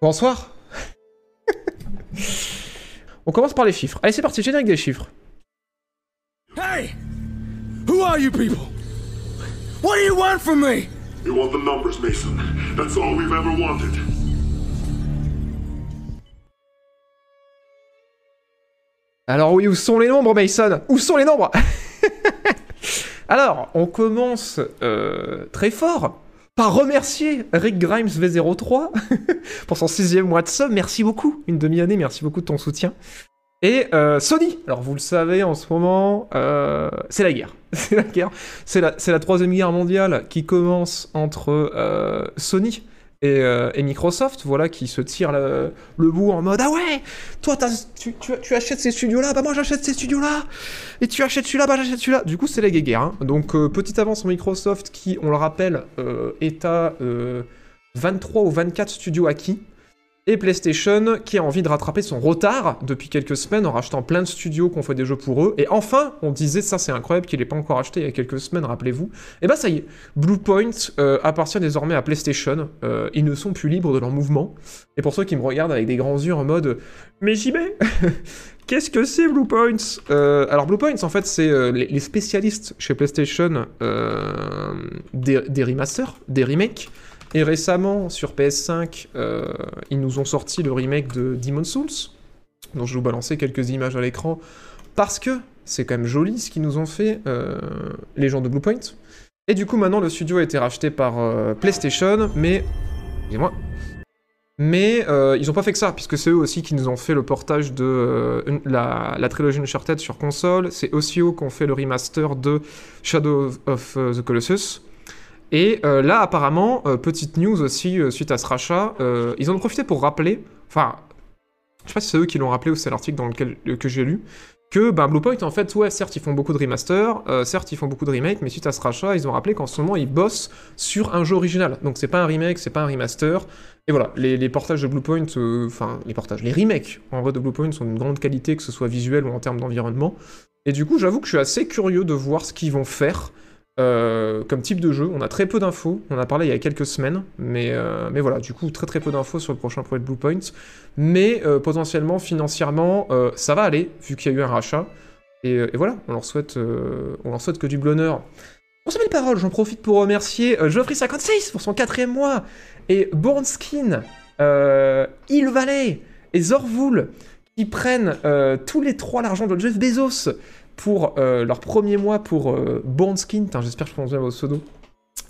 Bonsoir. On commence par les chiffres. Allez, c'est parti, générique des chiffres. Hey! Who are you people? What do you want from me? You want the numbers, Mason. That's all we've ever wanted. Alors oui, où sont les nombres, Mason? Où sont les nombres? Alors, on commence euh, très fort par remercier Rick Grimes V03 pour son sixième mois de sub. Merci beaucoup, une demi-année, merci beaucoup de ton soutien. Et euh, Sony, alors vous le savez en ce moment, euh, c'est la guerre. C'est la guerre. C'est la, c'est la troisième guerre mondiale qui commence entre euh, Sony et, euh, et Microsoft, voilà, qui se tirent le, bout en mode Ah ouais, toi tu, tu, achètes ces studios-là, bah moi j'achète ces studios-là, et tu achètes celui-là, bah j'achète celui-là. Du coup, c'est la guerre. Hein. Donc, euh, petite avance sur Microsoft qui, on le rappelle, euh, est à euh, 23 ou 24 studios acquis. Et PlayStation qui a envie de rattraper son retard depuis quelques semaines en rachetant plein de studios qu'on fait des jeux pour eux. Et enfin, on disait, ça c'est incroyable qu'il n'ait pas encore acheté il y a quelques semaines, rappelez-vous. Et bah ça y est, Bluepoint euh, appartient désormais à PlayStation. Euh, ils ne sont plus libres de leur mouvement. Et pour ceux qui me regardent avec des grands yeux en mode Mais j'y vais Qu'est-ce que c'est Bluepoint euh, Alors Bluepoint, en fait, c'est euh, les, les spécialistes chez PlayStation euh, des, des remasters, des remakes. Et récemment, sur PS5, euh, ils nous ont sorti le remake de Demon's Souls, dont je vais vous balancer quelques images à l'écran, parce que c'est quand même joli ce qu'ils nous ont fait, euh, les gens de Bluepoint. Et du coup, maintenant, le studio a été racheté par euh, PlayStation, mais... Excusez-moi. Mais ils ont pas fait que ça, puisque c'est eux aussi qui nous ont fait le portage de la, la trilogie Uncharted sur console. C'est aussi eux qui ont fait le remaster de Shadow of the Colossus. Et euh, là, apparemment, euh, petite news aussi euh, suite à ce rachat, ils ont profité pour rappeler, enfin, je sais pas si c'est eux qui l'ont rappelé ou c'est l'article dans lequel que j'ai lu, que ben, Bluepoint, en fait, ouais, certes, ils font beaucoup de remasters, certes, ils font beaucoup de remakes, mais suite à ce rachat, ils ont rappelé qu'en ce moment, ils bossent sur un jeu original. Donc, c'est pas un remake, c'est pas un remaster. Et voilà, les, les portages de Bluepoint, enfin, les portages, les remakes, en vrai, de Bluepoint sont d'une grande qualité, que ce soit visuel ou en termes d'environnement. Et du coup, j'avoue que je suis assez curieux de voir ce qu'ils vont faire. Euh, comme type de jeu, on a très peu d'infos, on en a parlé il y a quelques semaines, mais, euh, mais voilà, du coup très très peu d'infos sur le prochain projet de Bluepoint, mais euh, potentiellement financièrement ça va aller vu qu'il y a eu un rachat, et, voilà, on leur souhaite, on leur souhaite que du bonheur. On se met le parole, j'en profite pour remercier euh, Geoffrey56 pour son quatrième mois, et Bornskin, euh, Il Valley et Zorvoul qui prennent tous les trois l'argent de Jeff Bezos pour euh, leur premier mois pour euh, Bornskin, Putain, j'espère que je prononce bien votre pseudo,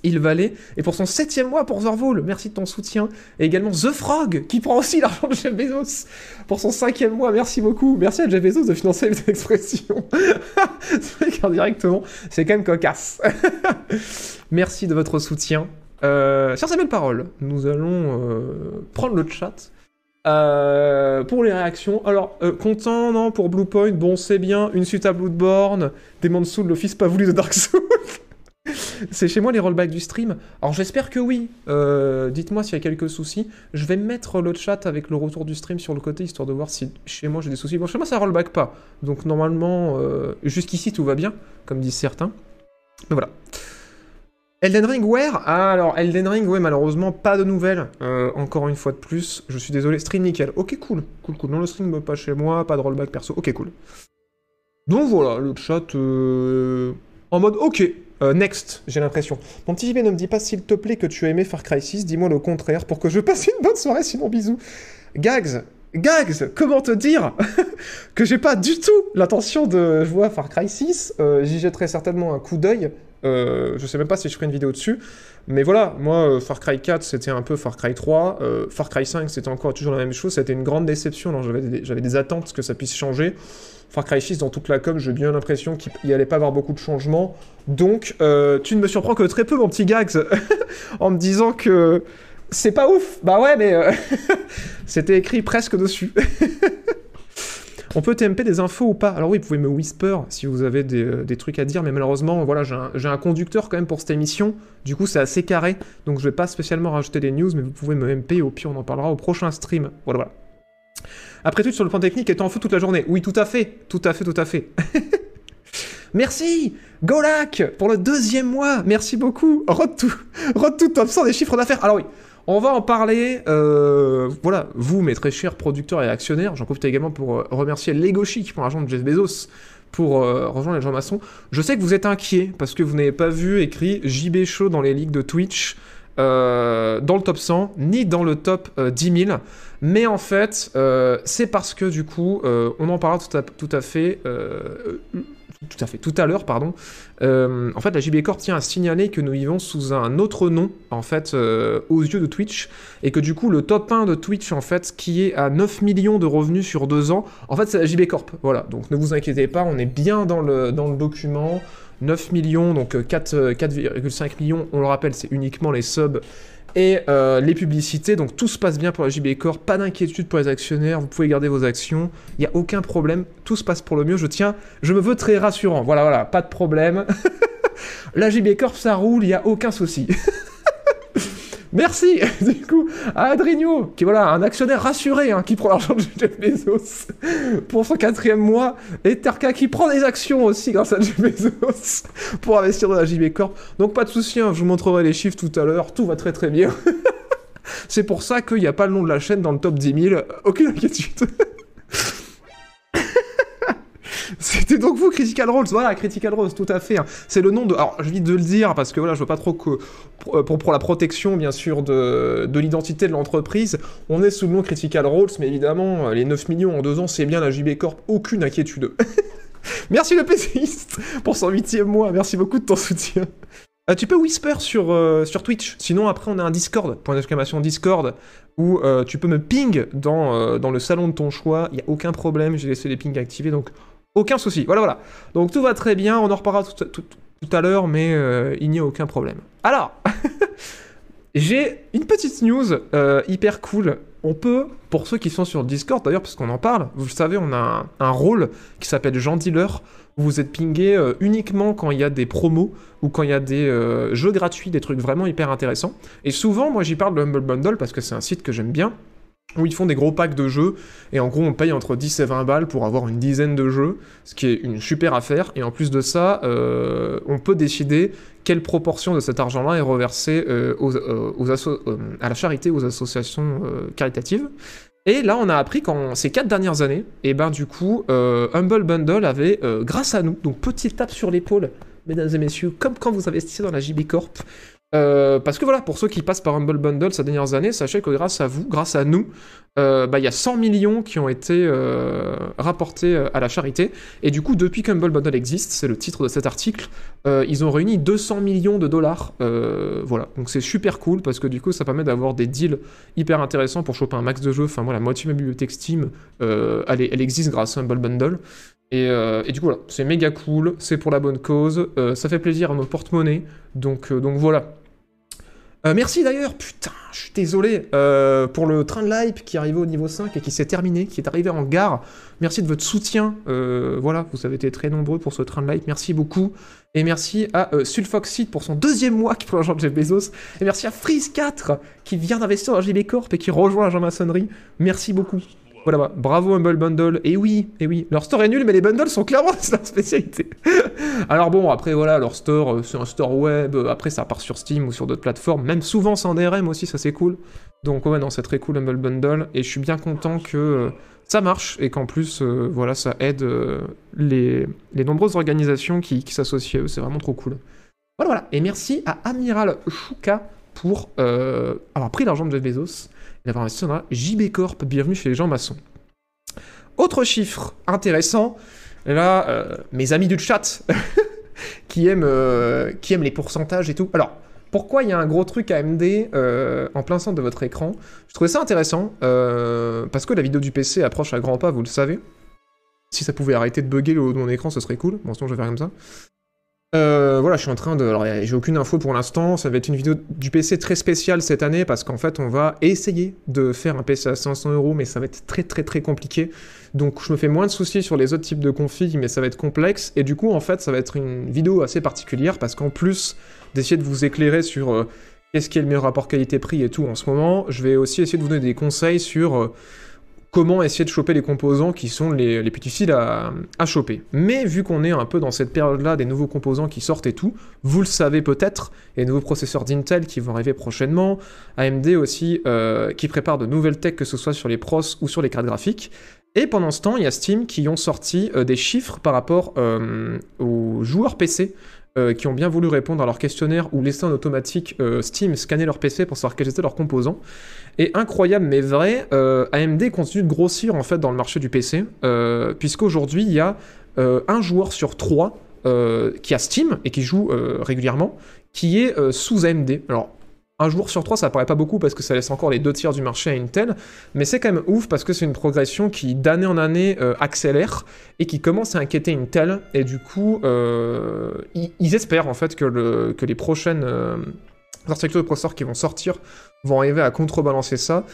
Il Valley, et pour son septième mois pour Zorvoul, merci de ton soutien, et également The Frog, qui prend aussi l'argent de Jeff Bezos pour son cinquième mois, merci beaucoup, merci à Jeff Bezos de financer cette expression, c'est vrai qu'indirectement, c'est quand même cocasse. merci de votre soutien. Euh, sur ces belles paroles, nous allons euh, prendre le chat. Euh, pour les réactions, alors, euh, content, non, pour Bluepoint, bon, c'est bien, une suite à Bloodborne, Demon's Souls, le fils pas voulu de Dark Souls. c'est chez moi les rollbacks du stream. Alors, j'espère que oui. Euh, Dites-moi s'il y a quelques soucis. Je vais mettre le chat avec le retour du stream sur le côté, histoire de voir si chez moi j'ai des soucis. Bon, chez moi, ça rollback pas. Donc, normalement, jusqu'ici, tout va bien, comme disent certains. Mais voilà. Elden Ring, where Ah, alors, Elden Ring, ouais, malheureusement, pas de nouvelles. Euh, encore une fois de plus, je suis désolé. Stream nickel. Ok, cool. Cool, cool. Non, le stream, pas chez moi, pas de rollback perso. Ok, cool. Donc voilà, le chat euh, en mode ok. Euh, next, j'ai l'impression. Mon petit JB ne me dit pas s'il te plaît que tu as aimé Far Cry 6, dis-moi le contraire pour que je passe une bonne soirée, sinon bisous. Gags, Gags, comment te dire que j'ai pas du tout l'intention de jouer à Far Cry 6, euh, j'y jetterai certainement un coup d'œil, euh, je sais même pas si je ferai une vidéo dessus, mais voilà, moi, euh, Far Cry 4, c'était un peu Far Cry 3, euh, Far Cry 5, c'était encore toujours la même chose, c'était une grande déception, j'avais des, attentes que ça puisse changer. Far Cry 6, dans toute la com, j'ai bien l'impression qu'il n'y allait pas avoir beaucoup de changements, donc tu ne me surprends que très peu, mon petit Gags, en me disant que c'est pas ouf. Bah ouais, mais c'était écrit presque dessus. On peut TMP des infos ou pas? Alors oui, vous pouvez me whisper si vous avez des, euh, trucs à dire, mais malheureusement, voilà, j'ai un, conducteur quand même pour cette émission. Du coup, c'est assez carré, donc je vais pas spécialement rajouter des news, mais vous pouvez me MP, au pire, on en parlera au prochain stream. Voilà, voilà. Après tout, sur le plan technique, étant en feu toute la journée. Oui, tout à fait, tout à fait, tout à fait. Merci Golak pour le deuxième mois. Merci beaucoup. Road to, Road to top 100 des chiffres d'affaires. Alors oui, On va en parler. euh, voilà, vous, mes très chers producteurs et actionnaires, j'en profite également pour euh, remercier Lego Chic pour l'argent de Jeff Bezos pour euh, rejoindre les gens maçons. Je sais que vous êtes inquiets parce que vous n'avez pas vu écrit JB Show dans les ligues de Twitch. dans le top 100, ni dans le top euh, 10 000. Mais en fait, c'est parce que du coup, on en parlera tout à, fait, tout à fait, tout à l'heure, pardon. Euh, en fait, la JB Corp tient à signaler que nous vivons sous un autre nom, en fait, euh, aux yeux de Twitch, et que du coup, le top 1 de Twitch, en fait, qui est à 9 millions de revenus sur deux ans, en fait, c'est la JB Corp. Voilà, donc ne vous inquiétez pas, on est bien dans le, document. 9 millions, donc euh, 4, euh, 4,5 millions, on le rappelle, c'est uniquement les subs et euh, les publicités. Donc tout se passe bien pour la JB Corp, pas d'inquiétude pour les actionnaires, vous pouvez garder vos actions, il n'y a aucun problème, tout se passe pour le mieux. Je tiens, je me veux très rassurant. Voilà, voilà, pas de problème. la JB Corp, ça roule, il n'y a aucun souci. Merci du coup à Adrigno, qui voilà, un actionnaire rassuré, hein, qui prend l'argent de Jeff Bezos pour son quatrième mois, et Terka qui prend des actions aussi grâce à Jeff Bezos pour investir dans la JB Corp. Donc pas de souci, hein, je vous montrerai les chiffres tout à l'heure, tout va très très bien. C'est pour ça qu'il n'y a pas le nom de la chaîne dans le top 10 000, aucune inquiétude. C'était donc vous, Critical Roles. Voilà, Critical Roles, tout à fait. hein. C'est le nom de. Alors, je vis de le dire parce que voilà, je veux pas trop que. Pour, pour, la protection, bien sûr, de, de l'identité de l'entreprise, on est sous le nom Critical Roles, mais évidemment, les 9 millions en deux ans, c'est bien la JB Corp, aucune inquiétude. Merci le PCiste pour son huitième mois, merci beaucoup de ton soutien. Euh, tu peux whisper sur, euh, sur Twitch, sinon après on a un Discord, point d'exclamation Discord, où euh, tu peux me ping dans, euh, dans le salon de ton choix, il n'y a aucun problème, j'ai laissé les pings activés, donc aucun souci. Voilà, voilà. Donc tout va très bien, on en reparlera tout, à l'heure, mais euh, il n'y a aucun problème. Alors, j'ai une petite news euh, hyper cool. On peut, pour ceux qui sont sur Discord d'ailleurs, parce qu'on en parle, vous le savez, on a un, rôle qui s'appelle Jean Dealer, vous êtes pingé euh, uniquement quand il y a des promos ou quand il y a des jeux gratuits, des trucs vraiment hyper intéressants. Et souvent, moi j'y parle de Humble Bundle parce que c'est un site que j'aime bien, où ils font des gros packs de jeux, et en gros on paye entre 10 et 20 balles pour avoir une dizaine de jeux, ce qui est une super affaire, et en plus de ça, euh, on peut décider quelle proportion de cet argent-là est reversée euh, euh, à la charité, aux associations caritatives. Et là, on a appris qu'en ces quatre dernières années, et ben du coup, Humble Bundle avait, grâce à nous, donc petite tape sur l'épaule, mesdames et messieurs, comme quand vous investissez dans la JB Corp, euh, parce que voilà, pour ceux qui passent par Humble Bundle ces dernières années, sachez que grâce à vous, grâce à nous, euh, bah, il y a 100 millions qui ont été euh, rapportés à la charité. Et du coup, depuis qu'Humble Bundle existe, c'est le titre de cet article, ils ont réuni 200 millions de dollars. Voilà, donc c'est super cool parce que du coup, ça permet d'avoir des deals hyper intéressants pour choper un max de jeux. Enfin, moi, la moitié de ma bibliothèque Steam, elle, existe grâce à Humble Bundle. Et, du coup, voilà, c'est méga cool, c'est pour la bonne cause, ça fait plaisir à nos porte-monnaies. Donc, euh, donc voilà. Euh, merci d'ailleurs, putain, je suis désolé euh, pour le train de l'hype qui est arrivé au niveau 5 et qui s'est terminé, qui est arrivé en gare. Merci de votre soutien. euh, voilà, vous avez été très nombreux pour ce train de l'hype. Merci beaucoup. Et merci à Sulfoxide pour son deuxième mois qui de Jeff Bezos. Et merci à Freeze4 qui vient d'investir dans JB Corp et qui rejoint la Jean-Maçonnerie. Merci beaucoup. Voilà, bah, bravo Humble Bundle. Et oui, et oui, leur store est nul, mais les bundles sont clairement leur spécialité. Alors bon, après voilà, leur store, euh, c'est un store web, euh, après ça part sur Steam ou sur d'autres plateformes, même souvent c'est DRM aussi, ça c'est cool. Donc ouais, non, c'est très cool Humble Bundle, et je suis bien content que euh, ça marche, et qu'en plus, voilà, ça aide les, nombreuses organisations qui, s'associent c'est vraiment trop cool. Voilà, voilà, et merci à Amiral Chouka pour avoir pris l'argent de Jeff Bezos dans la JB Corp, bienvenue chez les gens maçons. Autre chiffre intéressant, là, euh, mes amis du chat qui, aiment, euh, qui aiment les pourcentages et tout. Alors, pourquoi il y a un gros truc AMD euh, en plein centre de votre écran? Je trouvais ça intéressant, parce que la vidéo du PC approche à grands pas, vous le savez. Si ça pouvait arrêter de bugger le haut de mon écran, ce serait cool. Bon, sinon je vais faire comme ça. Euh, voilà, je suis en train de. Alors, j'ai aucune info pour l'instant. Ça va être une vidéo du PC très spéciale cette année parce qu'en fait, on va essayer de faire un PC à 500 euros, mais ça va être très très très compliqué. Donc, je me fais moins de soucis sur les autres types de config, mais ça va être complexe. Et du coup, en fait, ça va être une vidéo assez particulière parce qu'en plus d'essayer de vous éclairer sur euh, qu'est-ce qui est le meilleur rapport qualité-prix et tout en ce moment, je vais aussi essayer de vous donner des conseils sur. euh, comment essayer de choper les composants qui sont les, les plus difficiles à, à choper. Mais vu qu'on est un peu dans cette période-là des nouveaux composants qui sortent et tout, vous le savez peut-être, des nouveaux processeurs d'Intel qui vont arriver prochainement, AMD aussi euh, qui prépare de nouvelles techs, que ce soit sur les pros ou sur les cartes graphiques. Et pendant ce temps, il y a Steam qui ont sorti euh, des chiffres par rapport euh, aux joueurs PC euh, qui ont bien voulu répondre à leur questionnaire ou laisser en automatique euh, Steam scanner leur PC pour savoir quels étaient leurs composants. Et incroyable mais vrai, euh, AMD continue de grossir en fait dans le marché du PC, puisqu'aujourd'hui il y a un joueur sur trois qui a Steam et qui joue régulièrement, qui est sous AMD. Alors un joueur sur trois, ça paraît pas beaucoup parce que ça laisse encore les deux tiers du marché à Intel, mais c'est quand même ouf parce que c'est une progression qui d'année en année euh, accélère et qui commence à inquiéter Intel. Et du coup, euh, ils, espèrent en fait que les prochaines euh, architectures de processeurs qui vont sortir vont arriver à contrebalancer ça.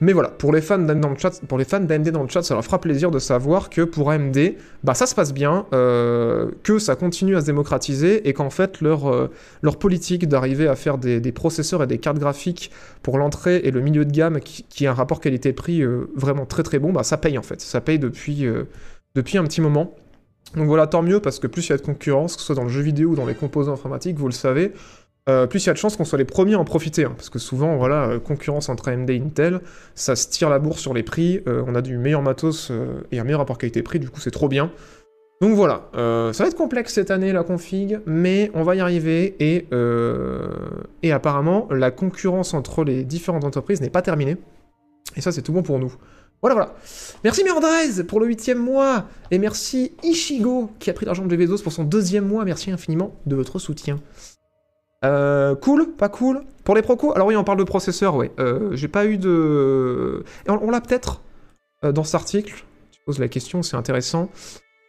Mais voilà, pour les fans d'AMD dans le chat, ça leur fera plaisir de savoir que pour AMD, bah ça se passe bien, euh, que ça continue à se démocratiser et qu'en fait leur, euh, politique d'arriver à faire des, processeurs et des cartes graphiques pour l'entrée et le milieu de gamme qui, a un rapport qualité-prix euh, vraiment très très bon, bah ça paye en fait. Ça paye depuis, depuis un petit moment. Donc voilà, tant mieux parce que plus il y a de concurrence, que ce soit dans le jeu vidéo ou dans les composants informatiques, vous le savez, euh, plus il y a de chances qu'on soit les premiers à en profiter. hein, parce que souvent, voilà, euh, concurrence entre AMD et Intel, ça se tire la bourse sur les prix, euh, on a du meilleur matos et un meilleur rapport qualité-prix, du coup c'est trop bien. Donc voilà, ça va être complexe cette année la config, mais on va y arriver et, apparemment la concurrence entre les différentes entreprises n'est pas terminée. Et ça c'est tout bon pour nous. Voilà, voilà. Merci Merdrez pour le huitième mois. Et merci Ishigo qui a pris l'argent de Bezos pour son deuxième mois. Merci infiniment de votre soutien. Euh, cool, pas cool. Pour les procos, alors oui, on parle de processeur, ouais. Euh, J'ai pas eu de. On, l'a peut-être euh, dans cet article. Tu poses la question, c'est intéressant.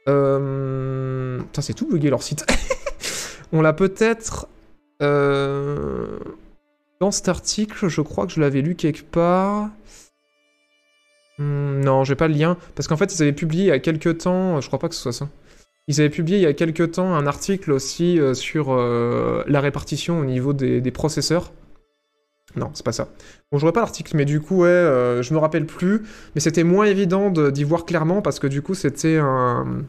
Putain, c'est tout bugué leur site. on l'a peut-être. Dans cet article, je crois que je l'avais lu quelque part. Hmm, non, j'ai pas le lien. Parce qu'en fait, ils avaient publié il y a quelques temps. Je crois pas que ce soit ça. Ils avaient publié il y a quelques temps un article aussi euh, sur euh, la répartition au niveau des, processeurs. Non, c'est pas ça. Bon, je pas l'article, mais du coup, ouais, euh, je me rappelle plus. Mais c'était moins évident de- d'y voir clairement parce que du coup, c'était un...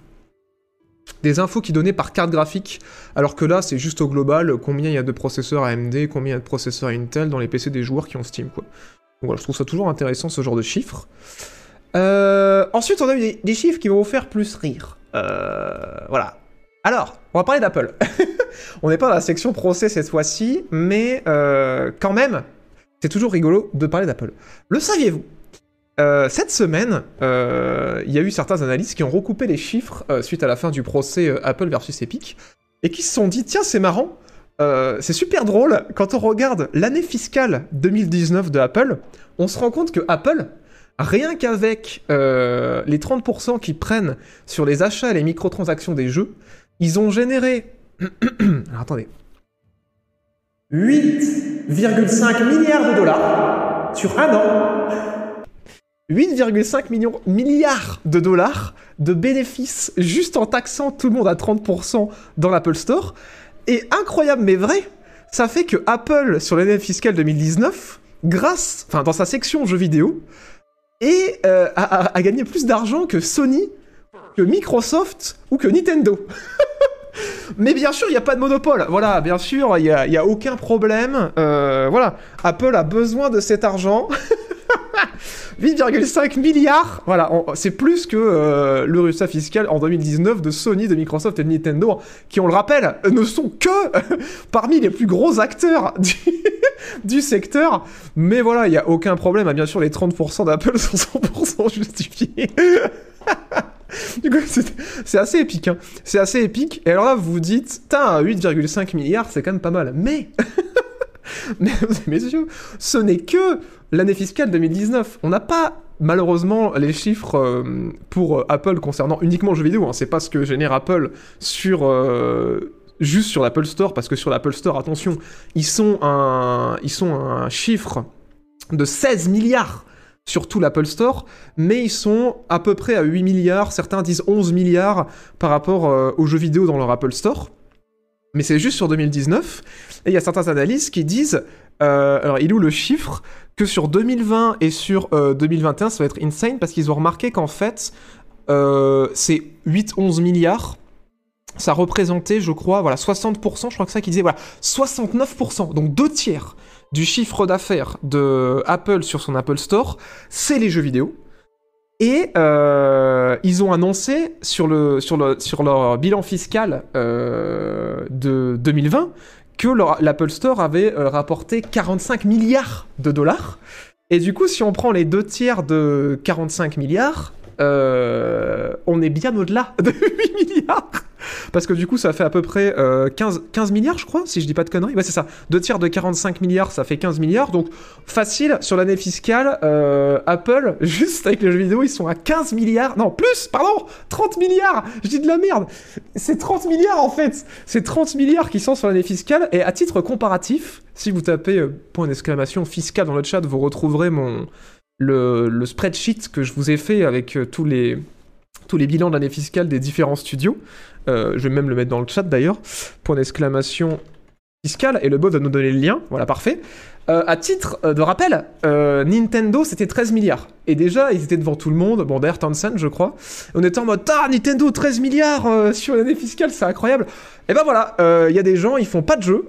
des infos qui donnaient par carte graphique. Alors que là, c'est juste au global combien il y a de processeurs AMD, combien il y a de processeurs Intel dans les PC des joueurs qui ont Steam, quoi. Donc voilà, je trouve ça toujours intéressant ce genre de chiffres. Ensuite, on a eu des chiffres qui vont vous faire plus rire. Euh, voilà. Alors, on va parler d'Apple. on n'est pas dans la section procès cette fois-ci, mais euh, quand même, c'est toujours rigolo de parler d'Apple. Le saviez-vous? Euh, Cette semaine, il y a eu certains analystes qui ont recoupé les chiffres suite à la fin du procès Apple versus Epic, et qui se sont dit, tiens, c'est marrant, c'est super drôle, quand on regarde l'année fiscale 2019 de Apple, on se rend compte que Apple, rien qu'avec euh, les 30% qu'ils prennent sur les achats et les microtransactions des jeux, ils ont généré... Alors attendez. 8,5 milliards de dollars sur un an. 8,5 millions, milliards de dollars de bénéfices juste en taxant tout le monde à 30% dans l'Apple Store. Et incroyable mais vrai, ça fait que Apple, sur l'année fiscale 2019, grâce, enfin dans sa section jeux vidéo, et euh, a, gagné plus d'argent que Sony, que Microsoft ou que Nintendo. Mais bien sûr, il n'y a pas de monopole. Voilà, bien sûr, il n'y a, y a aucun problème. Euh, voilà, Apple a besoin de cet argent. 8,5 milliards Voilà, c'est plus que euh, le résultat fiscal en 2019 de Sony, de Microsoft et de Nintendo, qui, on le rappelle, ne sont que parmi les plus gros acteurs du, secteur. Mais voilà, il n'y a aucun problème. Bien sûr, les 30% d'Apple sont 100% justifiés. Du coup, c'est assez épique. Hein. C'est assez épique. Et alors là, vous vous dites, putain, 8,5 milliards, c'est quand même pas mal. Mais, mais messieurs, ce n'est que l'année fiscale 2019. On n'a pas malheureusement les chiffres euh, pour euh, Apple concernant uniquement le jeu vidéo. Hein. C'est pas ce que génère Apple sur euh, juste sur l'Apple Store, parce que sur l'Apple Store, attention, ils sont un, ils sont un chiffre de 16 milliards sur tout l'Apple Store, mais ils sont à peu près à 8 milliards, certains disent 11 milliards par rapport aux jeux vidéo dans leur Apple Store. Mais c'est juste sur 2019. Et il y a certains analystes qui disent Euh, alors, il est où le chiffre que sur 2020 et sur euh, 2021, ça va être insane parce qu'ils ont remarqué qu'en fait, euh, c'est 8-11 milliards. Ça représentait, je crois, voilà, 60%, je crois que ça qu'ils disaient, voilà, 69%, donc deux tiers du chiffre d'affaires de Apple sur son Apple Store, c'est les jeux vidéo. Et euh, ils ont annoncé sur, le, sur, le, sur leur bilan fiscal euh, de 2020 que l'Apple Store avait euh, rapporté 45 milliards de dollars. Et du coup, si on prend les deux tiers de 45 milliards, euh, on est bien au-delà de 8 milliards. Parce que du coup, ça fait à peu près euh, 15, 15 milliards, je crois, si je dis pas de conneries. Ouais, c'est ça. Deux tiers de 45 milliards, ça fait 15 milliards. Donc, facile, sur l'année fiscale, euh, Apple, juste avec les jeux vidéo, ils sont à 15 milliards. Non, plus, pardon 30 milliards Je dis de la merde C'est 30 milliards, en fait C'est 30 milliards qui sont sur l'année fiscale. Et à titre comparatif, si vous tapez euh, point d'exclamation fiscal dans le chat, vous retrouverez mon... Le, spreadsheet que je vous ai fait avec euh, tous les, tous les bilans de l'année fiscale des différents studios. Euh, je vais même le mettre dans le chat d'ailleurs. Point d'exclamation fiscal. Et le bot va nous donner le lien. Voilà, parfait. Euh, à titre euh, de rappel, euh, Nintendo c'était 13 milliards. Et déjà, ils étaient devant tout le monde. Bon, d'ailleurs, Tencent, je crois. On était en mode Ah, Nintendo 13 milliards sur l'année fiscale, c'est incroyable. Et ben voilà, il y a des gens, ils font pas de jeux.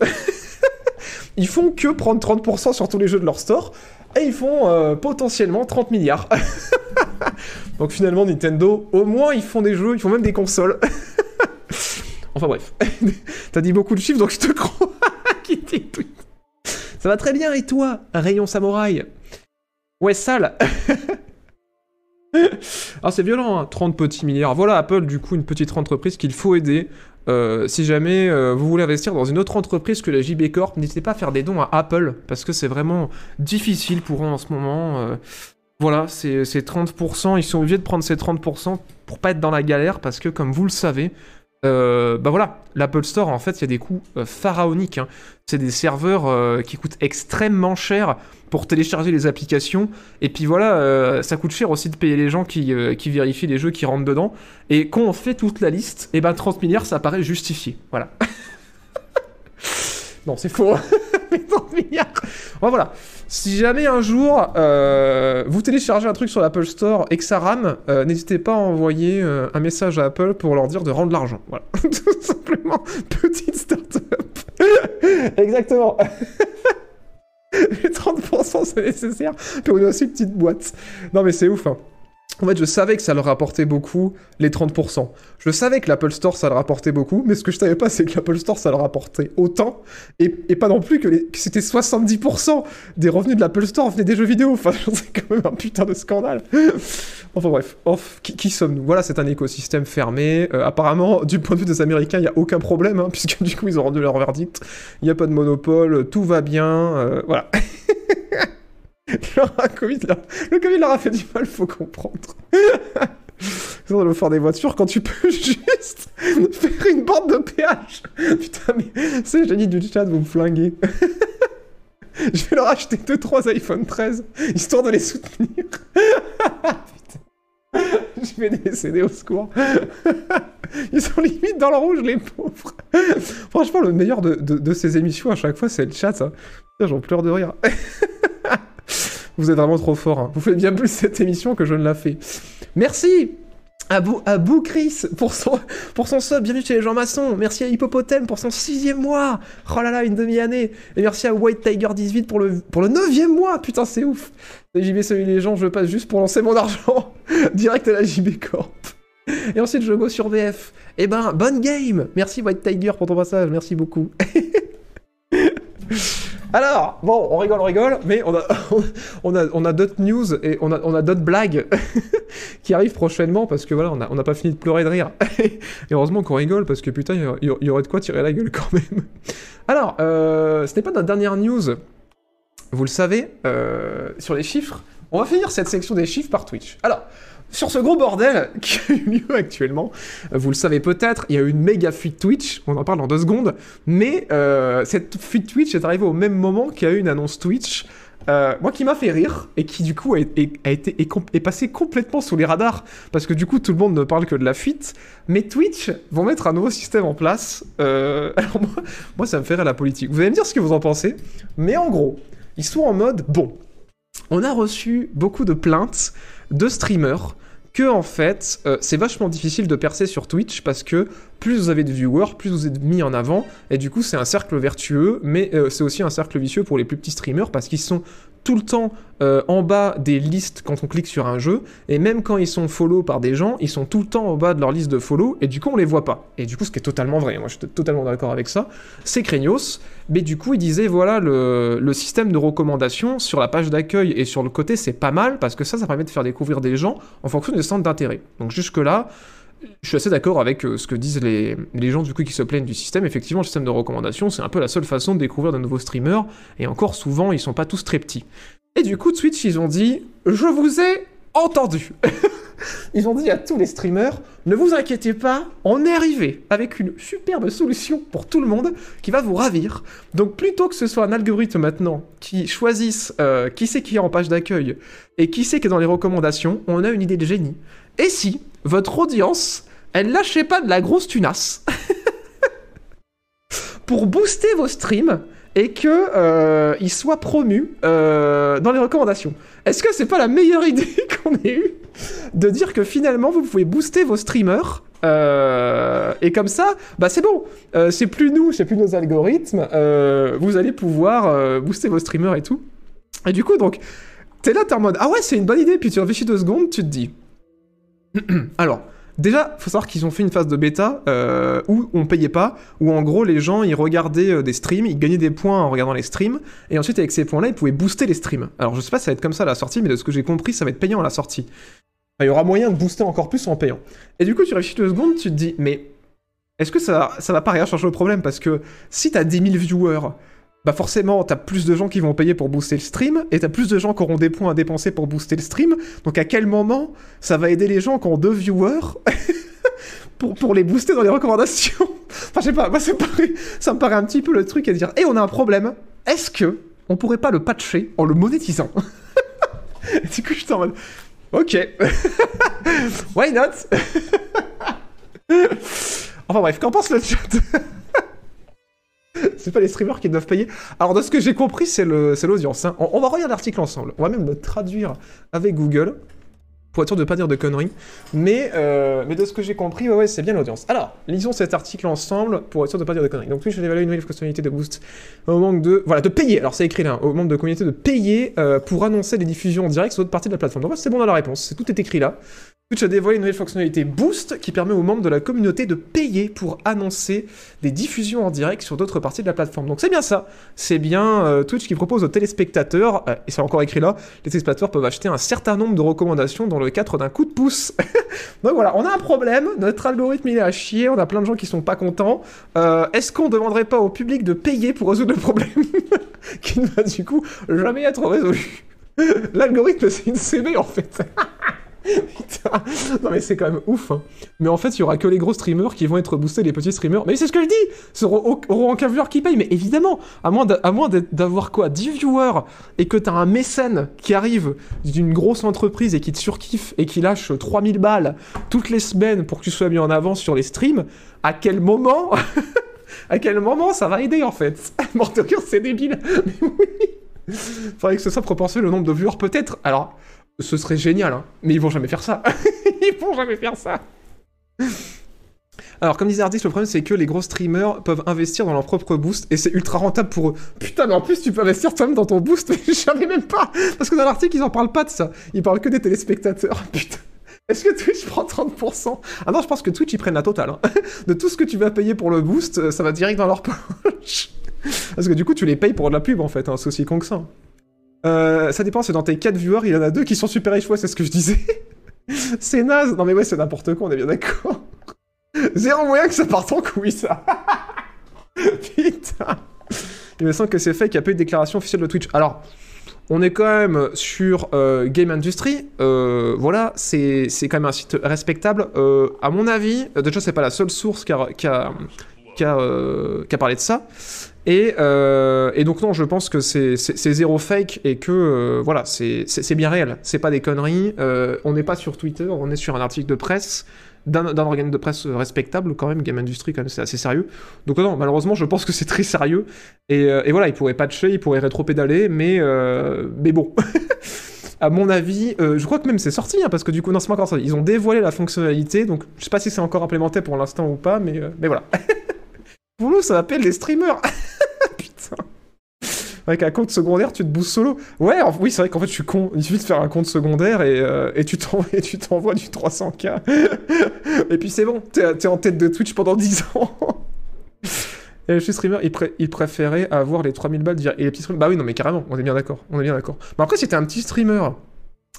ils font que prendre 30% sur tous les jeux de leur store. Et ils font euh, potentiellement 30 milliards. Donc finalement, Nintendo, au moins, ils font des jeux, ils font même des consoles. enfin bref. T'as dit beaucoup de chiffres, donc je te crois. Ça va très bien, et toi, Rayon Samouraï? Ouais, sale Ah, c'est violent, hein, 30 petits milliards. Voilà, Apple, du coup, une petite entreprise qu'il faut aider. Euh, si jamais euh, vous voulez investir dans une autre entreprise que la JB Corp, n'hésitez pas à faire des dons à Apple, parce que c'est vraiment difficile pour eux en ce moment. euh, voilà, c'est c'est 30%, ils sont obligés de prendre ces 30% pour pas être dans la galère, parce que comme vous le savez, euh, bah voilà, l'Apple Store, en fait, il y a des coûts euh, pharaoniques. hein. C'est des serveurs euh, qui coûtent extrêmement cher pour télécharger les applications. Et puis voilà, euh, ça coûte cher aussi de payer les gens qui, qui vérifient les jeux qui rentrent dedans. Et quand on fait toute la liste, et ben 30 milliards, ça paraît justifié. Voilà. non, c'est faux. Mais 30 milliards. Bon, voilà. Si jamais un jour euh, vous téléchargez un truc sur l'Apple Store et que ça rame, euh, n'hésitez pas à envoyer euh, un message à Apple pour leur dire de rendre l'argent. Voilà. Tout simplement, petite start-up. Exactement. Les 30% c'est nécessaire pour une aussi petite boîte. Non mais c'est ouf. Hein. En fait, je savais que ça leur rapportait beaucoup, les 30%. Je savais que l'Apple Store, ça leur rapportait beaucoup, mais ce que je savais pas, c'est que l'Apple Store, ça leur rapportait autant, et, et pas non plus que, c'était 70% des revenus de l'Apple Store venaient des jeux vidéo. Enfin, c'est quand même un putain de scandale. enfin bref, Off, qui, qui sommes-nous? Voilà, c'est un écosystème fermé. Euh, apparemment, du point de vue des Américains, il n'y a aucun problème, hein, puisque du coup, ils ont rendu leur verdict. Il n'y a pas de monopole, tout va bien, euh, voilà. Le Covid, le leur a fait du mal, faut comprendre. Ils ont faire des voitures quand tu peux juste faire une bande de péage. Putain, mais c'est génie du chat, vous me flinguez. Je vais leur acheter 2-3 iPhone 13, histoire de les soutenir. Putain. Je vais décéder au secours. Ils sont limite dans le rouge, les pauvres. Franchement, le meilleur de, de- ces émissions à chaque fois, c'est le chat. Putain, J'en pleure de rire. Vous êtes vraiment trop fort. hein. Vous faites bien plus cette émission que je ne la fais. Merci à Bou, à Bou Chris pour son, pour son sub. Bienvenue chez les gens maçons. Merci à Hippopotame pour son sixième mois. Oh là là, une demi-année. Et merci à White Tiger 18 pour le, pour le neuvième mois. Putain, c'est ouf. La JB Salut les gens, je passe juste pour lancer mon argent direct à la JB Corp. Et ensuite, je go sur VF. Eh ben, bonne game Merci White Tiger pour ton passage, merci beaucoup. Alors, bon, on rigole, on rigole, mais on a, on a, on a d'autres news et on a, on a d'autres blagues qui arrivent prochainement parce que voilà, on n'a on pas fini de pleurer de rire. et heureusement qu'on rigole parce que putain, il y a- il y, aurait de quoi tirer la gueule quand même. Alors, euh, ce n'est pas notre dernière news, vous le savez, euh, sur les chiffres. On va finir cette section des chiffres par Twitch. Alors, sur ce gros bordel qui a eu lieu actuellement, euh, vous le savez peut-être, il y a eu une méga fuite Twitch, on en parle dans deux secondes, mais euh, cette fuite Twitch est arrivée au même moment qu'il y a eu une annonce Twitch euh, moi qui m'a fait rire et qui du coup a, été est, est complètement sous les radars parce que du coup tout le monde ne parle que de la fuite. Mais Twitch vont mettre un nouveau système en place. Alors moi, moi ça me fait rire la politique. Vous allez me dire ce que vous en pensez. Mais en gros, ils sont en mode bon. On a reçu beaucoup de plaintes de streamers que en fait euh, c'est vachement difficile de percer sur Twitch parce que plus vous avez de viewers, plus vous êtes mis en avant. Et du coup c'est un cercle vertueux mais euh, c'est aussi un cercle vicieux pour les plus petits streamers parce qu'ils sont tout le temps euh, en bas des listes quand on clique sur un jeu et même quand ils sont follow par des gens, ils sont tout le temps au bas de leur liste de follow et du coup on les voit pas. Et du coup ce qui est totalement vrai, moi je suis totalement d'accord avec ça, c'est Craignos, mais du coup il disait voilà le, le système de recommandation sur la page d'accueil et sur le côté c'est pas mal parce que ça ça permet de faire découvrir des gens en fonction des centres d'intérêt. Donc jusque là je suis assez d'accord avec euh, ce que disent les, gens du coup qui se plaignent du système. Effectivement, le système de recommandation, c'est un peu la seule façon de découvrir de nouveaux streamers, et encore souvent, ils sont pas tous très petits. Et du coup, Twitch, ils ont dit Je vous ai entendu Ils ont dit à tous les streamers Ne vous inquiétez pas, on est arrivé avec une superbe solution pour tout le monde qui va vous ravir. Donc, plutôt que ce soit un algorithme maintenant qui choisisse euh, qui c'est qui est en page d'accueil et qui c'est qui est dans les recommandations, on a une idée de génie. Et si votre audience, elle lâchait pas de la grosse tunasse pour booster vos streams et que euh, soient promus euh, dans les recommandations? Est-ce que c'est pas la meilleure idée qu'on ait eue de dire que finalement vous pouvez booster vos streamers euh, et comme ça, bah c'est bon, c'est plus nous, c'est plus nos algorithmes, vous allez pouvoir booster vos streamers et tout. Et du coup, donc, t'es là, t'es en mode ah ouais, c'est une bonne idée, puis tu réfléchis deux secondes, tu te dis alors, déjà, faut savoir qu'ils ont fait une phase de bêta euh, où on payait pas, où en gros les gens ils regardaient euh, des streams, ils gagnaient des points en regardant les streams, et ensuite avec ces points-là ils pouvaient booster les streams. Alors je sais pas si ça va être comme ça à la sortie, mais de ce que j'ai compris, ça va être payant à la sortie. Il y aura moyen de booster encore plus en payant. Et du coup, tu réfléchis deux secondes, tu te dis, mais est-ce que ça, ça va pas rien changer au problème? Parce que si t'as 10 000 viewers, bah forcément, t'as plus de gens qui vont payer pour booster le stream, et t'as plus de gens qui auront des points à dépenser pour booster le stream. Donc à quel moment ça va aider les gens qui ont deux viewers pour, pour les booster dans les recommandations? Enfin, je sais pas, moi, ça me, paraît, un petit peu le truc à dire. Et on a un problème. Est-ce que on pourrait pas le patcher en le monétisant? Du coup, je suis en mode. Ok. Why not? Enfin bref, qu'en pense le chat? C'est pas les streamers qui doivent payer. Alors, de ce que j'ai compris, c'est l'audience. hein. On, on va regarder l'article ensemble. On va même le traduire avec Google. Pour être sûr de pas dire de conneries. Mais, euh, mais de ce que j'ai compris, ouais, c'est bien l'audience. Alors, lisons cet article ensemble pour être sûr de pas dire de conneries. Donc, Twitch a dévalué une nouvelle fonctionnalité de boost au manque de. Voilà, de payer. Alors, c'est écrit là, au membre de communauté de payer euh, pour annoncer les diffusions en direct sur d'autres parties de la plateforme. Donc, c'est bon dans la réponse. Tout est écrit là. Twitch a dévoilé une nouvelle fonctionnalité Boost qui permet aux membres de la communauté de payer pour annoncer des diffusions en direct sur d'autres parties de la plateforme. Donc c'est bien ça. C'est bien euh, Twitch qui propose aux téléspectateurs, euh, et c'est encore écrit là, les téléspectateurs peuvent acheter un certain nombre de recommandations dans le cadre d'un coup de pouce. Donc voilà, on a un problème, notre algorithme il est à chier, on a plein de gens qui sont pas contents. Euh, Est-ce qu'on demanderait pas au public de payer pour résoudre le problème qui ne va du coup jamais être résolu? L'algorithme c'est une CB en fait. Non mais c'est quand même ouf. hein. Mais en fait, il y aura que les gros streamers qui vont être boostés, les petits streamers. Mais c'est ce que je dis Ce auront aucun viewer qui paye. Mais évidemment, à moins d'avoir quoi 10 viewers et que t'as un mécène qui arrive d'une grosse entreprise et qui te surkiffe et qui lâche 3000 balles toutes les semaines pour que tu sois mis en avance sur les streams, à quel moment À quel moment ça va aider en fait? Mort de rire, c'est débile. Mais oui Faudrait que ce soit proportionnel au nombre de viewers peut-être. Alors, ce serait génial, hein. mais ils vont jamais faire ça. ils vont jamais faire ça. Alors, comme disait Ardix, le problème c'est que les gros streamers peuvent investir dans leur propre boost et c'est ultra rentable pour eux. Putain, mais en plus tu peux investir toi-même dans ton boost, mais je savais même pas Parce que dans l'article ils en parlent pas de ça. Ils parlent que des téléspectateurs. Putain. Est-ce que Twitch prend 30% Ah non, je pense que Twitch ils prennent la totale. hein. De tout ce que tu vas payer pour le boost, euh, ça va direct dans leur poche. Parce que du coup tu les payes pour de la pub en fait, hein. c'est aussi con que ça. Euh, ça dépend, c'est dans tes 4 viewers, il y en a deux qui sont super ouais, c'est ce que je disais. c'est naze. Non mais ouais, c'est n'importe quoi, on est bien d'accord. Zéro moyen que ça parte en couille, ça. Putain. Il me semble que c'est fait qu'il n'y a pas eu de déclaration officielle de Twitch. Alors, on est quand même sur euh, Game Industry. Euh, voilà, c'est quand même un site respectable. Euh, à mon avis, déjà, c'est pas la seule source qui a, qui a- qui a parlé de ça. Et, euh, et donc non, je pense que c'est zéro fake et que euh, voilà, c'est bien réel. C'est pas des conneries. Euh, on n'est pas sur Twitter, on est sur un article de presse d'un organe de presse respectable quand même. Game Industry quand même, c'est assez sérieux. Donc non, malheureusement, je pense que c'est très sérieux. Et, voilà, il pourrait patcher, il pourrait rétro-pédaler, mais mais bon. à mon avis, je crois que même c'est sorti, hein, parce que du coup, non, c'est pas encore sorti. Ils ont dévoilé la fonctionnalité, donc je sais pas si c'est encore implémenté pour l'instant ou pas, mais, mais voilà. nous, ça s'appelle les streamers. Putain. Avec un compte secondaire, tu te boostes solo. Ouais, oui, c'est vrai qu'en fait, je suis con. Il suffit de faire un compte secondaire et, euh, et tu t'envoies du 300k. et puis c'est bon, t'es en tête de Twitch pendant 10 ans. Et chez streamer, il, pré- il préférait avoir les 3000 balles et les petits streamers. Bah oui, non, mais carrément, on est bien d'accord. On est bien d'accord. Mais après, si t'es un petit streamer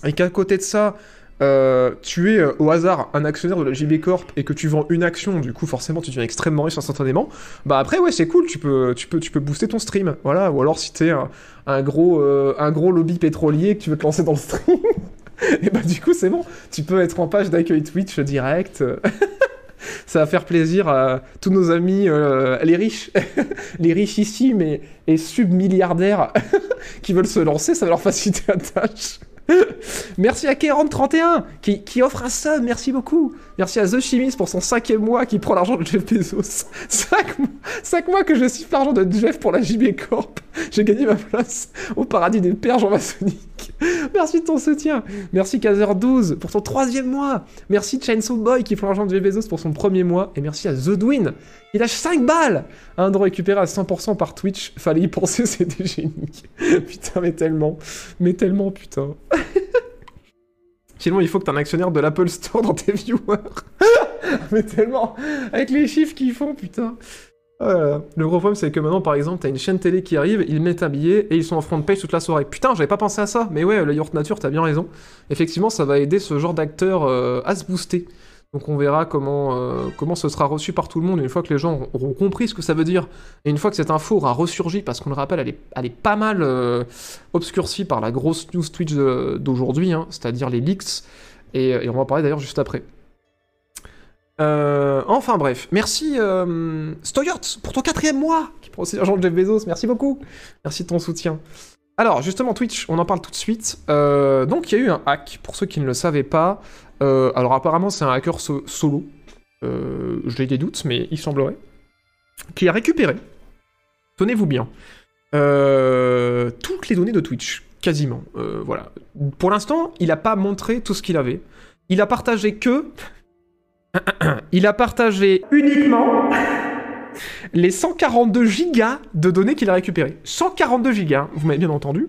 et qu'à côté de ça, euh, tu es euh, au hasard un actionnaire de la JB Corp et que tu vends une action, du coup, forcément, tu deviens extrêmement riche instantanément. Bah après, ouais, c'est cool, tu peux, tu, peux, tu peux booster ton stream. Voilà. Ou alors, si t'es un, un, gros, euh, un gros lobby pétrolier que tu veux te lancer dans le stream. Et bah du coup c'est bon, tu peux être en page d'accueil Twitch direct. Ça va faire plaisir à tous nos amis, les riches, les riches ici, mais et submilliardaires qui veulent se lancer, ça va leur faciliter la tâche. Merci à Kéron31 qui, qui offre un sub, merci beaucoup. Merci à The Chimist pour son cinquième mois qui prend l'argent de Jeff Bezos. Cinq mois, cinq mois que je siffle l'argent de Jeff pour la JB Corp. J'ai gagné ma place au paradis des pères maçonniques. Merci de ton soutien. Merci Kazer12 pour ton troisième mois. Merci Chainsaw Boy qui prend l'argent de Jeff Bezos pour son premier mois. Et merci à The Dwin il lâche 5 balles Un droit récupéré à 100% par Twitch. Fallait y penser, c'était génie. putain, mais tellement. Mais tellement, putain. Sinon, il faut que t'aies un actionnaire de l'Apple Store dans tes viewers. mais tellement. Avec les chiffres qu'ils font, putain. Oh. Le gros problème, c'est que maintenant, par exemple, t'as une chaîne télé qui arrive, ils mettent un billet et ils sont en front page toute la soirée. Putain, j'avais pas pensé à ça. Mais ouais, le Yacht Nature, t'as bien raison. Effectivement, ça va aider ce genre d'acteur euh, à se booster. Donc on verra comment, euh, comment ce sera reçu par tout le monde une fois que les gens auront compris ce que ça veut dire. Et une fois que cette info aura ressurgi, parce qu'on le rappelle, elle est, elle est pas mal euh, obscurcie par la grosse news Twitch de- d'aujourd'hui, hein, c'est-à-dire les leaks. Et, on va en parler d'ailleurs juste après. Euh, enfin bref, merci euh, Stoyert pour ton quatrième mois qui prend aussi l'argent de Jeff Bezos, merci beaucoup. Merci de ton soutien. Alors justement Twitch, on en parle tout de suite. Euh, donc il y a eu un hack, pour ceux qui ne le savaient pas. Euh, alors apparemment c'est un hacker so- solo. Euh, J'ai des doutes, mais il semblerait. Qui a récupéré, tenez-vous bien, toutes les données de Twitch, quasiment. Voilà. Pour l'instant, il n'a pas montré tout ce qu'il avait. Il a partagé que... il a partagé uniquement les 142 gigas de données qu'il a récupérées. 142 gigas, vous m'avez bien entendu.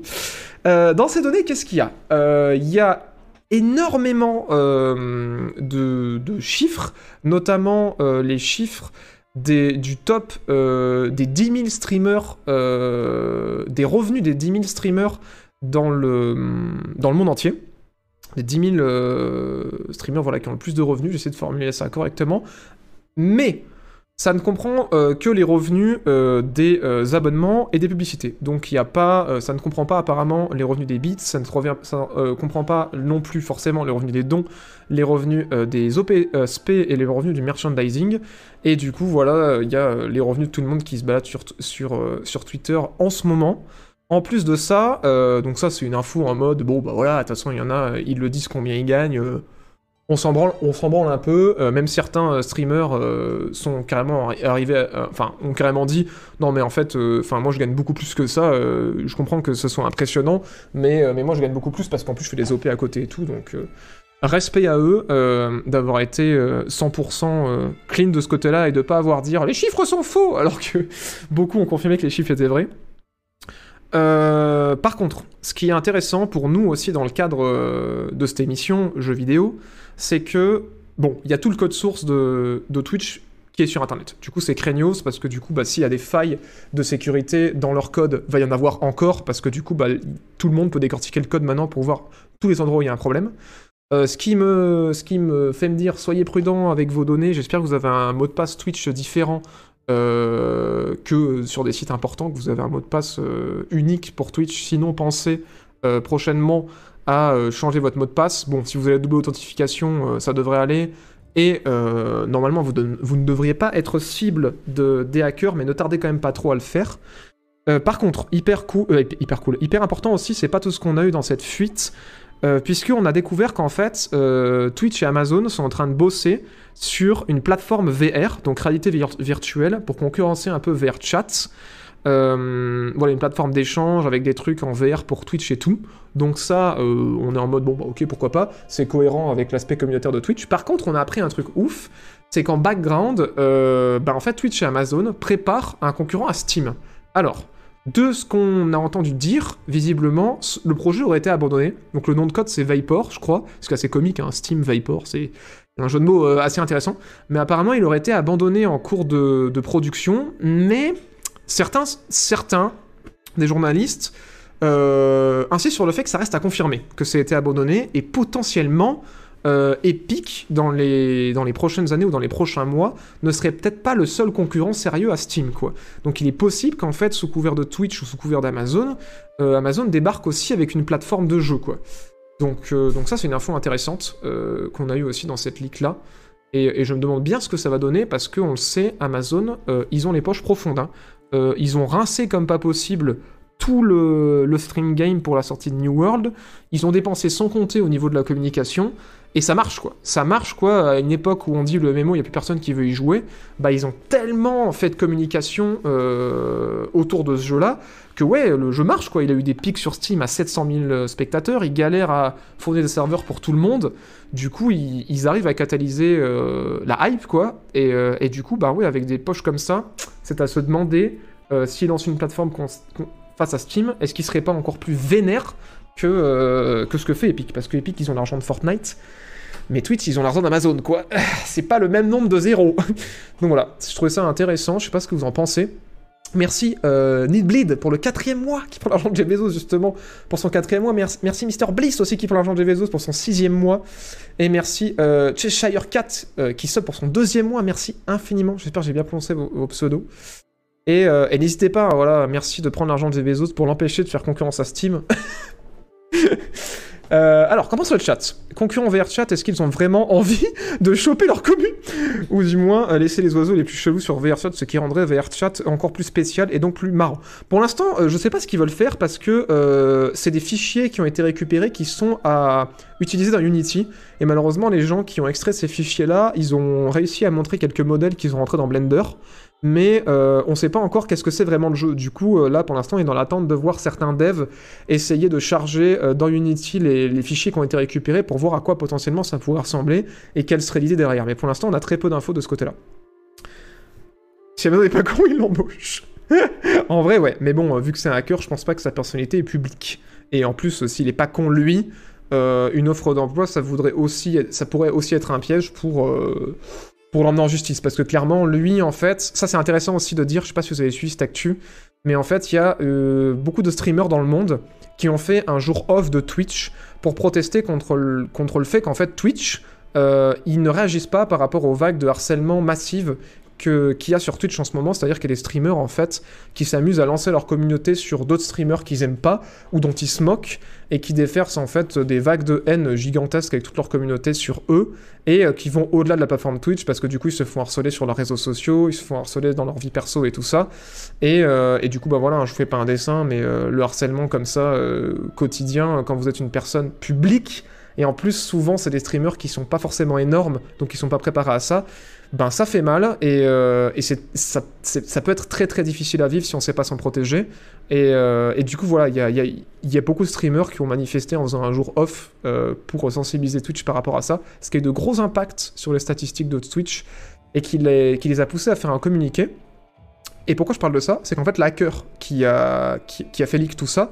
Euh, dans ces données, qu'est-ce qu'il y a? Euh, Il y a énormément euh, de, chiffres, notamment les chiffres du top des 10 000 streamers, des revenus des 10 000 streamers dans le, monde entier. Les 10 000 euh, streamers voilà, qui ont le plus de revenus, j'essaie de formuler ça correctement. Mais ça ne comprend euh, que les revenus euh, des euh, abonnements et des publicités. Donc il a pas, ça ne comprend pas apparemment les revenus des bits, ça ne revient, comprend pas non plus forcément les revenus des dons, les revenus des OP, euh, SP et les revenus du merchandising. Et du coup voilà, il y a les revenus de tout le monde qui se balade sur, sur, sur Twitter en ce moment. En plus de ça, donc ça c'est une info en mode bon bah voilà, de toute façon il y en a, ils le disent combien ils gagnent. On s'en branle, on s'en branle un peu. euh, même certains euh, streamers euh, sont carrément arri- arrivés, enfin, ont carrément dit non mais en fait, enfin moi je gagne beaucoup plus que ça. je comprends que ce soit impressionnant, mais mais moi je gagne beaucoup plus parce qu'en plus je fais des OP à côté et tout, donc respect à eux d'avoir été euh, 100% euh, clean de ce côté-là et de pas avoir dire les chiffres sont faux alors que beaucoup ont confirmé que les chiffres étaient vrais. Par contre, ce qui est intéressant pour nous aussi dans le cadre de cette émission jeux vidéo, c'est que, bon, il y a tout le code source de, Twitch qui est sur Internet. Du coup, c'est craignos parce que du coup, bah, s'il y a des failles de sécurité dans leur code, va y en avoir encore parce que du coup, bah, tout le monde peut décortiquer le code maintenant pour voir tous les endroits où il y a un problème. Euh, ce, qui me, ce qui me fait me dire, soyez prudents avec vos données. J'espère que vous avez un mot de passe Twitch différent euh, que sur des sites importants, que vous avez un mot de passe euh, unique pour Twitch. Sinon, pensez prochainement à euh, changer votre mot de passe. Bon, si vous avez la double authentification, euh, ça devrait aller. Et euh, normalement, vous, ne devriez pas être cible de, des hackers, mais ne tardez quand même pas trop à le faire. Par contre, hyper cool, hyper cool, hyper important aussi, c'est pas tout ce qu'on a eu dans cette fuite, puisqu'on a découvert qu'en fait, Twitch et Amazon sont en train de bosser sur une plateforme VR, donc réalité vir- virtuelle, pour concurrencer un peu VR Chat. Euh, voilà, une plateforme d'échange avec des trucs en VR pour Twitch et tout. Donc ça, euh, on est en mode, bon, bah, ok, pourquoi pas, c'est cohérent avec l'aspect communautaire de Twitch. Par contre, on a appris un truc ouf, c'est qu'en background, euh, bah, en fait, Twitch et Amazon préparent un concurrent à Steam. Alors, de ce qu'on a entendu dire, visiblement, le projet aurait été abandonné. Donc le nom de code, c'est Vapor, je crois. C'est assez comique, hein, Steam Vapor, c'est un jeu de mots assez intéressant. Mais apparemment, il aurait été abandonné en cours de production. Mais certains, certains des journalistes euh, insistent sur le fait que ça reste à confirmer, que ça a été abandonné et potentiellement euh, Epic, dans les, dans les prochaines années ou dans les prochains mois, ne serait peut-être pas le seul concurrent sérieux à Steam, quoi. Donc il est possible qu'en fait, sous couvert de Twitch ou sous couvert d'Amazon, euh, Amazon débarque aussi avec une plateforme de jeu, quoi. Donc, euh, ça, c'est une info intéressante euh, qu'on a eu aussi dans cette leak-là. Et, et je me demande bien ce que ça va donner, parce qu'on le sait, Amazon, euh, ils ont les poches profondes. hein. Euh, ils ont rincé comme pas possible tout le, le stream game pour la sortie de New World. Ils ont dépensé sans compter au niveau de la communication. Et ça marche quoi. Ça marche quoi à une époque où on dit le MMO, il n'y a plus personne qui veut y jouer. Bah ils ont tellement fait de communication euh, autour de ce jeu-là que ouais, le jeu marche quoi. Il a eu des pics sur Steam à 700 000 spectateurs. Il galère à fournir des serveurs pour tout le monde. Du coup, ils, arrivent à catalyser euh, la hype quoi. Et, euh, du coup, bah ouais, avec des poches comme ça, c'est à se demander euh, s'ils lancent une plateforme face à Steam, est-ce qu'ils seraient pas encore plus vénères que, euh, que ce que fait Epic? Parce que Epic, ils ont l'argent de Fortnite. Mais Twitch, ils ont l'argent d'Amazon, quoi. C'est pas le même nombre de zéros. Donc voilà, je trouvais ça intéressant, je sais pas ce que vous en pensez. Merci euh, Needbleed pour le quatrième mois qui prend l'argent de Jeff Bezos justement pour son quatrième mois. Merci, Mr Bliss aussi qui prend l'argent de Jeff Bezos pour son sixième mois. Et merci euh, Cheshire Cat euh, qui sub pour son deuxième mois. Merci infiniment. J'espère que j'ai bien prononcé vos, pseudos. Et, euh, et n'hésitez pas, voilà, merci de prendre l'argent de Jeff Bezos pour l'empêcher de faire concurrence à Steam. Euh, alors, comment sur le chat? Concurrents VR chat, est-ce qu'ils ont vraiment envie de choper leur commu? Ou du moins, euh, laisser les oiseaux les plus chelous sur VR chat, ce qui rendrait VR chat encore plus spécial et donc plus marrant. Pour l'instant, euh, je sais pas ce qu'ils veulent faire parce que euh, c'est des fichiers qui ont été récupérés qui sont à utiliser dans Unity. Et malheureusement, les gens qui ont extrait ces fichiers-là, ils ont réussi à montrer quelques modèles qu'ils ont rentrés dans Blender. Mais euh, on sait pas encore qu'est-ce que c'est vraiment le jeu. Du coup, euh, là, pour l'instant, on est dans l'attente de voir certains devs essayer de charger euh, dans Unity les, fichiers qui ont été récupérés pour voir à quoi potentiellement ça pourrait ressembler et quelle serait l'idée derrière. Mais pour l'instant, on a très peu d'infos de ce côté-là. Si Amazon n'est pas con, il l'embauche. en vrai, ouais. Mais bon, vu que c'est un hacker, je pense pas que sa personnalité est publique. Et en plus, s'il est pas con lui, une offre d'emploi, ça voudrait aussi, ça pourrait aussi être un piège pour pour l'emmener en justice. Parce que clairement, lui, en fait, ça c'est intéressant aussi de dire. Je sais pas si vous avez suivi cette actu, mais en fait, il y a euh, beaucoup de streamers dans le monde qui ont fait un jour off de Twitch pour protester contre le, fait qu'en fait Twitch, euh, ils ne réagissent pas par rapport aux vagues de harcèlement massives qu'il y a sur Twitch en ce moment, c'est-à-dire qu'il y a des streamers en fait qui s'amusent à lancer leur communauté sur d'autres streamers qu'ils aiment pas ou dont ils se moquent et qui déversent en fait des vagues de haine gigantesques avec toute leur communauté sur eux et euh, qui vont au-delà de la plateforme Twitch parce que du coup ils se font harceler sur leurs réseaux sociaux, ils se font harceler dans leur vie perso et tout ça. Et, euh, du coup bah voilà je vous fais pas un dessin mais euh, le harcèlement comme ça quotidien quand vous êtes une personne publique et en plus souvent c'est des streamers qui sont pas forcément énormes donc qui sont pas préparés à ça ben ça fait mal et, euh, et ça, ça peut être très très difficile à vivre si on sait pas s'en protéger. Et, euh, et du coup voilà, il y a, y a- y a beaucoup de streamers qui ont manifesté en faisant un jour off euh, pour sensibiliser Twitch par rapport à ça, ce qui a eu de gros impacts sur les statistiques de Twitch et qui les, qui les a poussés à faire un communiqué. Et pourquoi je parle de ça? C'est qu'en fait l'hacker qui a, qui, a fait leak tout ça,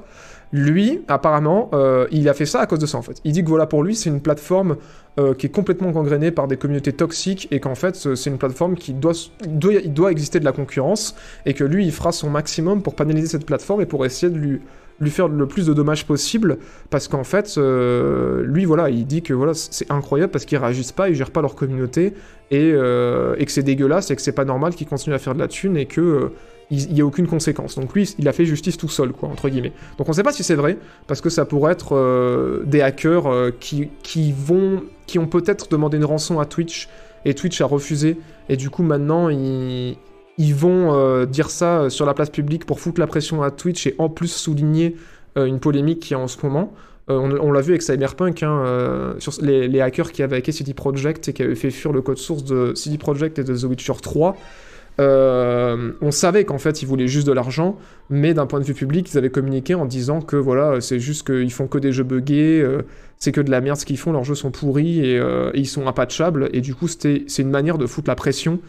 lui, apparemment, il a fait ça à cause de ça en fait. Il dit que voilà, pour lui, c'est une plateforme euh, qui est complètement gangrénée par des communautés toxiques et qu'en fait, c'est une plateforme qui doit, doit, il doit exister de la concurrence et que lui, il fera son maximum pour pénaliser cette plateforme et pour essayer de lui, faire le plus de dommages possible parce qu'en fait, euh, lui, voilà, il dit que voilà, c'est incroyable parce qu'ils réagissent pas, ils gèrent pas leur communauté et, euh, et que c'est dégueulasse et que c'est pas normal qu'ils continuent à faire de la thune et que. Il n'y a aucune conséquence. Donc lui, il a fait justice tout seul, quoi, entre guillemets. Donc on sait pas si c'est vrai, parce que ça pourrait être euh, des hackers euh, qui, qui vont, qui ont peut-être demandé une rançon à Twitch et Twitch a refusé. Et du coup, maintenant, ils, vont euh, dire ça sur la place publique pour foutre la pression à Twitch et en plus souligner une polémique qui est en ce moment. On, l'a vu avec Cyberpunk, hein, les hackers qui avaient hacké CD Projekt et qui avaient fait fuir le code source de CD Projekt et de The Witcher 3. Euh, on savait qu'en fait ils voulaient juste de l'argent, mais d'un point de vue public, ils avaient communiqué en disant que voilà, c'est juste qu'ils font que des jeux buggés, euh, c'est que de la merde ce qu'ils font, leurs jeux sont pourris et, euh, ils sont impatchables, et du coup c'est une manière de foutre la pression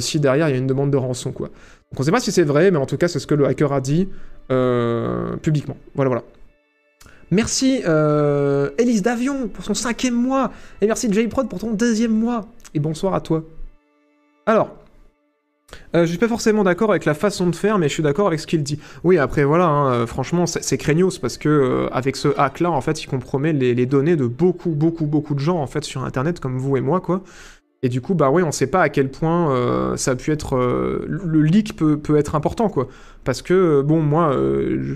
si derrière il y a une demande de rançon quoi. Donc on sait pas si c'est vrai, mais en tout cas c'est ce que le hacker a dit publiquement. Voilà voilà. Merci Elise Davion pour son cinquième mois, et merci J-Prod pour ton deuxième mois, et bonsoir à toi. Alors, euh, je suis pas forcément d'accord avec la façon de faire, mais je suis d'accord avec ce qu'il dit. Oui, après voilà, hein, euh, franchement, c'est craignos parce que euh, avec ce hack-là, en fait, il compromet les, données de beaucoup, beaucoup, beaucoup de gens en fait sur Internet, comme vous et moi, quoi. Et du coup, bah oui, on sait pas à quel point euh, ça a pu être. le leak peut être important, quoi. Parce que, euh, bon, moi, euh,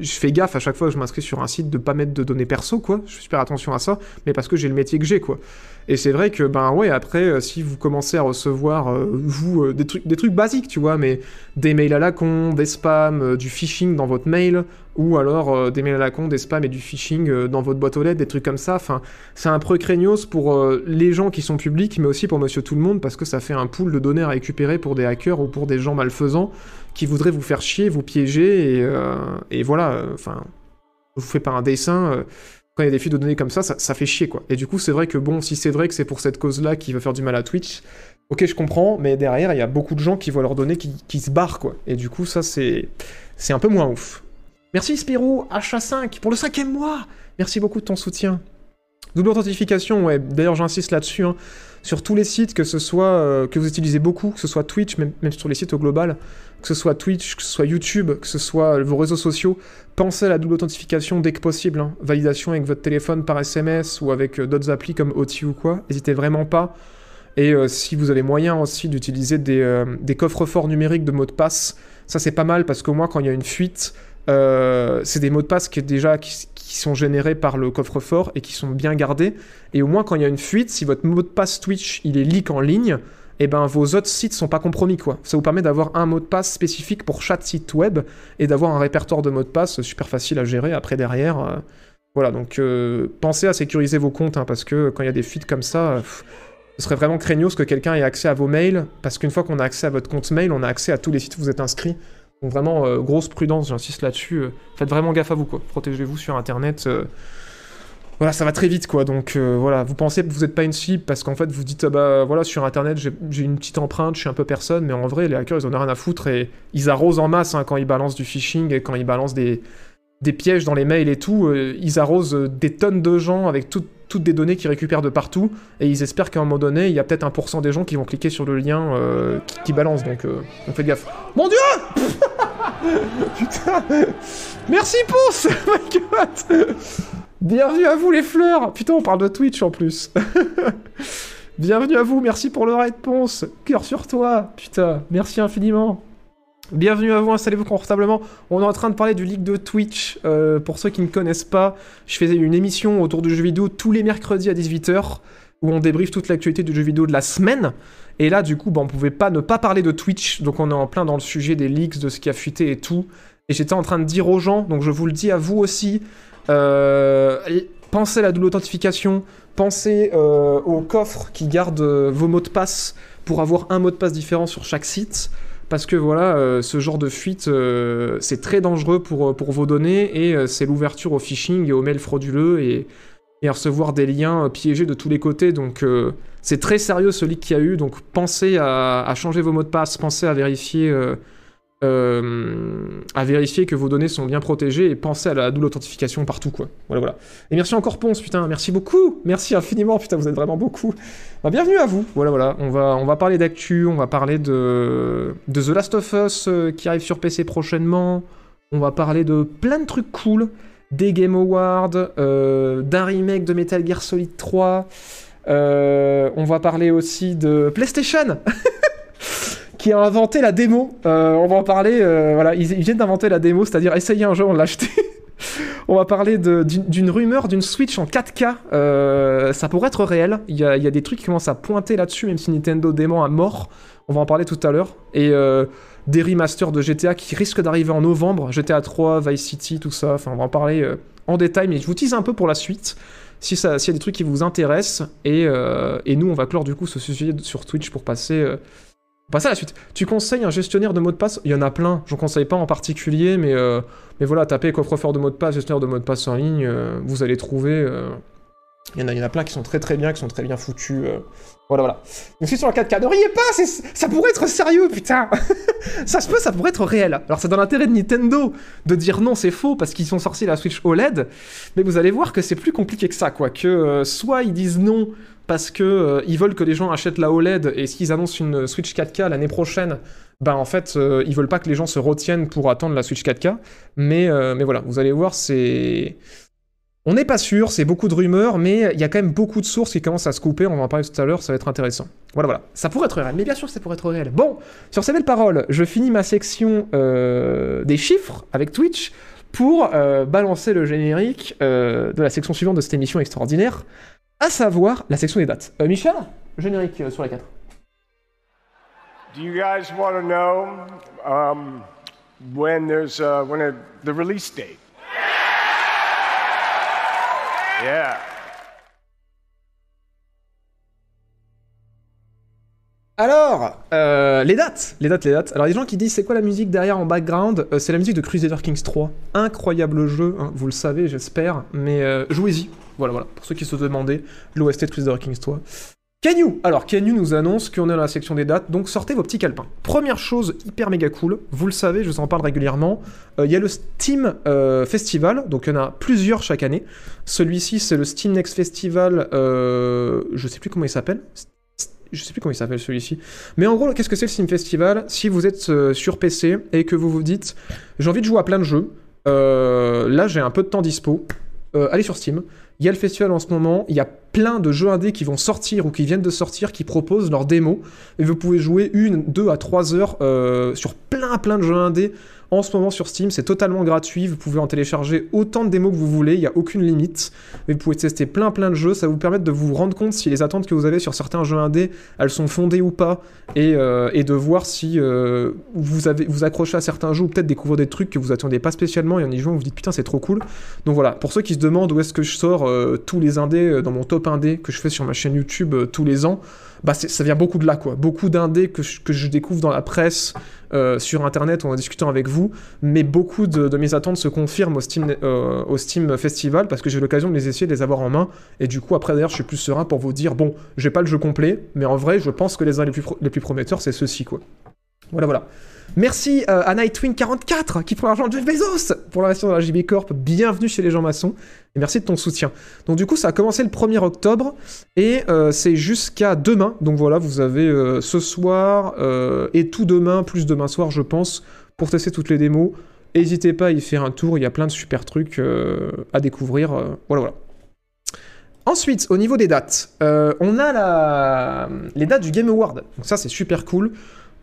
je- fais gaffe à chaque fois que je m'inscris sur un site de pas mettre de données perso, quoi. Je fais super attention à ça, mais parce que j'ai le métier que j'ai, quoi. Et c'est vrai que, ben ouais, après, euh, si vous commencez à recevoir, vous, des, trucs, basiques, tu vois, mais des mails à la con, des spams, du phishing dans votre mail, ou alors euh, des mails à la con, des spams et du phishing euh, dans votre boîte aux lettres, des trucs comme ça, enfin, c'est un craignos pour euh, les gens qui sont publics, mais aussi pour monsieur tout le monde, parce que ça fait un pool de données à récupérer pour des hackers ou pour des gens malfaisants qui voudraient vous faire chier, vous piéger, et, voilà, enfin, je vous fais pas un dessin, quand il y a des fuites de données comme ça, ça, fait chier, quoi. Et du coup, c'est vrai que, bon, si c'est vrai que c'est pour cette cause-là qui va faire du mal à Twitch, ok, je comprends, mais derrière, il y a beaucoup de gens qui voient leurs données qui, se barrent, quoi. Et du coup, ça, c'est un peu moins ouf. Merci Spirou, HA5, pour le cinquième mois Merci beaucoup de ton soutien. Double authentification, ouais, d'ailleurs j'insiste là-dessus, hein. sur tous les sites, que ce soit, euh, que vous utilisez beaucoup, que ce soit Twitch, même, même sur les sites au global, que ce soit Twitch, que ce soit YouTube, que ce soit euh, vos réseaux sociaux, pensez à la double authentification dès que possible, hein. validation avec votre téléphone par SMS ou avec euh, d'autres applis comme OT ou quoi, n'hésitez vraiment pas. Et si vous avez moyen aussi d'utiliser des, des coffres-forts numériques de mots de passe, ça c'est pas mal parce qu'au moins quand il y a une fuite, euh, c'est des mots de passe qui, déjà, qui, sont générés par le coffre-fort et qui sont bien gardés. Et au moins quand il y a une fuite, si votre mot de passe Twitch il est leak en ligne, et ben vos autres sites sont pas compromis quoi. Ça vous permet d'avoir un mot de passe spécifique pour chaque site web et d'avoir un répertoire de mots de passe super facile à gérer après derrière. euh, voilà donc euh, pensez à sécuriser vos comptes hein, parce que quand il y a des fuites comme ça, ce serait vraiment craignos que quelqu'un ait accès à vos mails parce qu'une fois qu'on a accès à votre compte mail, on a accès à tous les sites où vous êtes inscrit. Donc vraiment euh, grosse prudence, j'insiste là-dessus. euh, faites vraiment gaffe à vous quoi. Protégez-vous sur internet. euh, voilà, ça va très vite, quoi. Donc voilà, vous pensez que vous n'êtes pas une cible parce qu'en fait vous dites, ah bah voilà, sur internet j'ai j'ai une petite empreinte, je suis un peu personne, mais en vrai, les hackers ils en ont rien à foutre et ils arrosent en masse hein, quand ils balancent du phishing et quand ils balancent des, des pièges dans les mails et tout. euh, ils arrosent euh, des tonnes de gens avec tout- toutes des données qu'ils récupèrent de partout et ils espèrent qu'à un moment donné, il y a peut-être un pourcent des gens qui vont cliquer sur le lien euh, qui, balance. Donc on fait gaffe. Mon dieu Putain Merci Ponce my god Bienvenue à vous les fleurs Putain, on parle de Twitch en plus. Bienvenue à vous, merci pour le raid Ponce. Cœur sur toi, putain, merci infiniment. Bienvenue à vous, installez-vous confortablement. On est en train de parler du leak de Twitch. Euh, pour ceux qui ne connaissent pas, je faisais une émission autour du jeu vidéo tous les mercredis à 18h où on débriefe toute l'actualité du jeu vidéo de la semaine. Et là, du coup, bah, on pouvait pas ne pas parler de Twitch, donc on est en plein dans le sujet des leaks, de ce qui a fuité et tout. Et j'étais en train de dire aux gens, donc je vous le dis à vous aussi, euh, pensez à la double authentification, pensez euh, au coffre qui garde vos mots de passe pour avoir un mot de passe différent sur chaque site. Parce que voilà, euh, ce genre de fuite, euh, c'est très dangereux pour, euh, vos données et c'est l'ouverture au phishing et aux mails frauduleux et, à recevoir des liens piégés de tous les côtés. Donc c'est très sérieux ce leak qu'il y a eu. Donc pensez à changer vos mots de passe, pensez à vérifier, euh, à vérifier que vos données sont bien protégées et pensez à la double authentification partout quoi. Voilà voilà. Et merci encore Ponce, putain, merci beaucoup, merci infiniment, putain vous êtes vraiment beaucoup. Bah, bienvenue à vous. Voilà voilà, on va on va parler d'actu, on va parler de de The Last of Us euh, qui arrive sur PC prochainement. On va parler de plein de trucs cool, des Game Awards, euh, d'un remake de Metal Gear Solid 3. Euh, on va parler aussi de PlayStation qui a inventé la démo. Euh, on va en parler. euh, voilà, ils, ils viennent d'inventer la démo, c'est-à-dire essayer un jeu, on l'a acheté. On va parler de- d'une rumeur d'une Switch en 4K. Euh, ça pourrait être réel. Il y, a, des trucs qui commencent à pointer là-dessus, même si Nintendo dément à mort. On va en parler tout à l'heure. Et des remasters de GTA qui risquent d'arriver en novembre. GTA 3, Vice City, tout ça. Enfin, on va en parler en détail, mais je vous tease un peu pour la suite. Si ça- s'il y a des trucs qui vous intéressent. Et, nous, on va clore du coup ce sujet sur Twitch pour passer. Pour passer à la suite. Tu conseilles un gestionnaire de mots de passe? Il y en a plein. Je ne conseille pas en particulier, mais, euh, mais voilà, tapez coffre-fort de mots de passe, gestionnaire de mots de passe en ligne, euh, vous allez trouver. euh, Il y, en a, il y en a plein qui sont très très bien, qui sont très bien foutus. Voilà, voilà. Donc si sur la 4K, ne riez pas, ça pourrait être sérieux, putain Ça se peut, ça pourrait être réel. Alors c'est dans l'intérêt de Nintendo de dire non, c'est faux, parce qu'ils sont sortis la Switch OLED, mais vous allez voir que c'est plus compliqué que ça, quoi. Que soit ils disent non parce que euh, ils veulent que les gens achètent la OLED, et s'ils annoncent une Switch 4K l'année prochaine, ben en fait, euh, ils veulent pas que les gens se retiennent pour attendre la Switch 4K. Mais, euh, mais voilà, vous allez voir, c'est... On n'est pas sûr, c'est beaucoup de rumeurs, mais il y a quand même beaucoup de sources qui commencent à se couper, on va en parler tout à l'heure, ça va être intéressant. Voilà, voilà. Ça pourrait être réel, mais bien sûr que ça pourrait être réel. Bon, sur ces belles paroles, je finis ma section des chiffres avec Twitch pour balancer le générique de la section suivante de cette émission extraordinaire, à savoir la section des dates. Euh, Michel, générique euh, sur la 4. Do you guys want to know um, when there's uh, when a, the release date? Yeah. Alors, euh, les dates, les dates, les dates. Alors, il y a des gens qui disent c'est quoi la musique derrière en background? Euh, C'est la musique de Crusader Kings 3. Incroyable jeu, hein, vous le savez, j'espère. Mais euh, jouez-y. Voilà, voilà. Pour ceux qui se demandaient, l'OST de Crusader Kings 3. Kenyu Alors, Kenyu nous annonce qu'on est dans la section des dates, donc sortez vos petits calepins. Première chose hyper méga cool, vous le savez, je vous en parle régulièrement, euh, il y a le Steam euh, Festival, donc il y en a plusieurs chaque année. Celui-ci, c'est le Steam Next Festival, euh, je sais plus comment il s'appelle. Je sais plus comment il s'appelle celui-ci. Mais en gros, qu'est-ce que c'est le Steam Festival? Si vous êtes euh, sur PC et que vous vous dites, j'ai envie de jouer à plein de jeux, là j'ai un peu de temps dispo, allez sur Steam. Il y a le festival en ce moment, il y a plein de jeux indés qui vont sortir ou qui viennent de sortir qui proposent leur démo. Et vous pouvez jouer une, deux à trois heures euh, sur plein plein de jeux indés en ce moment sur Steam. C'est totalement gratuit, vous pouvez en télécharger autant de démos que vous voulez, il n'y a aucune limite. Et vous pouvez tester plein plein de jeux, ça vous permettre de vous rendre compte si les attentes que vous avez sur certains jeux indés, elles sont fondées ou pas. Et, euh, de voir si euh, vous avez vous accrochez à certains jeux ou peut-être découvrir des trucs que vous attendiez pas spécialement et en y jouant vous vous dites putain c'est trop cool. Donc voilà, pour ceux qui se demandent où est-ce que je sors euh, tous les indés dans mon top indé que je fais sur ma chaîne YouTube tous les ans, bah ça vient beaucoup de là quoi. Beaucoup d'indés que je, que je découvre dans la presse, euh, sur internet en discutant avec vous, mais beaucoup de, de mes attentes se confirment au Steam, euh, au Steam Festival parce que j'ai l'occasion de les essayer, de les avoir en main et du coup après d'ailleurs je suis plus serein pour vous dire bon j'ai pas le jeu complet mais en vrai je pense que les uns les plus, les plus prometteurs c'est ceux-ci quoi. Voilà voilà. Merci euh, à Nightwing44 qui prend l'argent de Jeff Bezos pour l'investissement dans la JB Corp. Bienvenue chez les gens maçons et merci de ton soutien. Donc du coup ça a commencé le 1er octobre et euh, c'est jusqu'à demain. Donc voilà vous avez euh, ce soir et tout demain plus demain soir je pense pour tester toutes les démos. N'hésitez pas à y faire un tour, il y a plein de super trucs à découvrir. voilà voilà. Ensuite, au niveau des dates, on a la... les dates du Game Award. Donc ça, c'est super cool.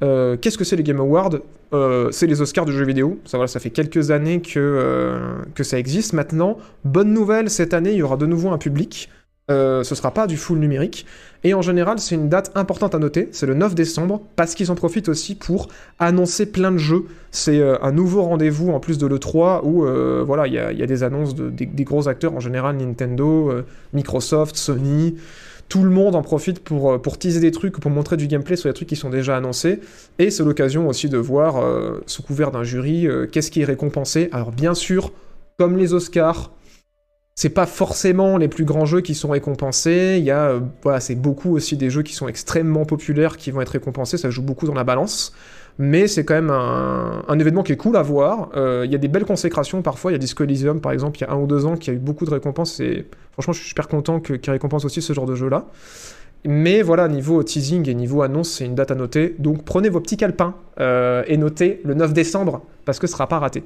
Euh, Qu'est-ce que c'est les Game Awards Euh, C'est les Oscars de jeux vidéo. Ça, voilà, ça fait quelques années que, euh, que ça existe maintenant. Bonne nouvelle, cette année, il y aura de nouveau un public. Ce sera pas du full numérique. Et en général, c'est une date importante à noter. C'est le 9 décembre, parce qu'ils en profitent aussi pour annoncer plein de jeux. C'est un nouveau rendez-vous en plus de l'E3 où voilà, il y, y a des annonces de, des, gros acteurs en général, Nintendo, Microsoft, Sony. Tout le monde en profite pour, euh, pour teaser des trucs, pour montrer du gameplay sur des trucs qui sont déjà annoncés. Et c'est l'occasion aussi de voir, euh, sous couvert d'un jury, euh, qu'est-ce qui est récompensé. Alors bien sûr, comme les Oscars, c'est pas forcément les plus grands jeux qui sont récompensés. Il y a, c'est beaucoup aussi des jeux qui sont extrêmement populaires qui vont être récompensés. Ça joue beaucoup dans la balance. Mais c'est quand même un, événement qui est cool à voir. Euh, Il y a des belles consécrations parfois. Il y a Disco Elysium, par exemple, il y a un ou deux ans, qui a eu beaucoup de récompenses. Et franchement, je suis super content que- qu'il récompense aussi ce genre de jeu-là. Mais voilà, niveau teasing et niveau annonce, c'est une date à noter. Donc prenez vos petits calepins euh, et notez le 9 décembre, parce que ce sera pas raté.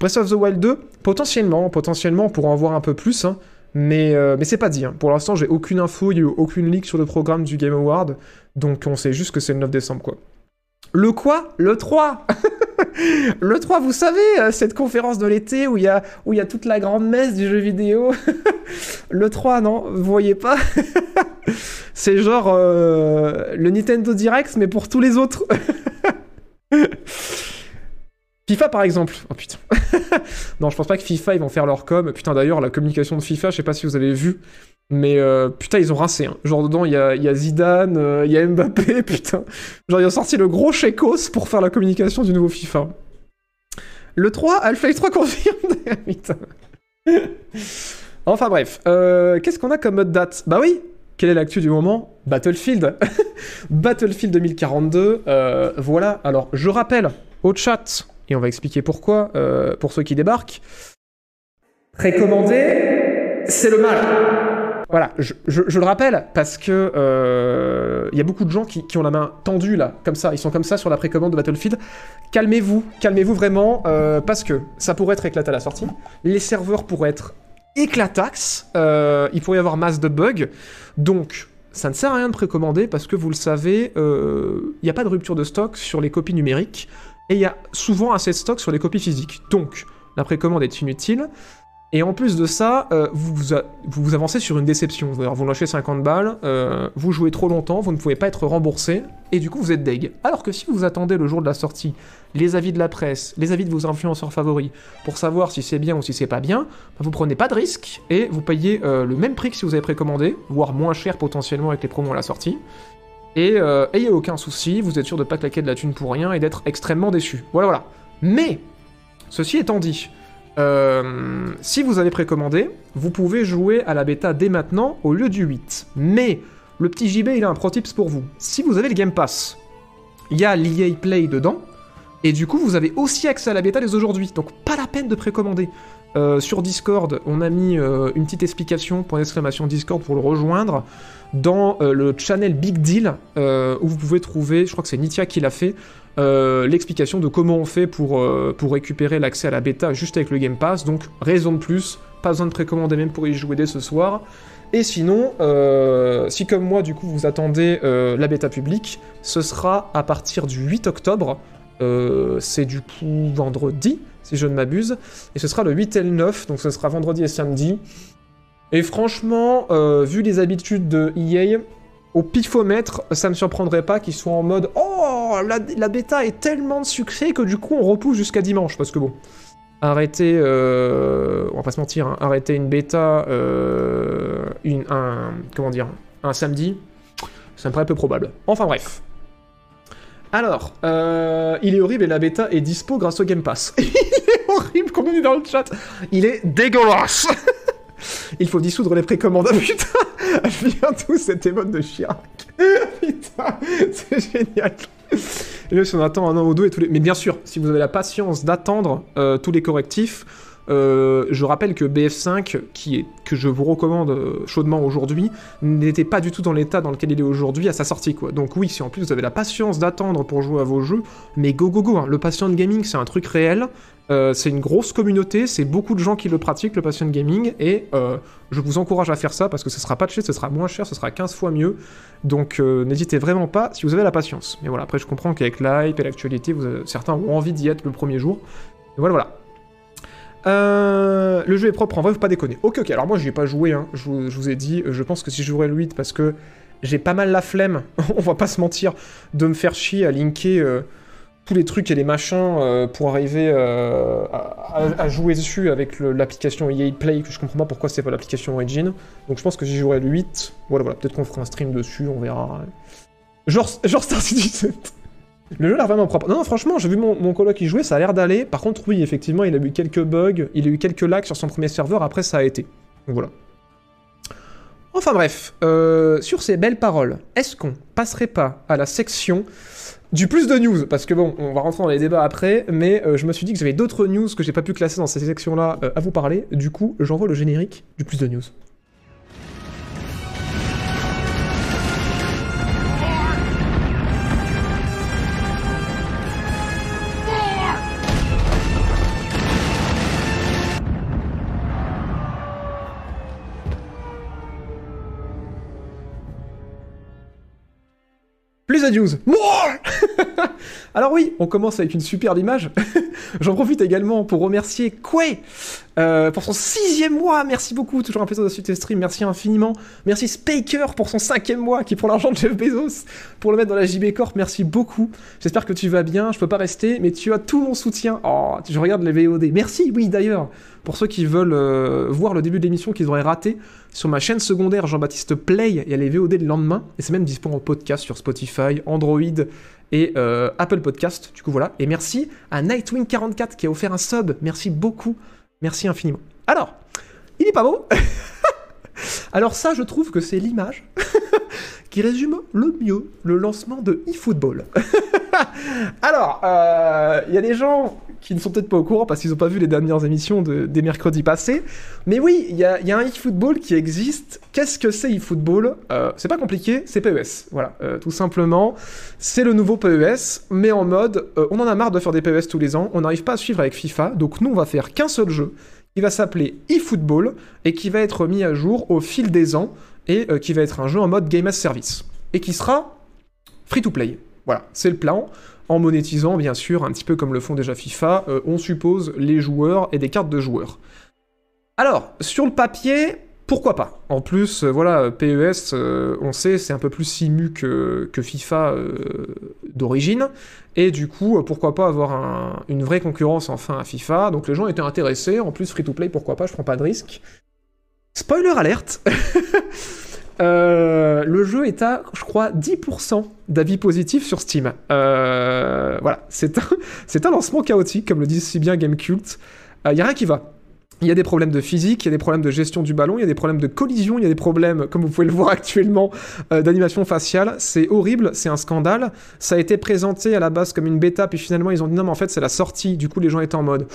Breath of the Wild 2, potentiellement, potentiellement, on pourra en voir un peu plus, hein, mais, euh, mais c'est pas dit. hein. Pour l'instant, j'ai aucune info, il y a eu aucune leak sur le programme du Game Award, donc on sait juste que c'est le 9 décembre, quoi. Le quoi? Le 3 Le 3, vous savez, euh, cette conférence de l'été où il y a, toute la grande messe du jeu vidéo. le 3, non, vous voyez pas? C'est genre euh, le Nintendo Direct, mais pour tous les autres. FIFA par exemple. Oh putain. non, je pense pas que FIFA ils vont faire leur com. Putain, d'ailleurs, la communication de FIFA, je sais pas si vous avez vu. Mais euh, putain, ils ont rincé. Hein. Genre dedans, il y a, Zidane, euh, il y a Mbappé, putain. Genre, ils ont sorti le gros Chekos pour faire la communication du nouveau FIFA. Le 3, Half-Life 3 confirmé. putain. enfin bref, euh, qu'est-ce qu'on a comme mode date? Bah oui, quelle est l'actu du moment? Battlefield. Battlefield 2042. Euh, voilà, alors je rappelle au chat, et on va expliquer pourquoi, pour ceux qui débarquent. Précommander, c'est le mal. Voilà, je, le rappelle parce que il euh, y a beaucoup de gens qui, ont la main tendue là, comme ça, ils sont comme ça sur la précommande de Battlefield. Calmez-vous, calmez-vous vraiment, euh, parce que ça pourrait être éclaté à la sortie, les serveurs pourraient être éclatax, euh, il pourrait y avoir masse de bugs, donc ça ne sert à rien de précommander parce que vous le savez, il n'y a pas de rupture de stock sur les copies numériques et il y a souvent assez de stock sur les copies physiques. Donc la précommande est inutile. Et en plus de ça, euh, vous, vous, avancez sur une déception. Vous lâchez 50 balles, euh, vous jouez trop longtemps, vous ne pouvez pas être remboursé, et du coup vous êtes deg. Alors que si vous attendez le jour de la sortie, les avis de la presse, les avis de vos influenceurs favoris, pour savoir si c'est bien ou si c'est pas bien, bah, vous prenez pas de risque, et vous payez euh, le même prix que si vous avez précommandé, voire moins cher potentiellement avec les promos à la sortie. Et ayez aucun souci, vous êtes sûr de pas claquer de la thune pour rien et d'être extrêmement déçu. Voilà, voilà. Mais, ceci étant dit, euh, si vous avez précommandé, vous pouvez jouer à la bêta dès maintenant au lieu du 8. Mais le petit JB, il a un pro tips pour vous. Si vous avez le Game Pass, il y a l'EA Play dedans, et du coup, vous avez aussi accès à la bêta dès aujourd'hui. Donc, pas la peine de précommander. Euh, sur Discord, on a mis euh, une petite explication, point d'exclamation Discord pour le rejoindre, dans le channel Big Deal, où vous pouvez trouver, je crois que c'est Nitia qui l'a fait, euh, l'explication de comment on fait pour, euh, pour récupérer l'accès à la bêta juste avec le Game Pass. Donc, raison de plus, pas besoin de précommander même pour y jouer dès ce soir. Et sinon, euh, si comme moi, du coup, vous attendez la bêta publique, ce sera à partir du 8 octobre. c'est du coup vendredi, si je ne m'abuse. Et ce sera le 8 et le 9, donc ce sera vendredi et samedi. Et franchement, vu les habitudes de EA, au pifomètre, ça me surprendrait pas qu'ils soient en mode Oh, la, bêta est tellement de succès que du coup on repousse jusqu'à dimanche. Parce que bon, arrêter, euh, on va pas se mentir, hein, arrêter une bêta, euh, une, un, comment dire, un samedi, ça me paraît peu probable. Enfin bref. Alors, euh, il est horrible et la bêta est dispo grâce au Game Pass. il est horrible, comme on dit dans le chat. Il est dégueulasse. Il faut dissoudre les précommandes. Ah, putain viens tout cette émote de Chirac. putain, c'est génial. Et là, si on attend un an ou deux et tous les... Mais bien sûr, si vous avez la patience d'attendre euh, tous les correctifs, euh, je rappelle que BF5, qui que je vous recommande euh, chaudement aujourd'hui, n'était pas du tout dans l'état dans lequel il est aujourd'hui à sa sortie. Donc oui, si en plus vous avez la patience d'attendre pour jouer à vos jeux, mais go go go, hein. le patient gaming c'est un truc réel, euh, c'est une grosse communauté, c'est beaucoup de gens qui le pratiquent, le patient gaming, et euh, je vous encourage à faire ça parce que ce sera patché, ce sera moins cher, ce sera 15 fois mieux. Donc euh, n'hésitez vraiment pas si vous avez la patience. Mais voilà, après je comprends qu'avec l'hype et l'actualité, certains ont envie d'y être le premier jour. Et voilà, voilà. Le jeu est propre, en vrai, faut pas déconner. Ok, ok, alors moi j'y ai pas joué, hein. je, vous, ai dit, je pense que si je jouerais le 8, parce que j'ai pas mal la flemme, on va pas se mentir, de me faire chier à linker tous les trucs et les machins euh, pour arriver euh, à, jouer dessus avec l'application EA Play, que je comprends pas pourquoi c'est pas l'application Origin. Donc je pense que j'y jouerai le 8. Voilà, voilà, peut-être qu'on fera un stream dessus, on verra. Genre, genre Star Citizen. Le jeu a l'air vraiment propre. Non, non franchement, j'ai vu mon, mon coloc y jouer, ça a l'air d'aller. Par contre, oui, effectivement, il a eu quelques bugs, il a eu quelques lags sur son premier serveur, après ça a été. Donc voilà. Enfin bref, euh, sur ces belles paroles, est-ce qu'on passerait pas à la section du plus de news Parce que bon, on va rentrer dans les débats après, mais euh, je me suis dit que j'avais d'autres news que j'ai pas pu classer dans ces sections-là euh, à vous parler. Du coup, j'envoie le générique du plus de news. Plus news. More Alors oui, on commence avec une superbe image. J'en profite également pour remercier Quay euh, pour son sixième mois. Merci beaucoup, toujours un plaisir de suivre tes streams. Merci infiniment. Merci Spaker pour son cinquième mois, qui prend l'argent de Jeff Bezos pour le mettre dans la JB Corp. Merci beaucoup. J'espère que tu vas bien. Je peux pas rester, mais tu as tout mon soutien. Oh, je regarde les VOD. Merci, oui d'ailleurs. Pour ceux qui veulent euh, voir le début de l'émission qu'ils auraient raté, sur ma chaîne secondaire Jean-Baptiste Play, il y a les VOD le lendemain, et c'est même disponible en podcast sur Spotify, Android euh, Apple Podcast. Du coup, voilà. Et merci à Nightwing44 qui a offert un sub. Merci beaucoup. Merci infiniment. Alors, il est pas beau Alors ça, je trouve que c'est l'image qui résume le mieux le lancement de eFootball. Alors, euh, il y a des gens qui ne sont peut-être pas au courant parce qu'ils n'ont pas vu les dernières émissions de, des mercredis passés. Mais oui, il y a, un eFootball qui existe. Qu'est-ce que c'est eFootball? Euh, C'est pas compliqué, c'est PES. Voilà, euh, tout simplement. C'est le nouveau PES, mais en mode, euh, on en a marre de faire des PES tous les ans, on n'arrive pas à suivre avec FIFA, donc nous on va faire qu'un seul jeu qui va s'appeler eFootball et qui va être mis à jour au fil des ans et qui va être un jeu en mode Game as Service et qui sera free to play. Voilà, c'est le plan en monétisant bien sûr, un petit peu comme le font déjà FIFA, euh, on suppose les joueurs et des cartes de joueurs. Alors, sur le papier, pourquoi pas? En plus, euh, voilà, PES, euh, on sait, c'est un peu plus simu que, FIFA d'origine, et du coup, pourquoi pas avoir un- une vraie concurrence enfin à FIFA? Donc les gens étaient intéressés, en plus free-to-play, pourquoi pas, je prends pas de risque. Spoiler alerte Euh, le jeu est à, je crois, 10% d'avis positifs sur Steam. Euh, voilà, c'est un, un lancement chaotique, comme le dit si bien Gamecult. Il n'y a rien qui va. Il y a des problèmes de physique, il y a des problèmes de gestion du ballon, il y a des problèmes de collision, il y a des problèmes, comme vous pouvez le voir actuellement, euh, d'animation faciale. C'est horrible, c'est un scandale. Ça a été présenté à la base comme une bêta, puis finalement ils ont dit non, mais en fait c'est la sortie. Du coup, les gens étaient en mode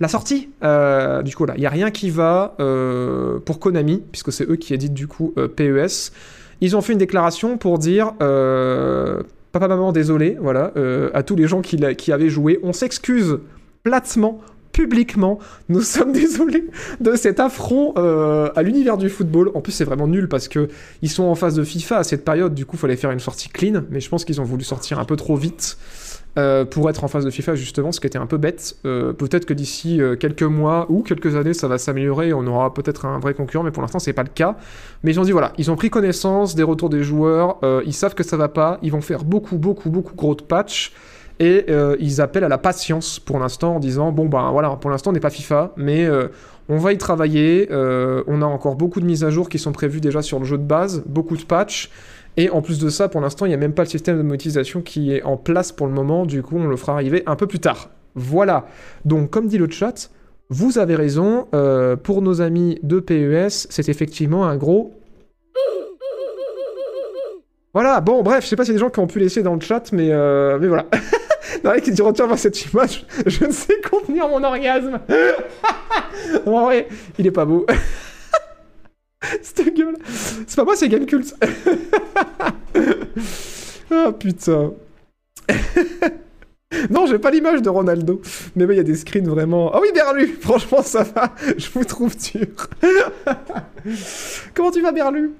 la sortie. Euh, du coup, là, il n'y a rien qui va euh, pour Konami, puisque c'est eux qui éditent du coup euh, PES. Ils ont fait une déclaration pour dire Papa, maman, désolé, voilà, à tous les gens qui, qui avaient joué. On s'excuse platement, publiquement. Nous sommes désolés de cet affront à l'univers du football. En plus, c'est vraiment nul parce que ils sont en phase de FIFA à cette période. Du coup, fallait faire une sortie clean, mais je pense qu'ils ont voulu sortir un peu trop vite. Euh, pour être en phase de FIFA justement, ce qui était un peu bête. Euh, peut-être que d'ici euh, quelques mois ou quelques années, ça va s'améliorer on aura peut-être un vrai concurrent, mais pour l'instant, c'est pas le cas. Mais ils ont dit voilà, ils ont pris connaissance des retours des joueurs, ils savent que ça va pas, ils vont faire beaucoup, beaucoup, beaucoup gros de patch. Et ils appellent à la patience pour l'instant en disant bon ben voilà pour l'instant on n'est pas FIFA mais on va y travailler on a encore beaucoup de mises à jour qui sont prévues déjà sur le jeu de base beaucoup de patchs et en plus de ça pour l'instant il n'y a même pas le système de monétisation qui est en place pour le moment du coup on le fera arriver un peu plus tard voilà donc comme dit le chat vous avez raison euh, pour nos amis de PES c'est effectivement un gros voilà, bon, bref, je sais pas s'il y a des gens qui ont pu laisser dans le chat, mais, euh, mais voilà. Non, qui dit retiens moi cette image, je ne sais contenir mon orgasme. en vrai, il est pas beau. Cette gueule. C'est pas moi, c'est Gamecult. ah putain. non, j'ai pas l'image de Ronaldo. Mais oui, il y a des screens vraiment. Ah oui, Berlu Franchement, ça va. Je vous trouve dur. Comment tu vas, Berlu?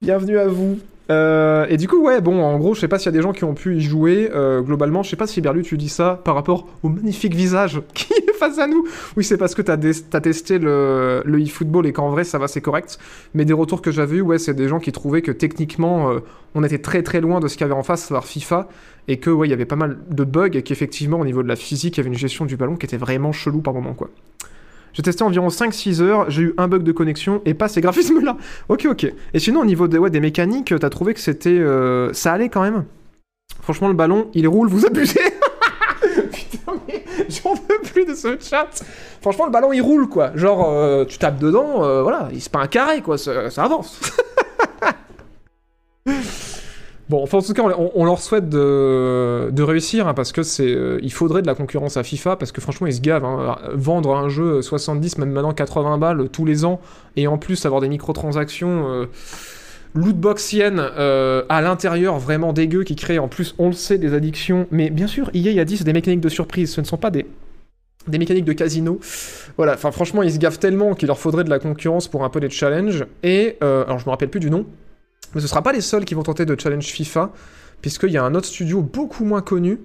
Bienvenue à vous. Euh, et du coup, ouais, bon, en gros, je sais pas s'il y a des gens qui ont pu y jouer. euh, globalement, je sais pas si Berlu, tu dis ça par rapport au magnifique visage qui est face à nous. Oui, c'est parce que t'as testé le, le eFootball et qu'en vrai, ça va, c'est correct. Mais des retours que j'avais eu, ouais, c'est des gens qui trouvaient que techniquement, euh, on était très très loin de ce qu'il y avait en face, savoir FIFA. Et que, ouais, il y avait pas mal de bugs et qu'effectivement, au niveau de la physique, il y avait une gestion du ballon qui était vraiment chelou par moment, quoi. J'ai testé environ 5-6 heures, j'ai eu un bug de connexion et pas ces graphismes-là. Ok, ok. Et sinon, au niveau des, ouais, des mécaniques, t'as trouvé que c'était. euh, ça allait quand même? Franchement, le ballon, il roule, vous abusez Putain, mais j'en veux plus de ce chat Franchement, le ballon, il roule, quoi. Genre, euh, tu tapes dedans, euh, voilà, il c'est pas un carré, quoi, ça avance. Bon, enfin, en tout cas, on, leur souhaite de, réussir, hein, parce que c'est, euh, il faudrait de la concurrence à FIFA, parce que franchement, ils se gavent. hein. Vendre un jeu 70, même maintenant 80 balles tous les ans, et en plus avoir des microtransactions euh, lootboxiennes euh, à l'intérieur, vraiment dégueu, qui créent en plus, on le sait, des addictions. Mais bien sûr, EA a dit c'est des mécaniques de surprise, ce ne sont pas des des mécaniques de casino. Voilà, enfin franchement, ils se gavent tellement qu'il leur faudrait de la concurrence pour un peu des challenges. Et, euh, alors je me rappelle plus du nom, mais ce sera pas les seuls qui vont tenter de challenge FIFA, puisqu'il y a un autre studio beaucoup moins connu,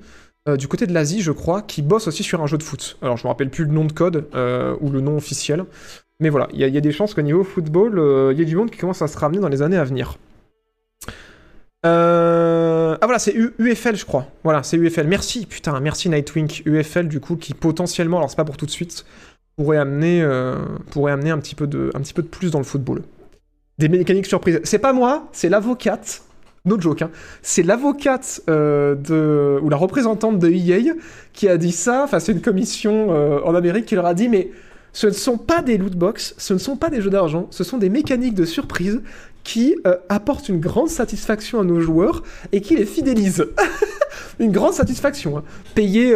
euh, du côté de l'Asie, je crois, qui bosse aussi sur un jeu de foot. Alors, je me rappelle plus le nom de code euh, ou le nom officiel. Mais voilà, il y, a- des chances qu'au niveau football, euh, il y ait du monde qui commence à se ramener dans les années à venir. Ah voilà, c'est UFL, je crois. Voilà, c'est UFL. Merci, putain, merci Nightwing. UFL, du coup, qui potentiellement, alors c'est pas pour tout de suite, pourrait amener, pourrait amener un, petit peu de, un petit peu de plus dans le football. Des mécaniques surprises. C'est pas moi, c'est l'avocate. No joke, hein. C'est l'avocate euh, de ou la représentante de EA qui a dit ça. Enfin, c'est une commission euh, en Amérique qui leur a dit mais ce ne sont pas des loot box, ce ne sont pas des jeux d'argent, ce sont des mécaniques de surprise qui euh, apportent une grande satisfaction à nos joueurs et qui les fidélisent. une grande satisfaction. hein. Payer,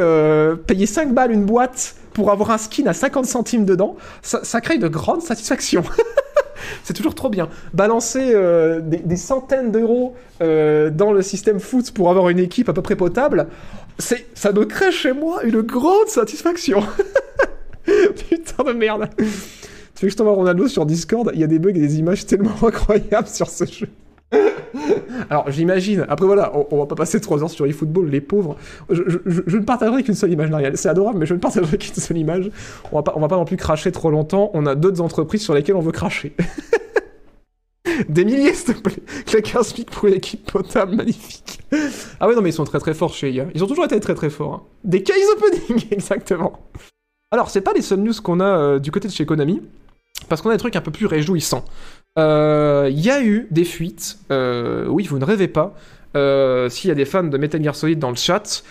payer 5 balles une boîte pour avoir un skin à 50 centimes dedans, ça, crée de grandes satisfactions. C'est toujours trop bien. Balancer euh, des, centaines d'euros euh, dans le système foot pour avoir une équipe à peu près potable, ça me crée chez moi une grande satisfaction. Putain de merde. Tu veux que je t'envoie Ronaldo sur Discord? Il y a des bugs et des images tellement incroyables sur ce jeu. Alors j'imagine, après voilà, on, va pas passer 3 heures sur eFootball, les pauvres. Je, ne partagerai qu'une seule image, Nariel. C'est adorable, mais je ne partagerai qu'une seule image. On va, pas, on va pas non plus cracher trop longtemps. On a d'autres entreprises sur lesquelles on veut cracher. Des milliers, s'il te plaît. Claque un SMIC pour une équipe potable, magnifique. Ah ouais, non, mais ils sont très très forts chez IA. Ils ont toujours été très très forts. hein. Des case opening, exactement. Alors, c'est pas les seules news qu'on a euh, du côté de chez Konami, parce qu'on a des trucs un peu plus réjouissants. Euh, Il y a eu des fuites, euh, oui, vous ne rêvez pas, euh, s'il y a des fans de Metal Gear Solid dans le chat,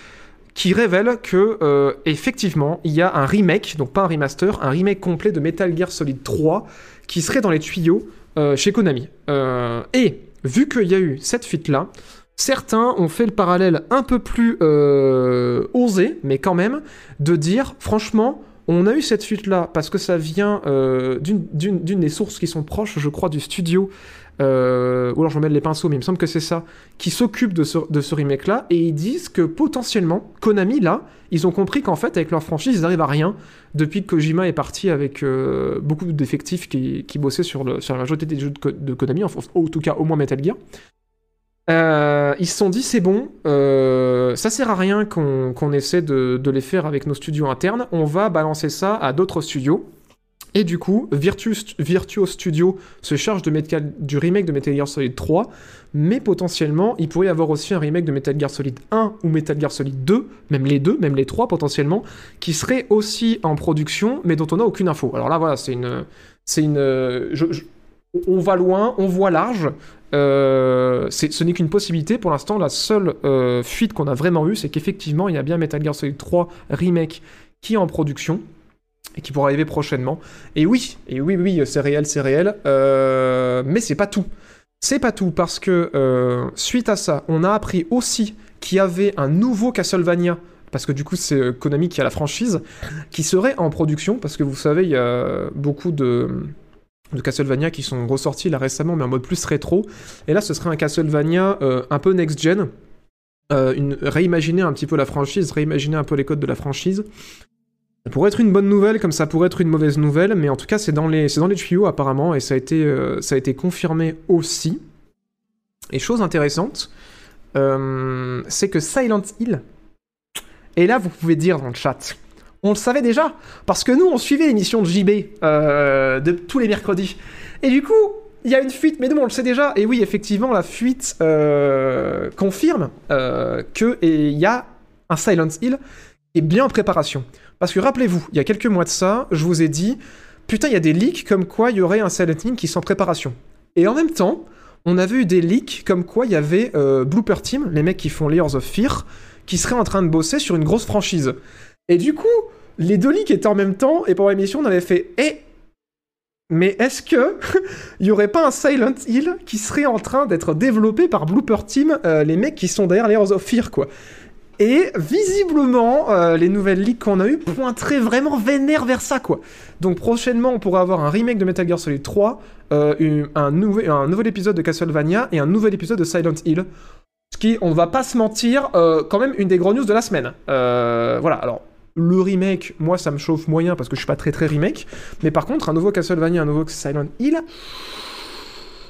qui révèlent que, euh, effectivement, il y a un remake, donc pas un remaster, un remake complet de Metal Gear Solid 3 qui serait dans les tuyaux euh, chez Konami. Euh, et vu qu'il y a eu cette fuite-là, certains ont fait le parallèle un peu plus euh, osé, mais quand même, de dire, franchement, on a eu cette fuite-là parce que ça vient euh, d'une- des sources qui sont proches, je crois, du studio, euh, ou alors je me mêle les pinceaux, mais il me semble que c'est ça, qui s'occupe de ce, remake-là, et ils disent que potentiellement, Konami, là, ils ont compris qu'en fait, avec leur franchise, ils n'arrivent à rien depuis que Kojima est parti avec euh, beaucoup d'effectifs qui, qui bossaient sur, la majorité des jeux de, Ko- de Konami, en tout cas au moins Metal Gear. Euh, ils se sont dit c'est bon, euh, ça sert à rien qu'on essaie de, les faire avec nos studios internes, on va balancer ça à d'autres studios. Et du coup, Virtus, Virtuos Studio se charge de Metal- du remake de Metal Gear Solid 3, mais potentiellement, il pourrait y avoir aussi un remake de Metal Gear Solid 1 ou Metal Gear Solid 2, même les deux, même les trois potentiellement, qui serait aussi en production, mais dont on n'a aucune info. Alors là, voilà, c'est une, une, on va loin, on voit large. Euh, ce n'est qu'une possibilité. Pour l'instant, la seule euh, fuite qu'on a vraiment eue, c'est qu'effectivement, il y a bien Metal Gear Solid 3 remake qui est en production et qui pourra arriver prochainement. Et oui, et oui, oui, c'est réel, c'est réel. Euh, mais c'est pas tout. C'est pas tout parce que suite à ça, on a appris aussi qu'il y avait un nouveau Castlevania. Parce que du coup, c'est Konami qui a la franchise, qui serait en production. Parce que vous savez, il y a beaucoup de, de Castlevania qui sont ressortis là récemment, mais en mode plus rétro. Et là, ce serait un Castlevania euh, un peu next-gen. Euh, réimaginer un petit peu la franchise, réimaginer un peu les codes de la franchise. Ça pourrait être une bonne nouvelle, comme ça pourrait être une mauvaise nouvelle, mais en tout cas, c'est dans les, c'est dans les tuyaux apparemment, et ça a été, euh, ça a été confirmé aussi. Et chose intéressante, c'est que Silent Hill, et là, vous pouvez dire dans le chat, on le savait déjà, parce que nous, on suivait l'émission de JB euh, de tous les mercredis. Et du coup, il y a une fuite, mais nous, on le sait déjà. Et oui, effectivement, la fuite euh, confirme euh, qu'il y a un Silent Hill qui est bien en préparation. Parce que rappelez-vous, il y a quelques mois de ça, je vous ai dit, putain, il y a des leaks comme quoi il y aurait un Silent Hill qui sont en préparation. Et en même temps, on avait eu des leaks comme quoi il y avait euh, Blooper Team, les mecs qui font Layers of Fear, qui seraient en train de bosser sur une grosse franchise. Et du coup, les deux leaks étaient en même temps, et pour l'émission, on avait fait Eh Mais est-ce que il y aurait pas un Silent Hill qui serait en train d'être développé par Blooper Team, euh, les mecs qui sont derrière Layers of Fear, quoi? Et visiblement, euh, les nouvelles leaks qu'on a eues pointeraient vraiment vénère vers ça, quoi. Donc prochainement, on pourra avoir un remake de Metal Gear Solid 3, euh, un, nouvel, épisode de Castlevania et un nouvel épisode de Silent Hill. Ce qui, on va pas se mentir, quand même une des gros news de la semaine. Voilà, alors le remake, moi ça me chauffe moyen parce que je suis pas très très remake. Mais par contre, un nouveau Castlevania, un nouveau Silent Hill,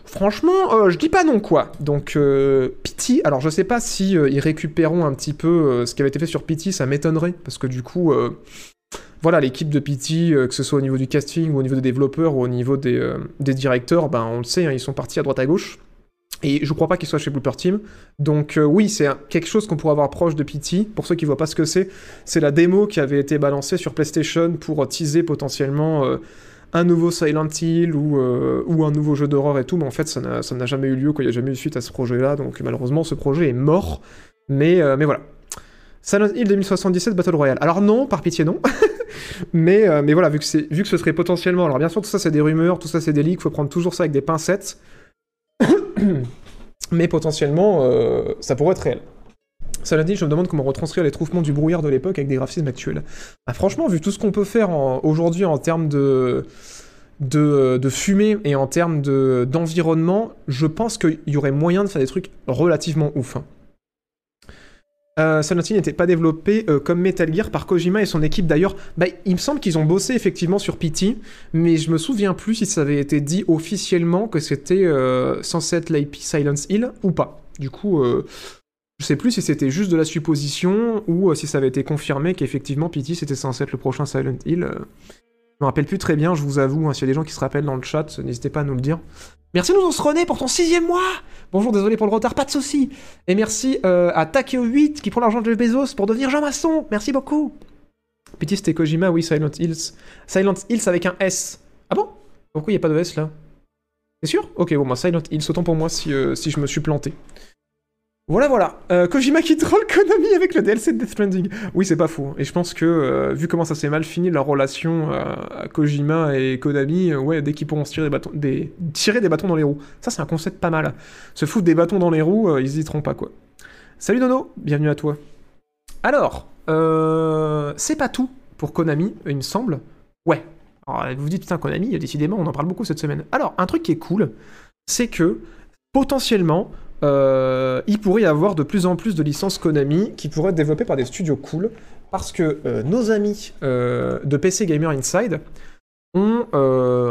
franchement, euh, je dis pas non quoi. Donc euh, Pity, alors je sais pas si euh, ils récupéreront un petit peu ce qui avait été fait sur Pity, ça m'étonnerait parce que du coup, voilà, l'équipe de Pity, que ce soit au niveau du casting ou au niveau des développeurs ou au niveau des, des directeurs, ben on le sait, hein, ils sont partis à droite à gauche. Et je crois pas qu'ils soient chez Blooper Team. Donc euh, oui, c'est quelque chose qu'on pourrait avoir proche de Pity. Pour ceux qui voient pas ce que c'est, c'est la démo qui avait été balancée sur PlayStation pour teaser potentiellement euh, un nouveau Silent Hill ou, euh, un nouveau jeu d'horreur et tout. Mais en fait, ça n'a jamais eu lieu, quoi. il n'y a jamais eu de suite à ce projet-là. Donc malheureusement, ce projet est mort. Mais, euh, voilà. Silent Hill 2077 Battle Royale. Alors non, par pitié non. mais, euh, voilà, vu que, c'est- vu que ce serait potentiellement... Alors bien sûr, tout ça c'est des rumeurs, tout ça c'est des leaks, faut prendre toujours ça avec des pincettes. mais potentiellement, euh, ça pourrait être réel. Cela dit, je me demande comment retranscrire les trouvements du brouillard de l'époque avec des graphismes actuels. Ah, franchement, vu tout ce qu'on peut faire aujourd'hui en termes de, de, de fumée et en termes de- d'environnement, je pense qu'il y aurait moyen de faire des trucs relativement ouf. hein. Euh, Silent Hill n'était pas développé euh, comme Metal Gear par Kojima et son équipe d'ailleurs. Bah, il me semble qu'ils ont bossé effectivement sur PT, mais je me souviens plus si ça avait été dit officiellement que c'était euh, censé être l'IP Silence Hill ou pas. Du coup, euh, je sais plus si c'était juste de la supposition ou si ça avait été confirmé qu'effectivement PT c'était censé être le prochain Silent Hill. Je me rappelle plus très bien, je vous avoue, hein, s'il y a des gens qui se rappellent dans le chat, n'hésitez pas à nous le dire. Merci nous René pour ton sixième mois Bonjour, désolé pour le retard, pas de soucis Et merci euh, à Takeo8 qui prend l'argent de Jeff Bezos pour devenir Jean Masson Merci beaucoup Petit c'était Kojima, oui, Silent Hills. Silent Hills avec un S. Ah bon? Pourquoi il n'y a pas de S là? C'est sûr? Ok, bon, moi Silent Hills, autant pour moi si, euh, si je me suis planté. Voilà, voilà. Euh, Kojima qui troll Konami avec le DLC de Death Stranding. Oui, c'est pas fou. Et je pense que, euh, vu comment ça s'est mal fini, leur relation euh, à Kojima et Konami, euh, ouais, dès qu'ils pourront se tirer des, bâtons, tirer des bâtons dans les roues. Ça, c'est un concept pas mal. Se foutre des bâtons dans les roues, ils hésiteront pas, quoi. Salut Nono, bienvenue à toi. Alors, c'est pas tout pour Konami, il me semble. Ouais. Alors, vous vous dites, putain, Konami, décidément, on en parle beaucoup cette semaine. Alors, un truc qui est cool, c'est que, potentiellement, euh, il pourrait y avoir de plus en plus de licences Konami qui pourraient être développées par des studios cool, parce que euh, nos amis euh, de PC Gamer Inside ont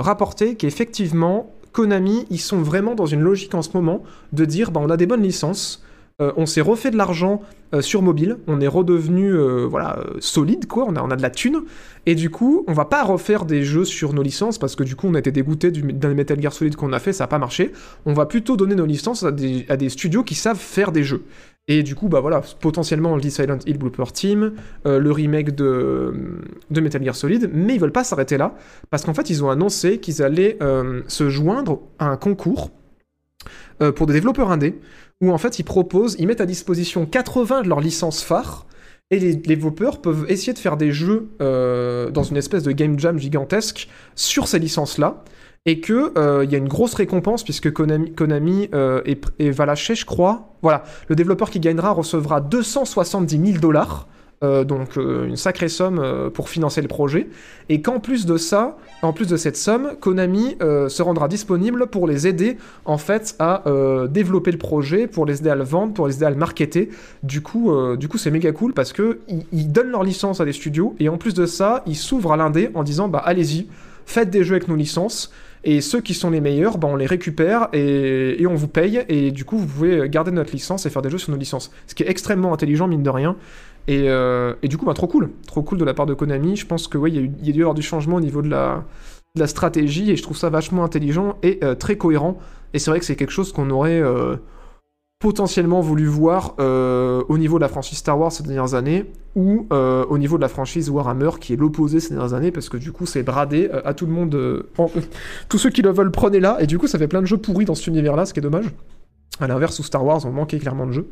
rapporté qu'effectivement, Konami, ils sont vraiment dans une logique en ce moment de dire, bah, on a des bonnes licences, euh, on s'est refait de l'argent euh, sur mobile, on est redevenu euh, voilà, solide, quoi, on a, de la thune, et du coup, on va pas refaire des jeux sur nos licences, parce que du coup, on a été dégoûté du, d'un Metal Gear Solid qu'on a fait, ça a pas marché, on va plutôt donner nos licences à des, studios qui savent faire des jeux. Et du coup, bah voilà, potentiellement, dit Silent Hill Blooper Team, le remake de, de Metal Gear Solid, mais ils veulent pas s'arrêter là, parce qu'en fait, ils ont annoncé qu'ils allaient se joindre à un concours pour des développeurs indés, où en fait, ils proposent, ils mettent à disposition 80 de leurs licences phares, et les développeurs peuvent essayer de faire des jeux euh, dans une espèce de game jam gigantesque sur ces licences-là, et que euh, il y a une grosse récompense puisque Konami, Konami euh, va lâcher, je crois. Voilà, le développeur qui gagnera recevra 270 000 dollars. Euh, donc euh, une sacrée somme euh, pour financer le projet, et qu'en plus de ça, en plus de cette somme, Konami se rendra disponible pour les aider en fait à développer le projet, pour les aider à le vendre, pour les aider à le marketer. Du coup, c'est méga cool parce que ils, ils donnent leur licence à des studios et en plus de ça, ils s'ouvrent à l'indé en disant bah allez-y, faites des jeux avec nos licences. Et ceux qui sont les meilleurs, bah, on les récupère et on vous paye. Et du coup, vous pouvez garder notre licence et faire des jeux sur nos licences. Ce qui est extrêmement intelligent, mine de rien. Et, euh, et du coup, bah, trop cool. Trop cool de la part de Konami. Je pense que il y a dû y avoir du changement au niveau de la, stratégie. Et je trouve ça vachement intelligent et euh, très cohérent. Et c'est vrai que c'est quelque chose qu'on aurait euh, potentiellement voulu voir au niveau de la franchise Star Wars ces dernières années ou au niveau de la franchise Warhammer qui est l'opposé ces dernières années parce que du coup c'est bradé à tout le monde tous ceux qui le veulent prenez là et du coup ça fait plein de jeux pourris dans cet univers là ce qui est dommage à l'inverse où Star Wars on manquait clairement de jeux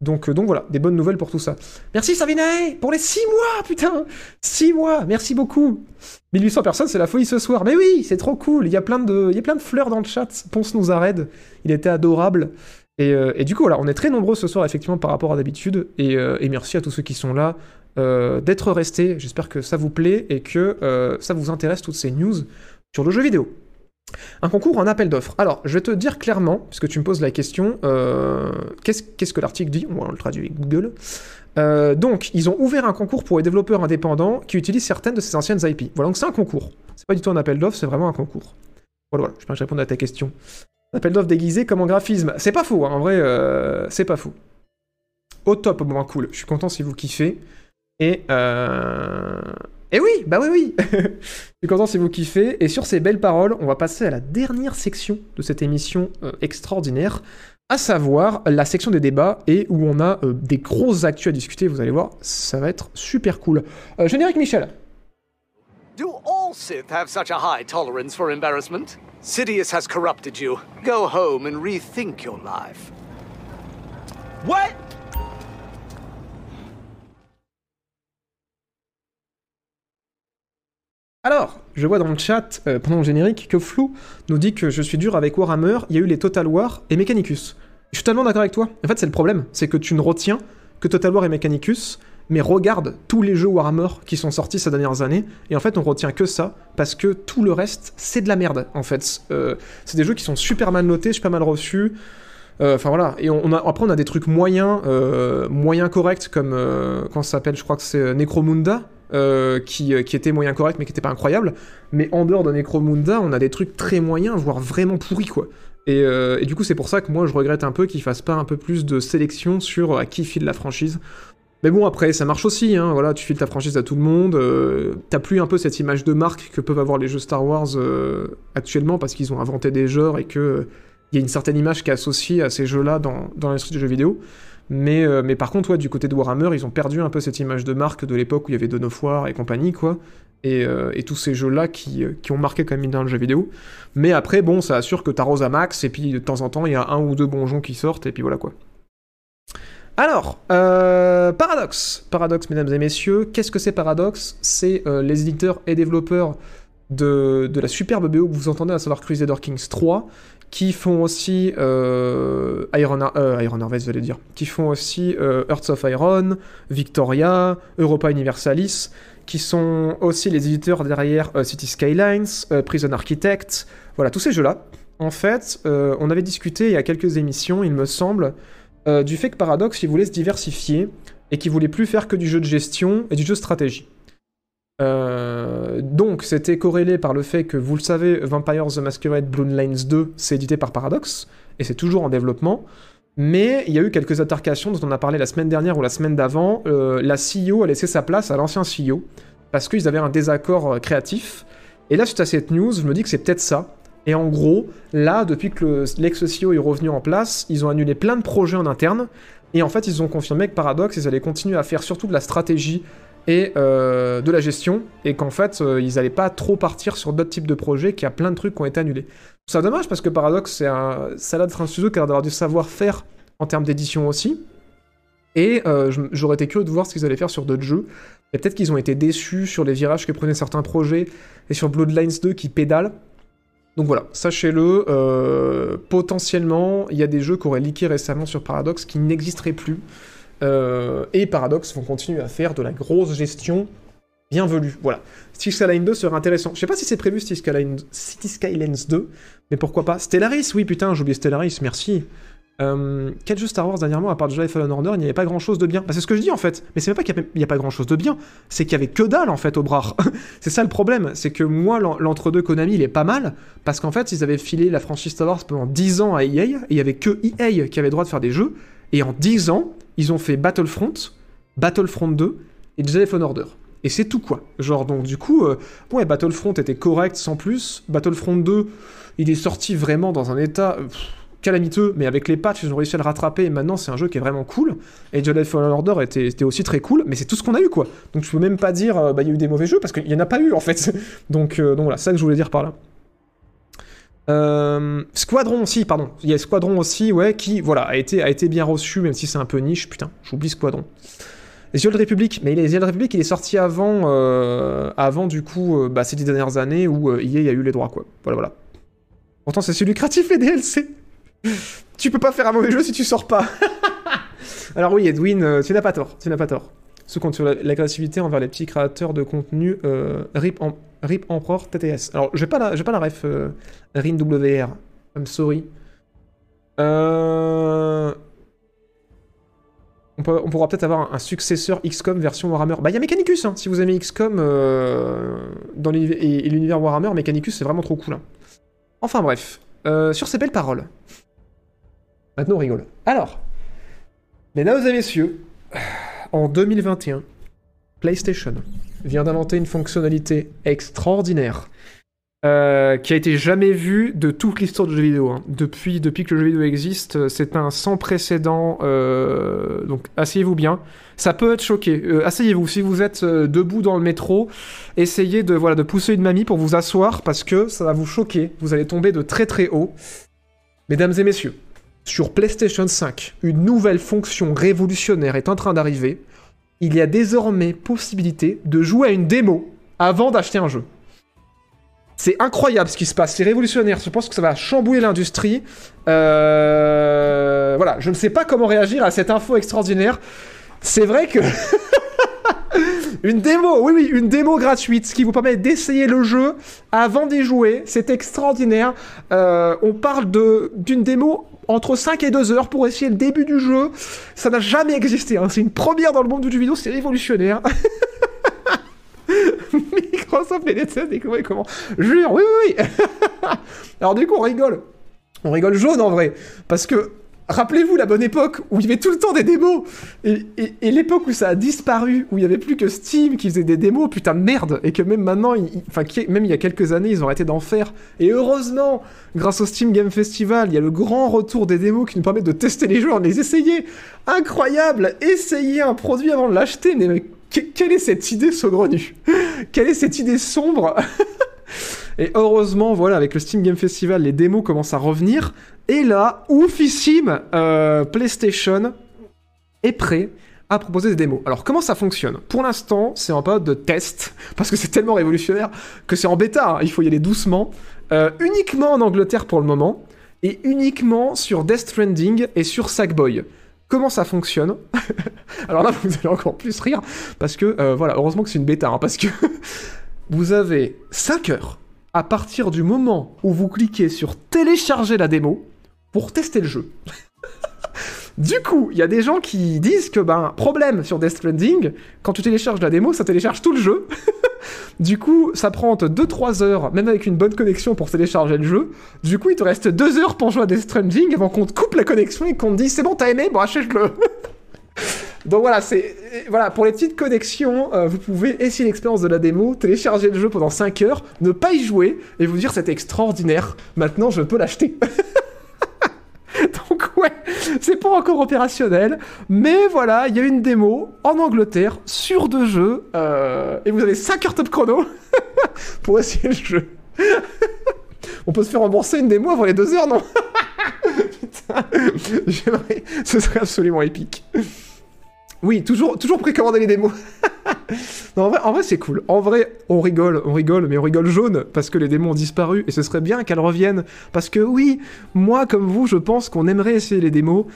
donc, euh, donc voilà, des bonnes nouvelles pour tout ça. Merci Savinae pour les 6 mois, putain 6 mois, merci beaucoup 1800 personnes, c'est la folie ce soir. Mais oui, c'est trop cool, il y a plein de, il y a plein de fleurs dans le chat. Ponce nous arrête, il était adorable. Et, euh, du coup, voilà, on est très nombreux ce soir, effectivement, par rapport à d'habitude. Et, euh, merci à tous ceux qui sont là d'être restés. J'espère que ça vous plaît et que ça vous intéresse, toutes ces news sur le jeu vidéo. Un concours en appel d'offres. Alors, je vais te dire clairement, puisque tu me poses la question, euh, qu'est-ce que l'article dit? On le traduit avec Google. Euh, donc, ils ont ouvert un concours pour les développeurs indépendants qui utilisent certaines de ces anciennes IP. Voilà, donc c'est un concours. C'est pas du tout un appel d'offres, c'est vraiment un concours. Voilà, voilà, je peux répondre à ta question. Appel d'offres déguisé comme en graphisme. C'est pas faux, hein, en vrai, euh, c'est pas faux. Au top, bon, cool. Je suis content si vous kiffez. Et, Et oui, bah oui, oui. Je suis content si vous kiffez. Et sur ces belles paroles, on va passer à la dernière section de cette émission euh, extraordinaire, à savoir la section des débats et où on a euh, des grosses actus à discuter. Vous allez voir, ça va être super cool. Euh, générique Michel. Do all Sith have such a high tolerance for embarrassment? Sidious has corrupted you. Go home and rethink your life. What? Alors, je vois dans le chat, euh, pendant le générique, que Flou nous dit que je suis dur avec Warhammer, il y a eu les Total War et Mechanicus. Je suis totalement d'accord avec toi. En fait, c'est le problème, c'est que tu ne retiens que Total War et Mechanicus, mais regarde tous les jeux Warhammer qui sont sortis ces dernières années, et en fait, on retient que ça, parce que tout le reste, c'est de la merde, en fait. Euh, c'est des jeux qui sont super mal notés, super mal reçus. Euh, Enfin voilà, et on a, après on a des trucs moyens, moyens corrects comme comment ça s'appelle, je crois que c'est Necromunda, euh, qui, qui était moyen correct mais qui était pas incroyable. Mais en dehors de Necromunda, on a des trucs très moyens, voire vraiment pourris quoi. Et, euh, du coup c'est pour ça que moi je regrette un peu qu'ils fassent pas un peu plus de sélection sur à qui file la franchise. Mais bon après ça marche aussi, hein, voilà, tu files ta franchise à tout le monde, euh, t'as plus un peu cette image de marque que peuvent avoir les jeux Star Wars euh, actuellement parce qu'ils ont inventé des genres et que il y a une certaine image qui est associée à ces jeux-là dans l'industrie du jeu vidéo. Mais, euh, mais par contre, du côté de Warhammer, ils ont perdu un peu cette image de marque de l'époque où il y avait Dawn et compagnie, quoi. Et, euh, et tous ces jeux-là qui, euh, ont marqué quand même dans le jeu vidéo. Mais après, bon, ça assure que t'as Rosa Max, et puis de temps en temps, il y a un ou deux bonjons qui sortent, et puis voilà, quoi. Alors, euh, Paradox. Paradox, mesdames et messieurs. Qu'est-ce que c'est Paradox? C'est les éditeurs et développeurs de, de la superbe BO que vous entendez, à savoir Crusader Kings 3, qui font aussi euh, Iron, euh, Iron Harvest, dire, qui font aussi euh, Hearts of Iron, Victoria, Europa Universalis, qui sont aussi les éditeurs derrière City Skylines, Prison Architect, voilà, tous ces jeux-là. En fait, on avait discuté il y a quelques émissions, il me semble, du fait que Paradox, il voulait se diversifier et qu'il voulait plus faire que du jeu de gestion et du jeu de stratégie. Euh, donc, c'était corrélé par le fait que, vous le savez, Vampire the Masquerade Bloodlines 2, c'est édité par Paradox, et c'est toujours en développement. Mais il y a eu quelques altercations dont on a parlé la semaine dernière ou la semaine d'avant. Euh, la CEO a laissé sa place à l'ancien CEO, parce qu'ils avaient un désaccord euh, créatif. Et là, suite à cette news, je me dis que c'est peut-être ça. Et en gros, là, depuis que le- l'ex-CEO est revenu en place, ils ont annulé plein de projets en interne. Et en fait, ils ont confirmé que Paradox, ils allaient continuer à faire surtout de la stratégie et euh, de la gestion, et qu'en fait, euh, ils allaient pas trop partir sur d'autres types de projets, qu'il y a plein de trucs qui ont été annulés. C'est dommage parce que Paradox, c'est un, d'être un studio qui a l'air d'avoir du savoir-faire en termes d'édition aussi. Et euh, j'aurais été curieux de voir ce qu'ils allaient faire sur d'autres jeux. Peut-être qu'ils ont été déçus sur les virages que prenaient certains projets et sur Bloodlines 2 qui pédale. Donc voilà, sachez-le, potentiellement, il y a des jeux qui auraient leaké récemment sur Paradox qui n'existeraient plus. Euh, et Paradox vont continuer à faire de la grosse gestion bienvenue. Voilà. City Skylines 2 serait intéressant. Je sais pas si c'est prévu City Skylines 2, mais pourquoi pas. Stellaris, oui, putain, j'ai oublié Stellaris, merci. Euh, quel jeu Star Wars dernièrement, à part Jedi Fallen Order, il n'y avait pas grand chose de bien? Bah, C'est ce que je dis en fait, mais c'est même pas qu'il n'y a, pas grand chose de bien, c'est qu'il y avait que dalle en fait au bras. c'est ça le problème, c'est que moi, l'en- l'entre-deux Konami, il est pas mal, parce qu'en fait, ils avaient filé la franchise Star Wars pendant 10 ans à EA, et il y avait que EA qui avait le droit de faire des jeux, et en 10 ans, ils ont fait Battlefront, Battlefront 2 et Jedi Fallen Order. Et c'est tout quoi. Genre donc du coup, euh, ouais, Battlefront était correct sans plus. Battlefront 2, il est sorti vraiment dans un état calamiteux, mais avec les patchs, ils ont réussi à le rattraper et maintenant c'est un jeu qui est vraiment cool. Et Jedi Fallen Order était, aussi très cool, mais c'est tout ce qu'on a eu quoi. Donc je peux même pas dire, euh, bah il y a eu des mauvais jeux parce qu'il y en a pas eu en fait. donc, euh, donc voilà, ça que je voulais dire par là. Euh, Squadron aussi, pardon. Il y a Squadron aussi, ouais, qui, voilà, a été, bien reçu, même si c'est un peu niche. Putain, j'oublie Squadron. Les yeux de République, mais les yeux de République, il est sorti avant, euh, du coup, euh, bah, ces dix dernières années où euh, EA a eu les droits, quoi. Voilà, voilà. Pourtant, c'est lucratif les DLC. tu peux pas faire un mauvais jeu si tu sors pas. Alors oui, Edwin, tu n'as pas tort, tu n'as pas tort. Ce compte sur la- l'agressivité envers les petits créateurs de contenu RIP, en, RIP Empereur TTS. Alors, j'ai pas pas la ref euh, WR. I'm sorry. Euh... On, peut- on pourra peut-être avoir un, successeur XCOM version Warhammer. Bah, il y a Mechanicus, hein, si vous aimez XCOM euh, dans et l'univers Warhammer, Mechanicus, c'est vraiment trop cool. hein. Enfin bref. euh, sur ces belles paroles. Maintenant, on rigole. Alors, mesdames et messieurs, en 2021, PlayStation vient d'inventer une fonctionnalité extraordinaire euh, qui a été jamais vue de toute l'histoire du jeu vidéo. hein. Depuis, que le jeu vidéo existe, euh, c'est un sans précédent. euh, donc asseyez-vous bien. Ça peut être choqué. Asseyez-vous. Si vous êtes debout dans le métro, essayez de, voilà, de pousser une mamie pour vous asseoir parce que ça va vous choquer. Vous allez tomber de très très haut. Mesdames et messieurs, sur PlayStation 5, une nouvelle fonction révolutionnaire est en train d'arriver. Il y a désormais possibilité de jouer à une démo avant d'acheter un jeu. C'est incroyable ce qui se passe, c'est révolutionnaire. Je pense que ça va chambouler l'industrie. Euh, Voilà, je ne sais pas comment réagir à cette info extraordinaire. C'est vrai que une démo, oui oui, une démo gratuite, ce qui vous permet d'essayer le jeu avant d'y jouer. C'est extraordinaire. Euh, on parle d'une démo entre 5 et 2 heures pour essayer le début du jeu. Ça n'a jamais existé. hein. C'est une première dans le monde du jeu vidéo. C'est révolutionnaire. Microsoft et comment, et comment? Jure, oui, oui, oui. Alors du coup, on rigole. On rigole jaune en vrai. Parce que, rappelez-vous la bonne époque où il y avait tout le temps des démos. Et, l'époque où ça a disparu, où il y avait plus que Steam qui faisait des démos, putain de merde. Et que même maintenant, enfin, même il y a quelques années, ils ont arrêté d'en faire. Et heureusement, grâce au Steam Game Festival, il y a le grand retour des démos qui nous permettent de tester les jeux, de les essayer. Incroyable Essayer un produit avant de l'acheter, mais, mais que- quelle est cette idée saugrenue Quelle est cette idée sombre? Et heureusement, voilà, avec le Steam Game Festival, les démos commencent à revenir. Et là, oufissime, euh, PlayStation est prêt à proposer des démos. Alors comment ça fonctionne? Pour l'instant, c'est en période de test, parce que c'est tellement révolutionnaire que c'est en bêta, hein, il faut y aller doucement. Euh, uniquement en Angleterre pour le moment, et uniquement sur Death Stranding et sur Sackboy. Comment ça fonctionne? Alors là, vous allez encore plus rire, parce que, euh, voilà, heureusement que c'est une bêta, hein, parce que vous avez 5 heures à partir du moment où vous cliquez sur télécharger la démo pour tester le jeu. Du coup, il y a des gens qui disent que, ben, problème sur Death Stranding, quand tu télécharges la démo, ça télécharge tout le jeu. du coup, ça prend entre 2-3 heures, même avec une bonne connexion pour télécharger le jeu. Du coup, il te reste 2 heures pour jouer à Death Stranding avant qu'on te coupe la connexion et qu'on te dise c'est bon, t'as aimé, bon, achète-le. Donc voilà, c'est voilà pour les petites connexions, euh, vous pouvez essayer l'expérience de la démo, télécharger le jeu pendant 5 heures, ne pas y jouer et vous dire c'est extraordinaire. Maintenant, je peux l'acheter. Donc ouais, c'est pas encore opérationnel, mais voilà, il y a une démo en Angleterre sur deux jeux euh, et vous avez 5 heures top chrono pour essayer le jeu. On peut se faire rembourser une démo avant les 2 heures, non Putain, j'aimerais, ce serait absolument épique. Oui, toujours, toujours précommander les démos. non, en vrai, en vrai, c'est cool. En vrai, on rigole, on rigole, mais on rigole jaune parce que les démos ont disparu et ce serait bien qu'elles reviennent. Parce que oui, moi comme vous, je pense qu'on aimerait essayer les démos.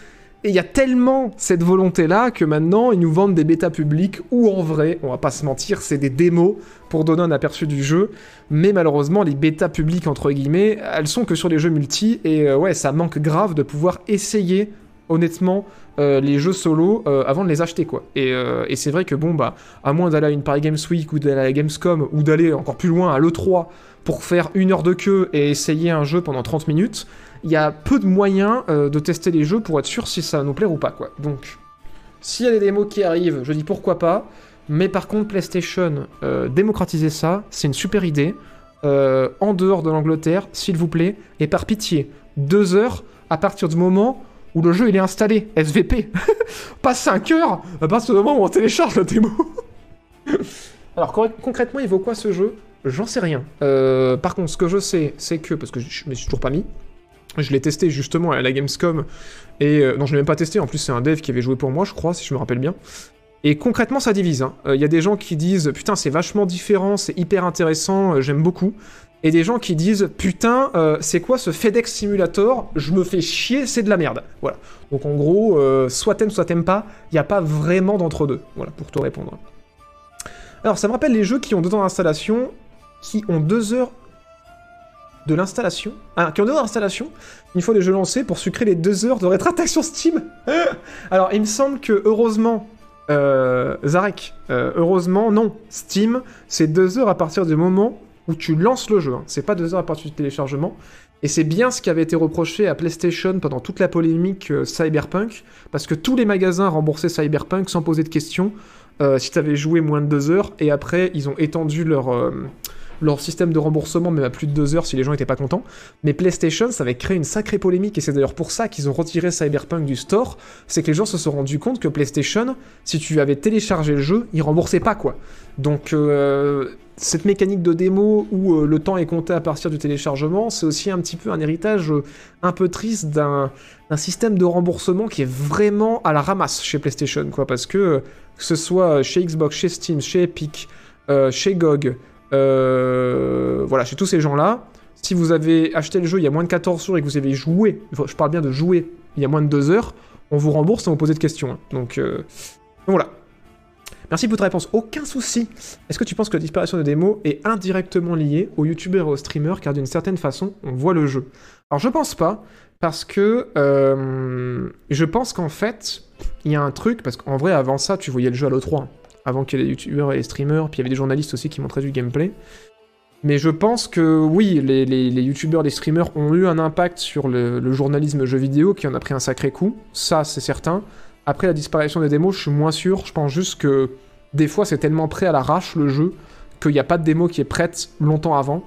Et il y a tellement cette volonté-là que maintenant, ils nous vendent des bêtas publics où en vrai, on va pas se mentir, c'est des démos pour donner un aperçu du jeu. Mais malheureusement, les bêtas publiques, entre guillemets, elles sont que sur les jeux multi. Et euh, ouais, ça manque grave de pouvoir essayer honnêtement euh, les jeux solo euh, avant de les acheter quoi. Et, euh, et c'est vrai que bon bah à moins d'aller à une Paris Games Week ou d'aller à la Gamescom ou d'aller encore plus loin à l'E3 pour faire une heure de queue et essayer un jeu pendant 30 minutes, il y a peu de moyens de tester les jeux pour être sûr si ça nous plaire ou pas quoi. Donc s'il y a des démos qui arrivent, je dis pourquoi pas. Mais par contre PlayStation démocratiser ça, c'est une super idée. En dehors de l'Angleterre, s'il vous plaît, et par pitié, deux heures à partir du moment où le jeu il est installé, SVP. pas 5 heures à partir du moment où on télécharge la démo. Alors con- concrètement, il vaut quoi ce jeu? J'en sais rien. Euh, par contre, ce que je sais, c'est que, parce que je me suis toujours pas mis, je l'ai testé justement à la Gamescom, et euh, non, je l'ai même pas testé, en plus c'est un dev qui avait joué pour moi, je crois, si je me rappelle bien. Et concrètement, ça divise. Il y a des gens qui disent putain, c'est vachement différent, c'est hyper intéressant, euh, j'aime beaucoup. Et des gens qui disent putain, euh, c'est quoi ce FedEx Simulator? Je me fais chier, c'est de la merde. Voilà. Donc en gros, euh, soit t'aimes, soit t'aimes pas, il n'y a pas vraiment d'entre-deux. Voilà, pour te répondre. Alors, ça me rappelle les jeux qui ont deux ans d'installation, qui ont deux heures de l'installation. Ah, qui ont deux heures d'installation, une fois les jeux lancés, pour sucrer les deux heures de rétractation Steam. Alors, il me semble que, heureusement, euh, Zarek, heureusement, non. Steam, c'est deux heures à partir du moment où tu lances le jeu. hein. C'est pas deux heures à partir du téléchargement. Et c'est bien ce qui avait été reproché à PlayStation pendant toute la polémique euh, Cyberpunk, parce que tous les magasins remboursaient Cyberpunk sans poser de questions euh, si tu avais joué moins de deux heures, et après ils ont étendu leur, euh, leur système de remboursement même à plus de deux heures si les gens n'étaient pas contents. Mais PlayStation, ça avait créé une sacrée polémique, et c'est d'ailleurs pour ça qu'ils ont retiré Cyberpunk du store, c'est que les gens se sont rendus compte que PlayStation, si tu avais téléchargé le jeu, ils remboursaient pas quoi. Donc euh, cette mécanique de démo où euh, le temps est compté à partir du téléchargement, c'est aussi un petit peu un héritage euh, un peu triste d'un système de remboursement qui est vraiment à la ramasse chez PlayStation, quoi, parce que euh, que ce soit chez Xbox, chez Steam, chez Epic, chez GOG, voilà, chez tous ces gens-là, si vous avez acheté le jeu il y a moins de 14 jours et que vous avez joué, je parle bien de jouer il y a moins de 2 heures, on vous rembourse sans vous poser de questions. hein. Donc voilà. Merci pour ta réponse. Aucun souci. Est-ce que tu penses que la disparition de démos est indirectement liée aux youtubeurs et aux streamers? Car d'une certaine façon on voit le jeu Alors je pense pas parce que euh, je pense qu'en fait il y a un truc parce qu'en vrai avant ça tu voyais le jeu à l'E3 avant qu'il y ait les youtubeurs et les streamers puis il y avait des journalistes aussi qui montraient du gameplay. Mais je pense que oui, les, les, les les streamers ont eu un impact sur le journalisme jeu vidéo qui en a pris un sacré coup, ça c'est certain. Après la disparition des démos, je suis moins sûr. Je pense juste que des fois c'est tellement prêt à l'arrache le jeu qu'il n'y a pas de démo qui est prête longtemps avant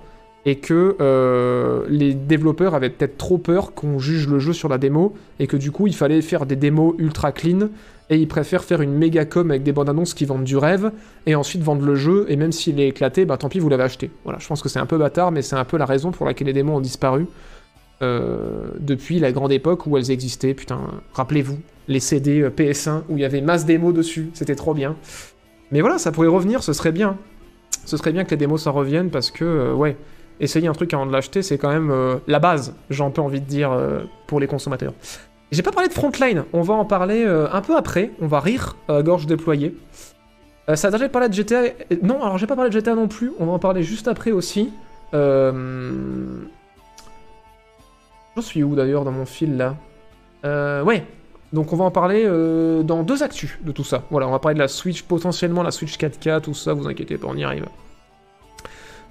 et que euh, les développeurs avaient peut-être trop peur qu'on juge le jeu sur la démo et que du coup il fallait faire des démos ultra clean et ils préfèrent faire une méga com avec des bandes annonces qui vendent du rêve et ensuite vendre le jeu et même s'il est éclaté, bah tant pis vous l'avez acheté. Voilà, je pense que c'est un peu bâtard mais c'est un peu la raison pour laquelle les démos ont disparu euh, depuis la grande époque où elles existaient. Putain, rappelez-vous, les CD euh, PS1 où il y avait masse démos dessus, c'était trop bien. Mais voilà, ça pourrait revenir, ce serait bien. Ce serait bien que les démos ça revienne parce que, euh, ouais, essayer un truc avant de l'acheter, c'est quand même euh, la base, j'ai un peu envie de dire, pour les consommateurs. J'ai pas parlé de Frontline, on va en parler un peu après, on va rire gorge déployée. Ça a parlé de GTA. Non, alors j'ai pas parlé de GTA non plus, on va en parler juste après aussi. J'en suis où d'ailleurs dans mon fil là? Ouais, donc on va en parler euh, dans deux actus de tout ça. Voilà, on va parler de la Switch, potentiellement la Switch 4K, tout ça, vous inquiétez pas, on y arrive.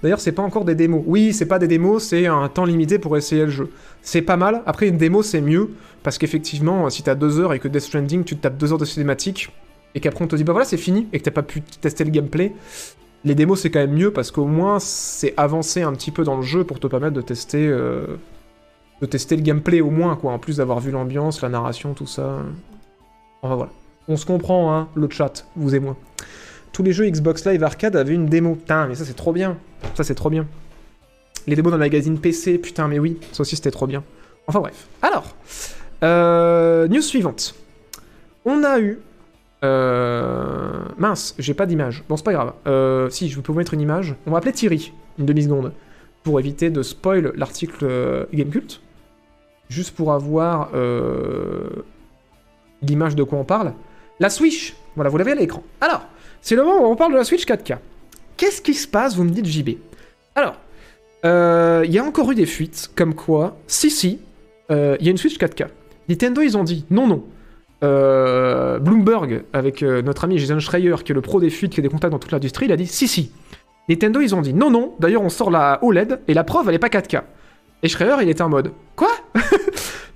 D'ailleurs, c'est pas encore des démos. Oui, c'est pas des démos, c'est un temps limité pour essayer le jeu. C'est pas mal. Après, une démo, c'est mieux, parce qu'effectivement, si t'as deux heures et que Death Stranding, tu te tapes deux heures de cinématique, et qu'après on te dit, bah voilà, c'est fini, et que t'as pas pu tester le gameplay, les démos, c'est quand même mieux, parce qu'au moins, c'est avancé un petit peu dans le jeu pour te permettre de tester... euh, de tester le gameplay au moins, quoi, en plus d'avoir vu l'ambiance, la narration, tout ça. Enfin voilà. On se comprend, hein, le chat, vous et moi. Tous les jeux Xbox Live Arcade avaient une démo. Putain, mais ça c'est trop bien. Ça c'est trop bien. Les démos dans le magazine PC, putain, mais oui, ça aussi c'était trop bien. Enfin bref. Alors, euh, news suivante. On a eu. Euh, mince, j'ai pas d'image. Bon, c'est pas grave. Euh, si, je peux vous mettre une image. On va appeler Thierry, une demi-seconde, pour éviter de spoil l'article euh, Gamecult. Juste pour avoir euh, l'image de quoi on parle. La Switch, voilà, vous l'avez à l'écran. Alors, c'est le moment où on parle de la Switch 4K. Qu'est-ce qui se passe Vous me dites JB. Alors, euh, il y a encore eu des fuites, comme quoi, si, si, il y a une Switch 4K. Nintendo, ils ont dit non, non. Bloomberg, avec notre ami Jason Schreier, qui est le pro des fuites, qui a des contacts dans toute l'industrie, il a dit si, si. Nintendo, ils ont dit non, non. D'ailleurs, on sort la OLED, et la preuve, elle est pas 4K. Et Schreier, il était en mode quoi?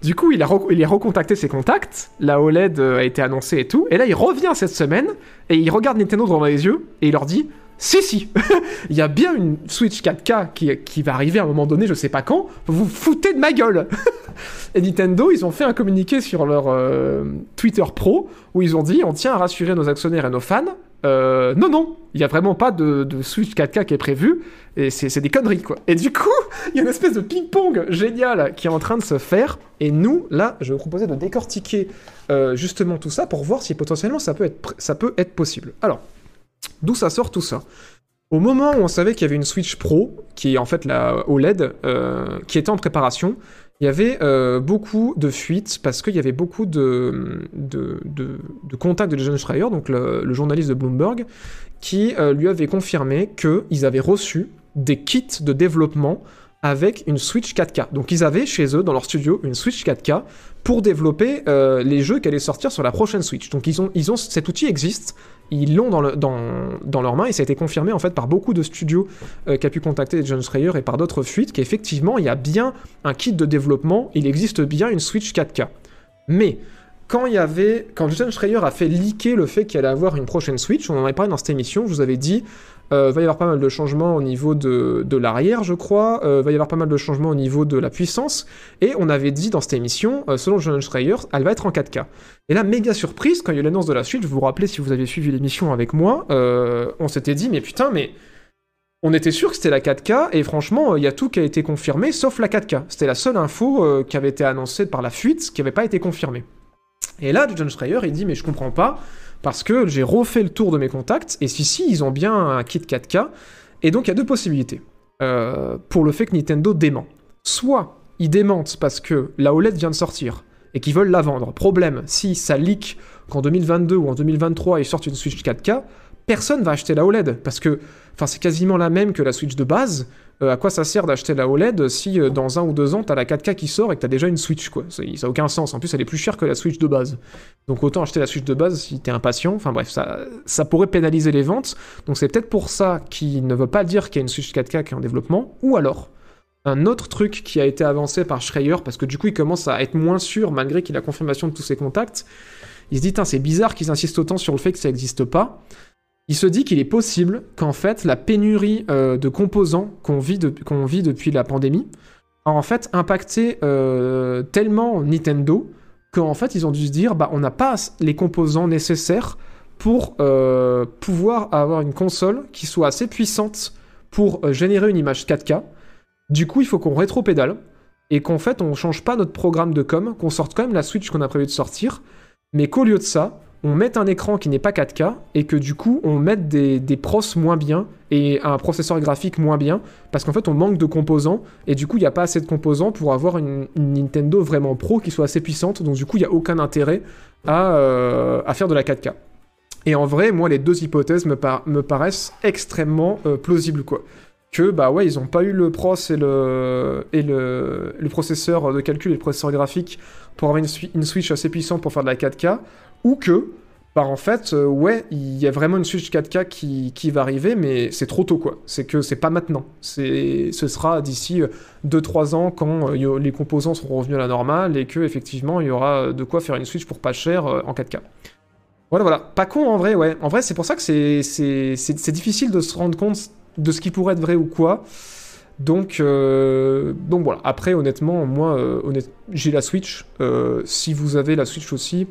Du coup, il a, il recontacté ses contacts, la OLED euh, a été annoncée et tout, et là, il revient cette semaine, et il regarde Nintendo dans les yeux, et il leur dit si, si, il y a bien une Switch 4K qui, qui va arriver à un moment donné, je sais pas quand, vous vous foutez de ma gueule Et Nintendo, ils ont fait un communiqué sur leur euh, Twitter Pro, où ils ont dit on tient à rassurer nos actionnaires et nos fans, euh, non, non, il y a vraiment pas de, Switch 4K qui est prévu, et c'est des conneries, quoi. Et du coup, il y a une espèce de ping-pong génial qui est en train de se faire, et nous, là, je vous proposer de décortiquer euh, justement tout ça pour voir si potentiellement ça peut être, pr- ça peut être possible. Alors, D'où ça sort tout ça? Au moment où on savait qu'il y avait une Switch Pro, qui est en fait la OLED, euh, qui était en préparation, il y avait euh, beaucoup de fuites parce qu'il y avait beaucoup de, contacts de Jason Schreier, donc le, le journaliste de Bloomberg, qui euh, lui avait confirmé qu'ils avaient reçu des kits de développement avec une Switch 4K. Donc ils avaient chez eux, dans leur studio, une Switch 4K pour développer euh, les jeux qui allaient sortir sur la prochaine Switch. Donc ils ont, ils ont cet outil existe, ils l'ont dans, le, dans, leurs mains et ça a été confirmé en fait par beaucoup de studios euh, qui a pu contacter John Schreier et par d'autres fuites qu'effectivement il y a bien un kit de développement, il existe bien une Switch 4K. Mais quand il y avait, quand John Schreier a fait leaker le fait qu'il allait avoir une prochaine Switch, on en avait parlé dans cette émission, je vous avais dit, va y avoir pas mal de changements au niveau de, l'arrière, je crois. Euh, va y avoir pas mal de changements au niveau de la puissance. Et on avait dit dans cette émission, euh, selon John Schreier, elle va être en 4K. Et là, méga surprise, quand il y a eu l'annonce de la Switch, vous vous rappelez si vous avez suivi l'émission avec moi, euh, on s'était dit, mais putain, mais on était sûr que c'était la 4K, et franchement, il y a tout qui a été confirmé, sauf la 4K. C'était la seule info euh, qui avait été annoncée par la fuite, qui n'avait pas été confirmée. Et là, John Schreier, il dit, mais je comprends pas, parce que j'ai refait le tour de mes contacts, et si, si, ils ont bien un kit 4K, et donc il y a deux possibilités euh, pour le fait que Nintendo dément. Soit ils démentent parce que la OLED vient de sortir, et qu'ils veulent la vendre. Problème, si ça leak qu'en 2022 ou en 2023 ils sortent une Switch 4K, personne va acheter la OLED, parce que c'est quasiment la même que la Switch de base. Euh, à quoi ça sert d'acheter la OLED si euh, dans un ou deux ans t'as la 4K qui sort et que t'as déjà une Switch quoi? Ça n'a aucun sens. En plus, elle est plus chère que la Switch de base. Donc autant acheter la Switch de base si t'es impatient. Enfin bref, ça, ça pourrait pénaliser les ventes. Donc c'est peut-être pour ça qu'il ne veut pas dire qu'il y a une Switch 4K qui est en développement. Ou alors, un autre truc qui a été avancé par Schreier, parce que du coup il commence à être moins sûr malgré qu'il a confirmation de tous ses contacts, il se dit, c'est bizarre qu'ils insistent autant sur le fait que ça n'existe pas. Il se dit qu'il est possible qu'en fait la pénurie euh, de composants qu'on vit, depuis la pandémie a en fait impacté euh, tellement Nintendo qu'en fait ils ont dû se dire bah on n'a pas les composants nécessaires pour euh, pouvoir avoir une console qui soit assez puissante pour générer une image 4K. Du coup il faut qu'on rétro-pédale et qu'en fait on change pas notre programme de com, qu'on sorte quand même la Switch qu'on a prévu de sortir, mais qu'au lieu de ça, on mette un écran qui n'est pas 4K et que du coup on mette des, pros moins bien et un processeur graphique moins bien parce qu'en fait on manque de composants et du coup il n'y a pas assez de composants pour avoir une, Nintendo vraiment pro qui soit assez puissante donc du coup il n'y a aucun intérêt à, euh, faire de la 4K. Et en vrai, moi les deux hypothèses me, par- me paraissent extrêmement euh, plausibles quoi. Que bah ouais, ils ont pas eu le pros et le, et le, processeur de calcul et le processeur graphique pour avoir une Switch assez puissante pour faire de la 4K, ou que, bah en fait, euh, ouais, il y a vraiment une Switch 4K qui, qui va arriver, mais c'est trop tôt, quoi. C'est que c'est pas maintenant. Ce sera d'ici 2-3 ans quand euh, les composants seront revenus à la normale et que, effectivement, il y aura de quoi faire une Switch pour pas cher euh, en 4K. Voilà, voilà. Pas con en vrai, ouais. En vrai, c'est pour ça que c'est, c'est, difficile de se rendre compte de ce qui pourrait être vrai ou quoi. Donc, euh, donc voilà. Après, honnêtement, moi, euh, j'ai la Switch. Euh, si vous avez la Switch aussi,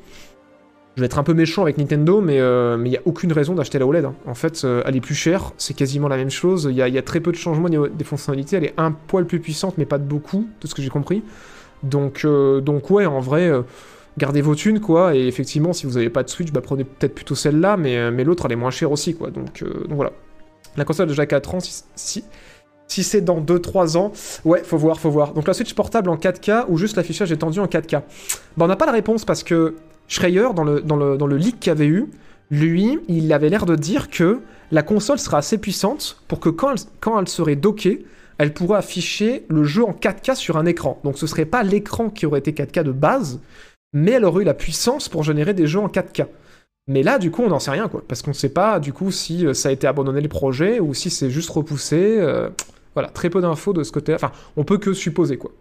je vais être un peu méchant avec Nintendo, mais euh, il n'y a aucune raison d'acheter la OLED. hein. En fait, euh, elle est plus chère, c'est quasiment la même chose. Il y a, très peu de changements des fonctionnalités. Elle est un poil plus puissante, mais pas de beaucoup, de ce que j'ai compris. Donc, euh, donc ouais, en vrai, gardez vos thunes, quoi. Et effectivement, si vous n'avez pas de Switch, bah, prenez peut-être plutôt celle-là, mais, l'autre, elle est moins chère aussi, quoi. Donc, voilà. La console a déjà 4 ans, si c'est dans 2-3 ans, ouais, faut voir, faut voir. Donc la Switch portable en 4K ou juste l'affichage étendu en 4K Bah, on n'a pas la réponse parce que Schreier, dans le, dans le, dans le leak qu'il avait eu, lui, il avait l'air de dire que la console sera assez puissante pour que quand elle, serait dockée, elle pourrait afficher le jeu en 4K sur un écran. Donc ce serait pas l'écran qui aurait été 4K de base, mais elle aurait eu la puissance pour générer des jeux en 4K. Mais là, du coup, on n'en sait rien, quoi. Parce qu'on ne sait pas, du coup, si euh, ça a été abandonné le projet ou si c'est juste repoussé. euh, voilà, très peu d'infos de ce côté Enfin, on peut que supposer, quoi.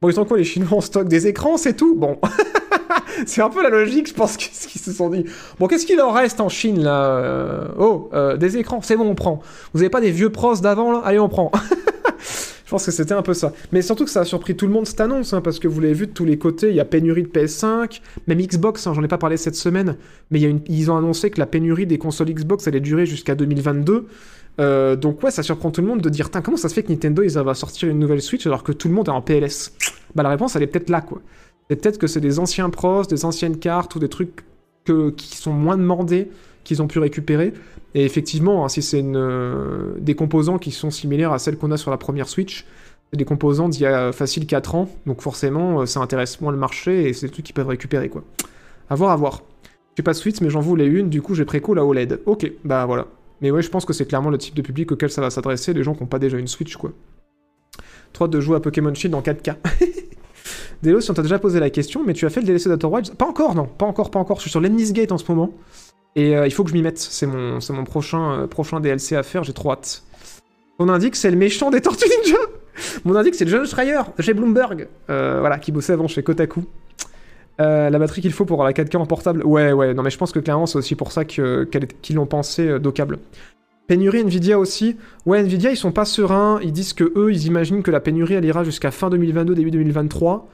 Bon, ils quoi, les Chinois en des écrans, c'est tout? Bon. c'est un peu la logique, je pense, qu'ils se sont dit. Bon, qu'est-ce qu'il leur reste en Chine, là Euh, Oh, euh, des écrans, c'est bon, on prend. Vous avez pas des vieux pros d'avant, là? Allez, on prend. Je pense que c'était un peu ça. Mais surtout que ça a surpris tout le monde cette annonce, hein, parce que vous l'avez vu de tous les côtés, il y a pénurie de PS5, même Xbox, hein, j'en ai pas parlé cette semaine, mais y a ils ont annoncé que la pénurie des consoles Xbox allait durer jusqu'à 2022. Euh, donc ouais, ça surprend tout le monde de dire, comment ça se fait que Nintendo, ils va sortir une nouvelle Switch alors que tout le monde est en PLS Bah la réponse, elle est peut-être là, quoi. C'est peut-être que c'est des anciens pros, des anciennes cartes ou des trucs qui sont moins demandés qu'ils ont pu récupérer. Et effectivement, hein, si c'est euh, des composants qui sont similaires à celles qu'on a sur la première Switch, c'est des composants d'il y a facile 4 ans, donc forcément, euh, ça intéresse moins le marché et c'est des trucs qu'ils peuvent récupérer, quoi. À voir, à voir. J'ai pas Switch, mais j'en voulais une, du coup j'ai préco la OLED. Ok, bah voilà. Mais ouais, je pense que c'est clairement le type de public auquel ça va s'adresser, les gens qui n'ont pas déjà une Switch, quoi. Trop hâte de jouer à Pokémon Shield en 4K. Delos, on t'a déjà posé la question, mais tu as fait le DLC d'Outer Pas encore, non. Pas encore, pas encore. Je suis sur l'Ennis Gate en ce moment. Et euh, il faut que je m'y mette. C'est mon, mon prochain, euh, DLC à faire. J'ai trop hâte. On indique c'est le méchant des Tortues Ninja. Mon indique c'est John Schreier chez Bloomberg. Euh, voilà, qui bossait avant chez Kotaku. La batterie qu'il faut pour la 4K en portable. Ouais, ouais, non, mais je pense que clairement, c'est aussi pour ça que- qu'ils l'ont pensé dockable. Pénurie Nvidia aussi. Ouais, Nvidia, ils sont pas sereins. Ils disent que eux, ils imaginent que la pénurie, elle ira jusqu'à fin 2022, début 2023.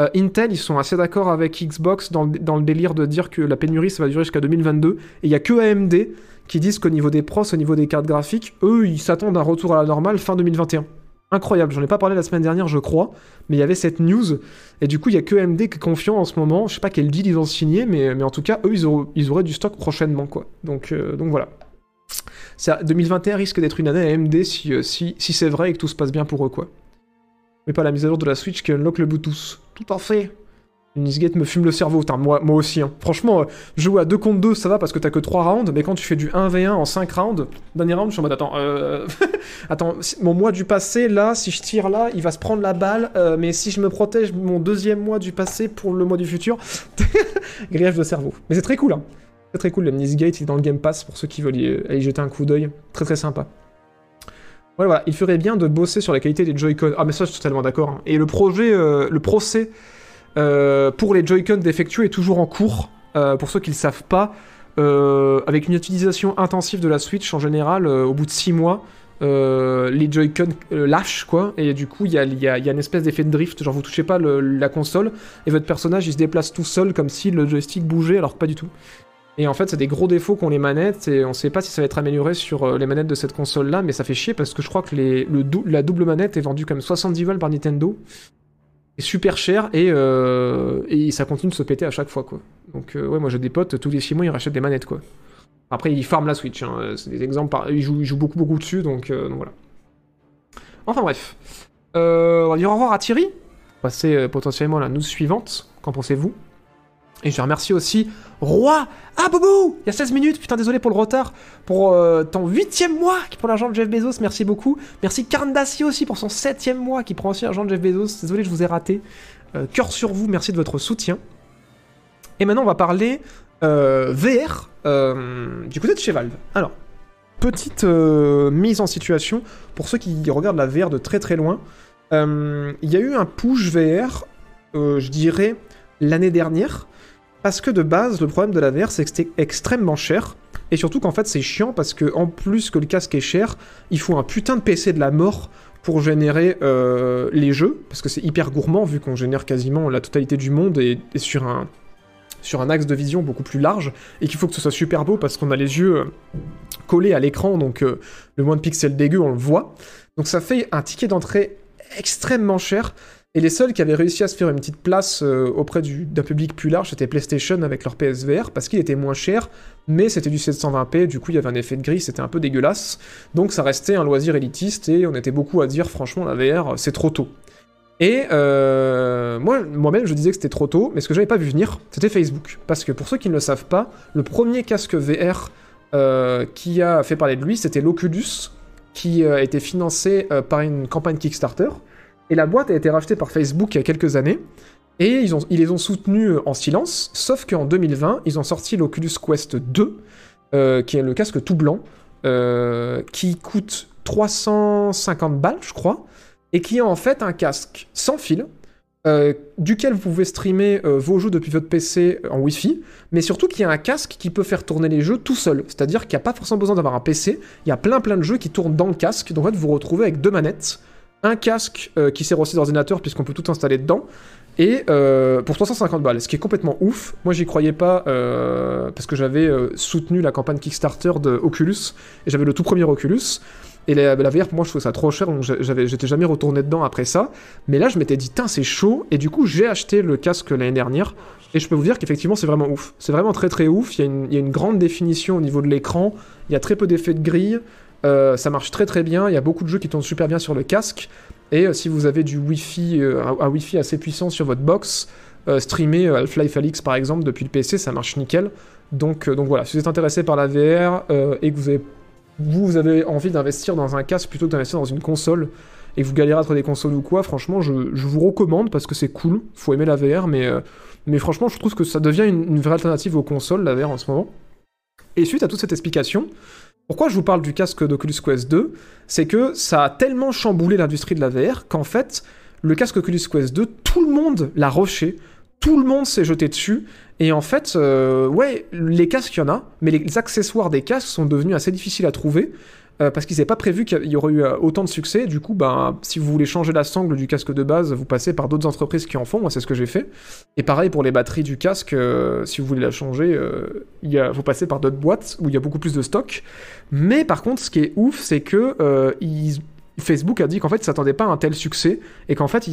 Euh, Intel, ils sont assez d'accord avec Xbox dans le, délire de dire que la pénurie, ça va durer jusqu'à 2022. Et il y a que AMD qui disent qu'au niveau des pros, au niveau des cartes graphiques, eux, ils s'attendent à un retour à la normale fin 2021. Incroyable, j'en ai pas parlé la semaine dernière, je crois, mais il y avait cette news, et du coup, il y a que AMD qui est confiant en ce moment. Je sais pas quel deal ils ont signé, mais, en tout cas, eux, ils, auraient du stock prochainement, euh, donc voilà. Ça, 2021 risque d'être une année AMD si, euh, si c'est vrai et que tout se passe bien pour eux, quoi. Mais pas la mise à jour de la Switch qui unlock le Bluetooth. Tout à fait. Unisgate me fume le cerveau, moi, aussi. hein. Franchement, euh, jouer à 2 contre 2, ça va parce que t'as que 3 rounds, mais quand tu fais du 1v1 en 5 rounds, dernier round, je suis en mode attends, euh... attends, mon mois du passé, là, si je tire là, il va se prendre la balle, euh, mais si je me protège mon deuxième mois du passé pour le mois du futur, grillage de cerveau. Mais c'est très cool, hein. C'est très cool, l'Amnisgate, il est dans le Game Pass pour ceux qui veulent y y jeter un coup d'œil. Très très sympa. Voilà, il ferait bien de bosser sur la qualité des Joy-Con. Ah, mais ça, je suis totalement d'accord. hein. Et le projet, euh, le procès euh, pour les Joy-Con défectueux est toujours en cours. Euh, pour ceux qui ne le savent pas, avec une utilisation intensive de la Switch en général, au bout de 6 mois, les Joy-Con lâchent, quoi. Et du coup, il y a, une espèce d'effet de drift. Genre, vous touchez pas la console et votre personnage il se déplace tout seul comme si le joystick bougeait, alors pas du tout. Et en fait, c'est des gros défauts qu'ont les manettes, et on sait pas si ça va être amélioré sur euh, les manettes de cette console-là, mais ça fait chier parce que je crois que le la double manette est vendue comme 70 balles par Nintendo. C'est super cher, et, euh, et ça continue de se péter à chaque fois, quoi. Donc, euh, ouais, moi j'ai des potes, tous les 6 mois ils rachètent des manettes, quoi. Après, ils farment la Switch, hein, c'est des exemples, par- ils, jouent, beaucoup, beaucoup dessus, donc, donc voilà. Enfin bref. On va dire au revoir à Thierry. Passer potentiellement la news suivante. Qu'en pensez-vous? Et je remercie aussi Roi Ah Boubou Il y a 16 minutes, putain désolé pour le retard. Pour euh, ton huitième mois qui prend l'argent de Jeff Bezos, merci beaucoup. Merci Karndassi aussi pour son septième mois qui prend aussi l'argent de Jeff Bezos. Désolé, je vous ai raté. Euh, cœur sur vous, merci de votre soutien. Et maintenant, on va parler euh, VR euh, du côté de chez Valve. Alors, petite mise en situation pour ceux qui regardent la VR de très très loin. Il y a eu un push VR, je dirais, l'année dernière. Parce que de base, le problème de la VR, c'est que c'était extrêmement cher. Et surtout qu'en fait, c'est chiant parce que en plus que le casque est cher, il faut un putain de PC de la mort pour générer euh, les jeux. Parce que c'est hyper gourmand vu qu'on génère quasiment la totalité du monde et, et sur, un, sur un axe de vision beaucoup plus large. Et qu'il faut que ce soit super beau parce qu'on a les yeux euh, collés à l'écran. Donc euh, le moins de pixels dégueu, on le voit. Donc ça fait un ticket d'entrée extrêmement cher. Et les seuls qui avaient réussi à se faire une petite place euh, auprès du- d'un public plus large, c'était PlayStation avec leur PSVR, parce qu'il était moins cher, mais c'était du 720p, du coup il y avait un effet de gris, c'était un peu dégueulasse. Donc ça restait un loisir élitiste, et on était beaucoup à dire, franchement, la VR, c'est trop tôt. Et euh, moi, moi-même, je disais que c'était trop tôt, mais ce que j'avais pas vu venir, c'était Facebook. Parce que pour ceux qui ne le savent pas, le premier casque VR euh, qui a fait parler de lui, c'était l'Oculus, qui a été financé par une campagne Kickstarter. Et la boîte a été rachetée par Facebook il y a quelques années. Et ils, les ont soutenus euh, en silence, sauf qu'en 2020, ils ont sorti l'Oculus Quest 2, euh, qui est le casque tout blanc, euh, qui coûte 350 balles, je crois, et qui est en fait un casque sans fil, duquel vous pouvez streamer vos jeux depuis votre PC en Wi-Fi, mais surtout qui a un casque qui peut faire tourner les jeux tout seul. C'est-à-dire qu'il n'y a pas forcément besoin d'avoir un PC, il y a plein plein de jeux qui tournent dans le casque, donc en fait vous vous retrouvez avec deux manettes, un casque euh, qui sert aussi d'ordinateur puisqu'on peut tout installer dedans, et euh, pour 350 balles, ce qui est complètement ouf. Moi j'y croyais pas euh, parce que j'avais soutenu la campagne Kickstarter de Oculus, et j'avais le tout premier Oculus. Et la, la VR, pour moi, je trouvais ça trop cher, donc j'étais jamais retourné dedans après ça. Mais là, je m'étais dit, tiens, c'est chaud. Et du coup, j'ai acheté le casque l'année dernière. Et je peux vous dire qu'effectivement, c'est vraiment ouf. C'est vraiment très très ouf. Il y a une grande définition au niveau de l'écran. Il y a très peu d'effets de grille. Euh, ça marche très très bien. Il y a beaucoup de jeux qui tournent super bien sur le casque. Et euh, si vous avez du Wi-Fi, euh, un, Wi-Fi assez puissant sur votre box, streamer Half-Life Alyx par exemple depuis le PC, ça marche nickel. Donc, voilà, si vous êtes intéressé par la VR et que vous avez envie d'investir dans un casque plutôt que d'investir dans une console, et que vous galérez trouver des consoles ou quoi, franchement, je, vous recommande parce que c'est cool. Faut aimer la VR, mais, mais franchement, je trouve que ça devient une, une vraie alternative aux consoles, la VR en ce moment. Et suite à toute cette explication, pourquoi je vous parle du casque d'Oculus Quest 2 C'est que ça a tellement chamboulé l'industrie de la VR qu'en fait, le casque Oculus Quest 2, tout le monde l'a rushé, tout le monde s'est jeté dessus, et en fait, euh, ouais, les casques, il y en a, mais les accessoires des casques sont devenus assez difficiles à trouver. Euh, parce qu'ils n'avaient pas prévu qu'il y aurait eu euh, autant de succès. Du coup, ben, si vous voulez changer la sangle du casque de base, vous passez par d'autres entreprises qui en font. Moi, c'est ce que j'ai fait. Et pareil pour les batteries du casque, euh, si vous voulez la changer, euh, il a, vous passez par d'autres boîtes où il y a beaucoup plus de stock. Mais par contre, ce qui est ouf, c'est que euh, ils- Facebook a dit qu'en fait, ils s'attendaient pas à un tel succès et qu'en fait,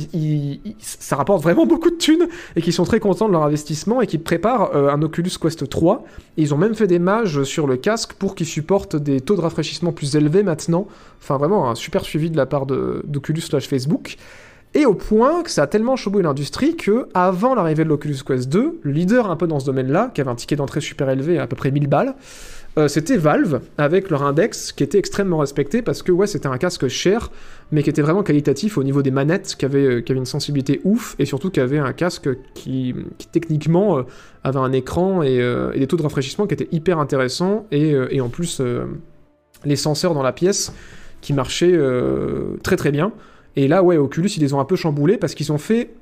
ça rapporte vraiment beaucoup de thunes et qu'ils sont très contents de leur investissement et qu'ils préparent euh, un Oculus Quest 3. Et ils ont même fait des mages sur le casque pour qu'il supporte des taux de rafraîchissement plus élevés maintenant. Enfin, vraiment un super suivi de la part d'Oculus slash Facebook. Et au point que ça a tellement chauffé l'industrie que, avant l'arrivée de l'Oculus Quest 2, le leader un peu dans ce domaine-là, qui avait un ticket d'entrée super élevé, à peu près 1000 balles, euh, c'était Valve, avec leur index qui était extrêmement respecté parce que, ouais, c'était un casque cher, mais qui était vraiment qualitatif au niveau des manettes, qui avait, euh, qui avait une sensibilité ouf, et surtout qui avait un casque qui, techniquement, euh, avait un écran et, des taux de rafraîchissement qui étaient hyper intéressants, et, en plus, les senseurs dans la pièce qui marchaient très très bien. Et là, ouais, Oculus, ils les ont un peu chamboulés parce qu'ils ont fait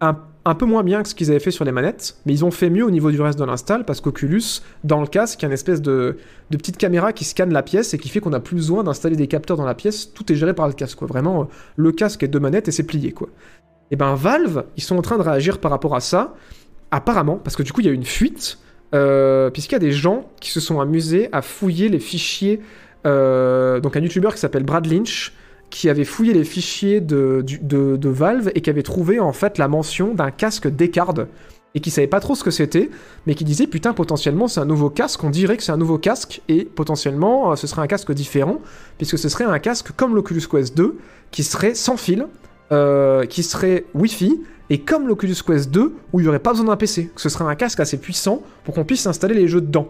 un, un peu moins bien que ce qu'ils avaient fait sur les manettes, mais ils ont fait mieux au niveau du reste de l'install parce qu'Oculus, dans le casque, il y a une espèce de, petite caméra qui scanne la pièce et qui fait qu'on n'a plus besoin d'installer des capteurs dans la pièce. Tout est géré par le casque, quoi. Vraiment, euh, le casque est deux manettes et c'est plié, quoi. Et ben, Valve, ils sont en train de réagir par rapport à ça, apparemment, parce que du coup, il y a une fuite, euh, puisqu'il y a des gens qui se sont amusés à fouiller les fichiers. euh, donc, un YouTuber qui s'appelle Brad Lynch qui avait fouillé les fichiers de, Valve et qui avait trouvé en fait la mention d'un casque Descartes et qui savait pas trop ce que c'était, mais qui disait putain potentiellement c'est un nouveau casque, on dirait que c'est un nouveau casque et potentiellement euh, ce serait un casque différent puisque ce serait un casque comme l'Oculus Quest 2 qui serait sans fil, euh, qui serait Wi-Fi et comme l'Oculus Quest 2 où il n'y aurait pas besoin d'un PC, que ce serait un casque assez puissant pour qu'on puisse installer les jeux dedans.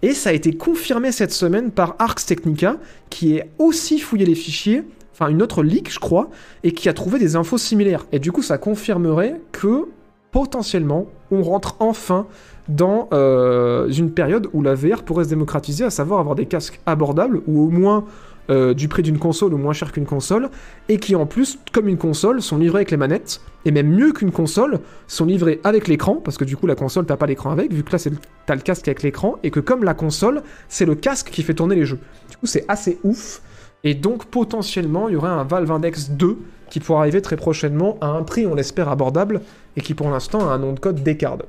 Et ça a été confirmé cette semaine par Arx Technica qui est aussi fouillé les fichiers enfin une autre leak, je crois, et qui a trouvé des infos similaires. Et du coup, ça confirmerait que potentiellement, on rentre enfin dans euh, une période où la VR pourrait se démocratiser, à savoir avoir des casques abordables, ou au moins euh, du prix d'une console ou moins cher qu'une console, et qui en plus, comme une console, sont livrés avec les manettes, et même mieux qu'une console, sont livrés avec l'écran, parce que du coup la console t'as pas l'écran avec, vu que là t'as le casque avec l'écran, et que comme la console, c'est le casque qui fait tourner les jeux. Du coup c'est assez ouf, et donc potentiellement il y aurait un Valve Index 2 qui pourra arriver très prochainement à un prix, on l'espère, abordable, et qui pour l'instant a un nom de code Descartes.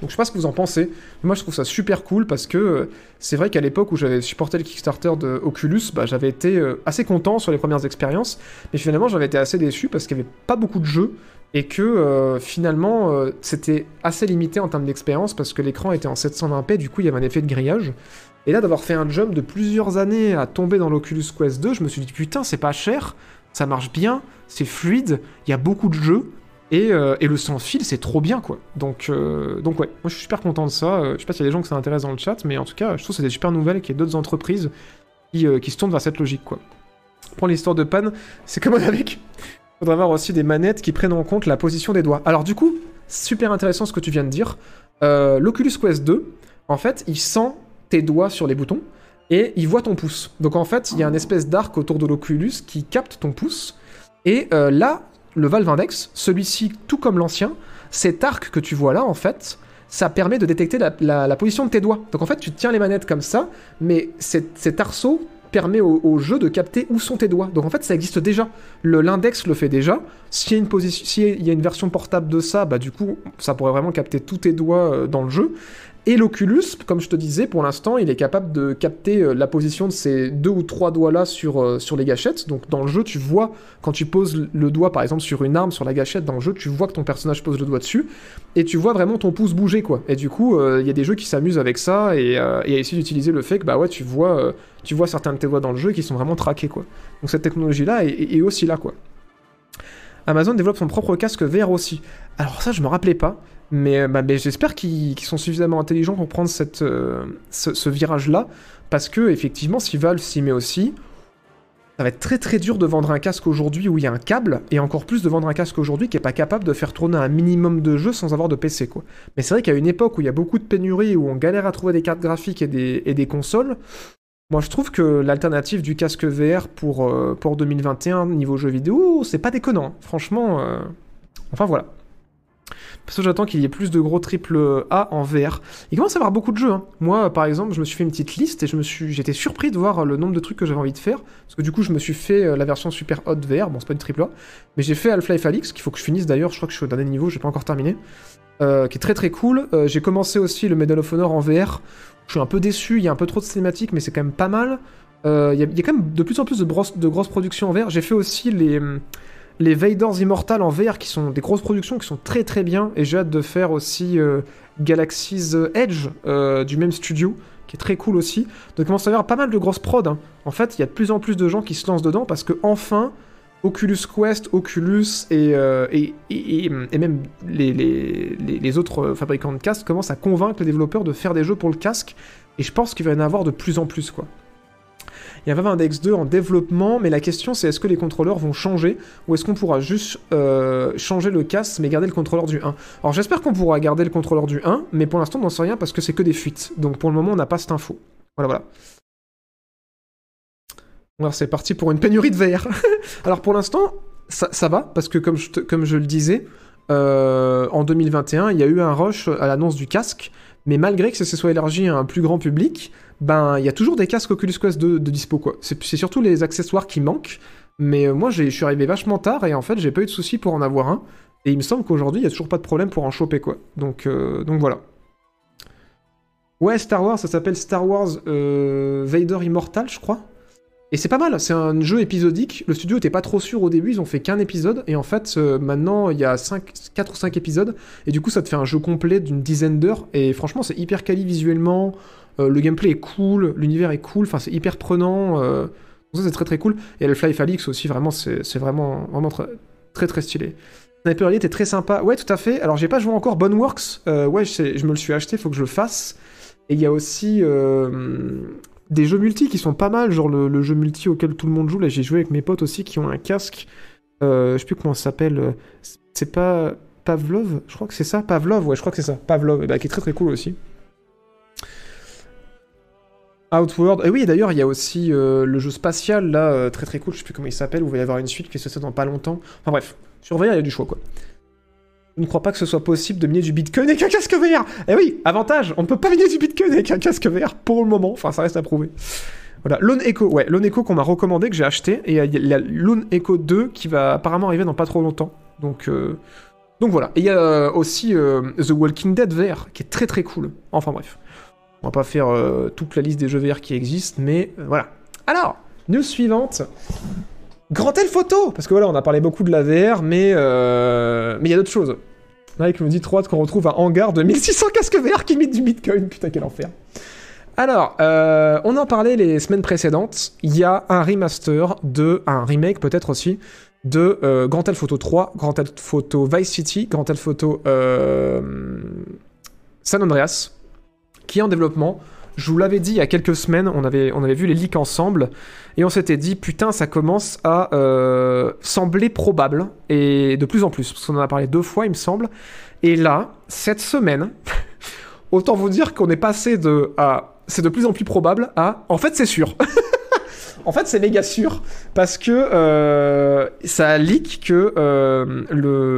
Donc je sais pas ce que vous en pensez. Moi je trouve ça super cool parce que euh, c'est vrai qu'à l'époque où j'avais supporté le Kickstarter de Oculus, bah, j'avais été euh, assez content sur les premières expériences, mais finalement j'avais été assez déçu parce qu'il n'y avait pas beaucoup de jeux et que euh, finalement c'était assez limité en termes d'expérience parce que l'écran était en 720p, du coup il y avait un effet de grillage. Et là d'avoir fait un jump de plusieurs années à tomber dans l'Oculus Quest 2, je me suis dit putain c'est pas cher, ça marche bien, c'est fluide, il y a beaucoup de jeux. Et, euh, et le sans fil, c'est trop bien, quoi. Donc, euh, donc ouais, moi je suis super content de ça. Euh, je sais pas s'il y a des gens que ça intéresse dans le chat, mais en tout cas, je trouve que c'est des super nouvelles qu'il y ait d'autres entreprises qui, qui se tournent vers cette logique, quoi. Pour l'histoire de panne, c'est comme avec. Il faudrait avoir aussi des manettes qui prennent en compte la position des doigts. Alors du coup, super intéressant ce que tu viens de dire. L'Oculus Quest 2, en fait, il sent tes doigts sur les boutons et il voit ton pouce. Donc en fait, il y a une espèce d'arc autour de l'Oculus qui capte ton pouce. Et euh, là, le Valve Index, celui-ci, tout comme l'ancien, cet arc que tu vois là, en fait, ça permet de détecter la, la- la position de tes doigts. Donc en fait, tu tiens les manettes comme ça, mais cet, cet arceau permet au, au jeu de capter où sont tes doigts. Donc en fait, ça existe déjà. Le l'index le fait déjà. S'il y a une position, s'il y a une version portable de ça, bah du coup, ça pourrait vraiment capter tous tes doigts euh, dans le jeu. Et l'Oculus, comme je te disais, pour l'instant, il est capable de capter euh, la position de ces deux ou trois doigts-là sur, euh, sur les gâchettes. Donc dans le jeu, tu vois, quand tu poses le doigt, par exemple, sur une arme, sur la gâchette dans le jeu, tu vois que ton personnage pose le doigt dessus. Et tu vois vraiment ton pouce bouger, quoi. Et du coup, euh, il y a des jeux qui s'amusent avec ça et, euh, essayer d'utiliser le fait que, bah ouais, tu vois, tu vois certains de tes doigts dans le jeu qui sont vraiment traqués, quoi. Donc cette technologie-là est, est- est aussi là, quoi. Amazon développe son propre casque VR aussi. Alors ça, je me rappelais pas, mais, euh, bah, mais j'espère qu'ils sont suffisamment intelligents pour prendre euh, ce, virage-là, parce que effectivement, si Valve s'y met aussi, ça va être très très dur de vendre un casque aujourd'hui où il y a un câble, et encore plus de vendre un casque aujourd'hui qui est pas capable de faire tourner un minimum de jeux sans avoir de PC. Mais c'est vrai qu'à une époque où il y a beaucoup de pénuries, où on galère à trouver des cartes graphiques et des, consoles, moi je trouve que l'alternative du casque VR pour, euh, pour 2021 niveau jeux vidéo, c'est pas déconnant. Franchement, euh, enfin voilà. Parce que j'attends qu'il y ait plus de gros triple A en VR. Il commence à y avoir beaucoup de jeux. hein. Moi, par exemple, je me suis fait une petite liste et je me suis, j'étais surpris de voir le nombre de trucs que j'avais envie de faire. Parce que du coup, je me suis fait euh, la version super hot VR. Bon, c'est pas une triple A, mais j'ai fait Half-Life Alyx, qu'il faut que je finisse d'ailleurs. Je crois que je suis au dernier niveau, j'ai pas encore terminé. Euh, qui est très très cool. Euh, j'ai commencé aussi le Medal of Honor en VR. Je suis un peu déçu, il y a un peu trop de cinématiques, mais c'est quand même pas mal. Euh, Il y, a- quand même de plus en plus de, de grosses productions en VR. J'ai fait aussi les, hum, les Vadors Immortal en VR, qui sont des grosses productions, qui sont très très bien. Et j'ai hâte de faire aussi euh, Galaxy's Edge, euh, du même studio, qui est très cool aussi. Donc commence à y avoir pas mal de grosses prods. hein. En fait, il y a de plus en plus de gens qui se lancent dedans, parce que enfin... Oculus Quest, Oculus et, euh, et, même les, les, autres fabricants de casques commencent à convaincre les développeurs de faire des jeux pour le casque. Et je pense qu'il va y en avoir de plus en plus, quoi. Il y a Index 2 en développement, mais la question c'est est-ce que les contrôleurs vont changer ou est-ce qu'on pourra juste euh, changer le casque mais garder le contrôleur du 1 Alors j'espère qu'on pourra garder le contrôleur du 1, mais pour l'instant on n'en sait rien parce que c'est que des fuites. Donc pour le moment on n'a pas cette info. Voilà, voilà. Alors c'est parti pour une pénurie de VR. Alors pour l'instant, ça, va, parce que comme je, comme je le disais, euh, en 2021, il y a eu un rush à l'annonce du casque, mais malgré que ça se soit élargi à un plus grand public, ben il y a toujours des casques Oculus Quest 2 de dispo quoi. C'est surtout les accessoires qui manquent, mais euh, moi je suis arrivé vachement tard et en fait j'ai pas eu de soucis pour en avoir un, et il me semble qu'aujourd'hui il y a toujours pas de problème pour en choper quoi. Donc, euh, donc voilà. Ouais, Star Wars, ça s'appelle Star Wars euh, Vader Immortal, je crois. Et c'est pas mal, c'est un jeu épisodique. Le studio était pas trop sûr au début, ils ont fait qu'un épisode. Et en fait, euh, maintenant, il y a 5, 4 ou 5 épisodes. Et du coup, ça te fait un jeu complet d'une dizaine d'heures. Et franchement, c'est hyper quali visuellement. euh, le gameplay est cool, l'univers est cool. Enfin, c'est hyper prenant. euh, ça, c'est très très cool. Et Half-Life Alyx aussi, vraiment, c'est vraiment, vraiment très, très stylé. Sniper Elite est très sympa. Ouais, tout à fait. Alors, j'ai pas joué encore Boneworks. Ouais, je, me le suis acheté, faut que je le fasse. Et il y a aussi des jeux multi qui sont pas mal, genre le, jeu multi auquel tout le monde joue. Là, j'ai joué avec mes potes aussi qui ont un casque. Euh, je sais plus comment ça s'appelle. euh, C'est pas Pavlov Je crois que c'est ça. Pavlov, ouais, je crois que c'est ça. Pavlov, et bah, qui est très très cool aussi. Outward. Et oui, d'ailleurs, il y a aussi euh, le jeu spatial, là, euh, très très cool. Je sais plus comment il s'appelle, où il va y avoir une suite qui se fait dans pas longtemps. Enfin bref, sur VR, il y a du choix, quoi. Je ne crois pas que ce soit possible de miner du Bitcoin avec un casque VR. Eh oui, avantage, on ne peut pas miner du Bitcoin avec un casque VR pour le moment. Enfin, ça reste à prouver. Voilà, Lone Echo, ouais, Lone Echo qu'on m'a recommandé, que j'ai acheté, et il y a Lone Echo 2 qui va apparemment arriver dans pas trop longtemps. Donc, euh, donc voilà. Et il y a euh, aussi euh, The Walking Dead VR, qui est très très cool. Enfin bref, on va pas faire toute la liste des jeux VR qui existent, mais voilà. Alors, news suivante. Grand L photo Parce que voilà, on a parlé beaucoup de la VR, mais euh, mais il y a d'autres choses. Mike me dit trop qu'on retrouve un hangar de 1600 casques VR qui imitent du Bitcoin. Putain, quel enfer. Alors, euh, on en parlait les semaines précédentes. Il y a un remaster de, un remake peut-être aussi, de euh, Grand Theft Photo 3, Grand Theft Photo Vice City, Grand Theft Photo San Andreas, qui est en développement. Je vous l'avais dit il y a quelques semaines, on avait, on avait vu les leaks ensemble, et on s'était dit, putain, ça commence à euh, sembler probable, et de plus en plus, parce qu'on en a parlé deux fois, il me semble. Et là, cette semaine, autant vous dire qu'on est passé de à c'est de plus en plus probable à en fait c'est sûr. en fait c'est méga sûr parce que euh, ça leak que euh,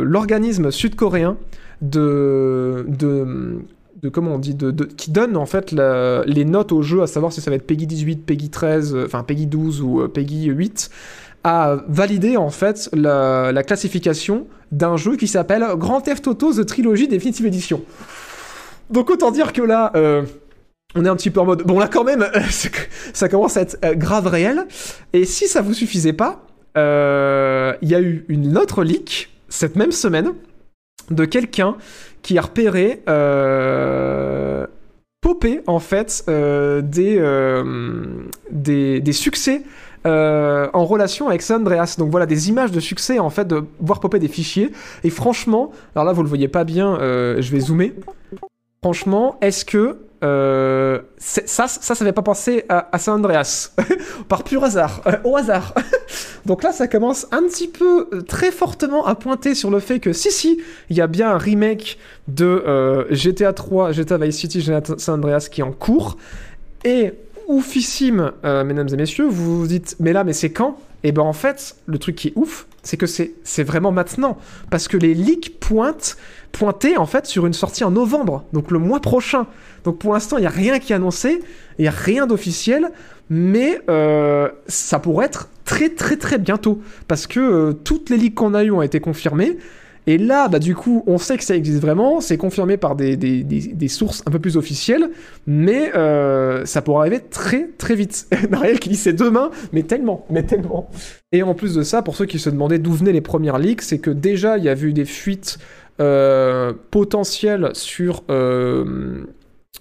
l'organisme sud-coréen de, de de comment on dit de, qui donne en fait les notes au jeu à savoir si ça va être Peggy 18, Peggy 13, euh, enfin Peggy 12 ou euh, Peggy 8 a validé en fait la, la classification d'un jeu qui s'appelle Grand Theft Auto The Trilogy Definitive Edition. Donc autant dire que là, euh, on est un petit peu en mode, bon là quand même, ça commence à être grave réel. Et si ça vous suffisait pas, il y a eu une autre leak cette même semaine de quelqu'un qui a repéré euh, popper en fait euh, des, euh, des, des succès euh, en relation avec San Andreas. Donc voilà, des images de succès en fait, de voir popper des fichiers. Et franchement, alors là vous le voyez pas bien, je vais zoomer. Franchement, est-ce que euh, ça, ça, ça fait pas penser à, à San Andreas, par pur hasard, euh, au hasard. Donc là, ça commence un petit peu euh, très fortement à pointer sur le fait que si, si, il y a bien un remake de euh, GTA 3, GTA Vice City, GTA San Andreas qui est en cours. Et oufissime, mesdames et messieurs, vous vous dites, mais là, mais c'est quand? Et ben en fait, le truc qui est ouf, c'est que c'est vraiment maintenant. Parce que les leaks pointent, pointaient en fait sur une sortie en novembre, donc le mois prochain. Donc pour l'instant, il n'y a rien qui est annoncé, il n'y a rien d'officiel, mais euh, ça pourrait être très très très bientôt. Parce que euh, toutes les leaks qu'on a eues ont été confirmées. Et là, bah, du coup, on sait que ça existe vraiment, c'est confirmé par des, sources un peu plus officielles, mais euh, ça pourrait arriver très très vite. Nariel qui dit demain, mais tellement, mais tellement. Et en plus de ça, pour ceux qui se demandaient d'où venaient les premières leaks, c'est que déjà, il y a eu des fuites euh, potentielles sur euh,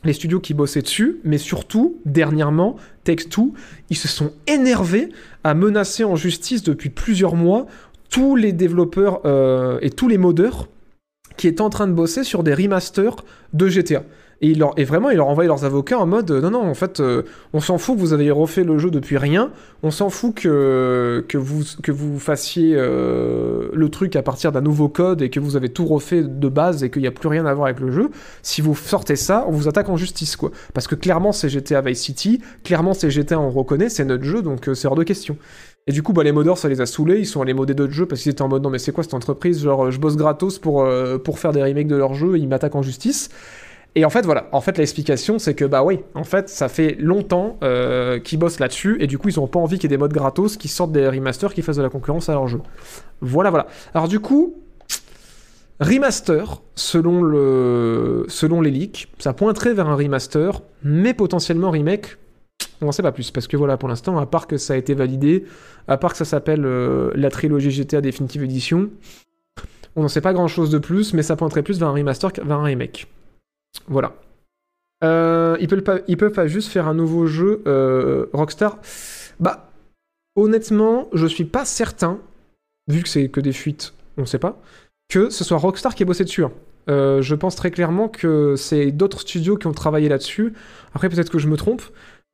les studios qui bossaient dessus, mais surtout, dernièrement, Take-Two, ils se sont énervés à menacer en justice depuis plusieurs mois tous les développeurs euh, et tous les modeurs qui étaient en train de bosser sur des remasters de GTA. Et, ils leur, et vraiment, ils leur envoyaient leurs avocats en mode non, non, en fait, euh, on s'en fout que vous avez refait le jeu depuis rien, on s'en fout que, que, vous, que vous fassiez euh, le truc à partir d'un nouveau code et que vous avez tout refait de base et qu'il n'y a plus rien à voir avec le jeu. Si vous sortez ça, on vous attaque en justice, quoi. Parce que clairement, c'est GTA Vice City, clairement, c'est GTA, on reconnaît, c'est notre jeu, donc c'est hors de question. Et du coup, bah, les modeurs, ça les a saoulés. Ils sont allés modder d'autres jeux parce qu'ils étaient en mode non, mais c'est quoi cette entreprise? Genre, euh, je bosse gratos pour, euh, pour faire des remakes de leurs jeux et ils m'attaquent en justice. Et en fait, voilà. En fait, l'explication, c'est que bah oui, en fait, ça fait longtemps euh, qu'ils bossent là-dessus et du coup, ils ont pas envie qu'il y ait des modes gratos qui sortent des remasters qui fassent de la concurrence à leur jeu. Voilà, voilà. Alors, du coup. Remaster, selon, le... selon les leaks, ça pointerait vers un remaster, mais potentiellement remake, on n'en sait pas plus, parce que voilà, pour l'instant, à part que ça a été validé, à part que ça s'appelle euh, la trilogie GTA Definitive Edition, on n'en sait pas grand chose de plus, mais ça pointerait plus vers un remaster que vers un remake. Voilà. Euh, ils, peuvent pas, juste faire un nouveau jeu euh, Rockstar Bah, honnêtement, je suis pas certain, vu que c'est que des fuites, on sait pas, que ce soit Rockstar qui ait bossé dessus. hein. Je pense très clairement que c'est d'autres studios qui ont travaillé là-dessus. Après, peut-être que je me trompe.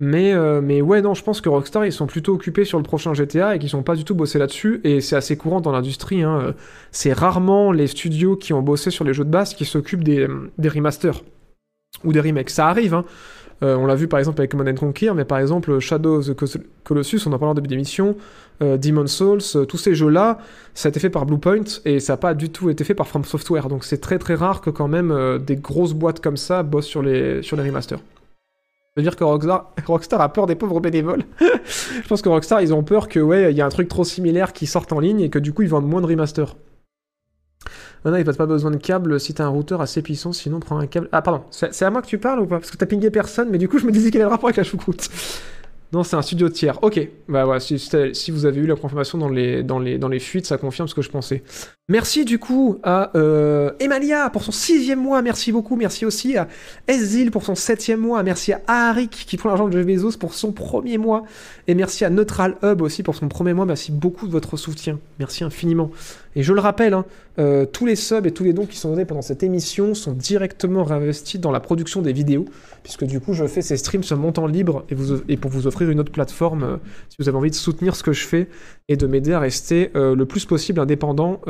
Mais, euh, mais ouais, non, je pense que Rockstar, ils sont plutôt occupés sur le prochain GTA et qu'ils sont pas du tout bossé là-dessus. Et c'est assez courant dans l'industrie. hein. Euh, C'est rarement les studios qui ont bossé sur les jeux de base qui s'occupent des, des remasters ou des remakes. Ça arrive, hein. Euh, on l'a vu par exemple avec Command and Conquer, mais par exemple Shadow of the Colossus, on en parlait en début d'émission, euh, Demon's Souls, tous ces jeux-là, ça a été fait par Bluepoint et ça n'a pas du tout été fait par From Software. Donc c'est très très rare que quand même des grosses boîtes comme ça bossent sur les, sur les remasters. Veut dire que Rockstar, a peur des pauvres bénévoles. Je pense que Rockstar, ils ont peur que ouais, il y a un truc trop similaire qui sorte en ligne et que du coup ils vendent moins de remasters. Maintenant, il n'y a pas besoin de câble si t'as un routeur assez puissant, sinon prends un câble. Ah, pardon, c'est c'est à moi que tu parles ou pas? Parce que t'as pingé personne, mais du coup, je me disais quel est le rapport avec la choucroute. Non, c'est un studio tiers. Ok, bah voilà, si, vous avez eu la confirmation dans les fuites, ça confirme ce que je pensais. Merci du coup à euh, Emalia pour son sixième mois, merci beaucoup. Merci aussi à Ezil pour son septième mois. Merci à Arik qui prend l'argent de Jeff Bezos pour son premier mois. Et merci à Neutral Hub aussi pour son premier mois. Merci beaucoup de votre soutien. Merci infiniment. Et je le rappelle, hein, euh, tous les subs et tous les dons qui sont donnés pendant cette émission sont directement réinvestis dans la production des vidéos, puisque du coup je fais ces streams sur mon temps libre et, pour vous offrir une autre plateforme euh, si vous avez envie de soutenir ce que je fais et de m'aider à rester euh, le plus possible indépendant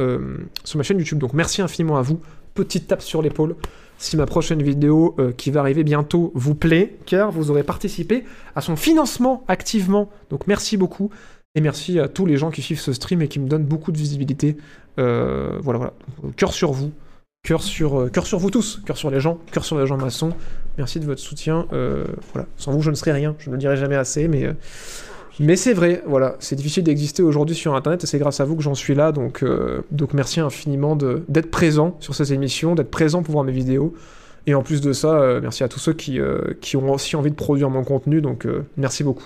sur ma chaîne YouTube. Donc merci infiniment à vous. Petite tape sur l'épaule si ma prochaine vidéo qui va arriver bientôt vous plaît, car vous aurez participé à son financement activement. Donc merci beaucoup. Et merci à tous les gens qui suivent ce stream et qui me donnent beaucoup de visibilité. Euh, voilà, voilà. Cœur sur vous. Cœur sur, euh, sur vous tous. Cœur sur les gens. Cœur sur les gens maçons. Merci de votre soutien. Euh, voilà. Sans vous, je ne serais rien. Je ne dirai jamais assez, mais. euh, mais c'est vrai, voilà, c'est difficile d'exister aujourd'hui sur Internet et c'est grâce à vous que j'en suis là, donc, donc merci infiniment d'être présent sur ces émissions, d'être présent pour voir mes vidéos. Et en plus de ça, merci à tous ceux qui, qui ont aussi envie de produire mon contenu, donc merci beaucoup.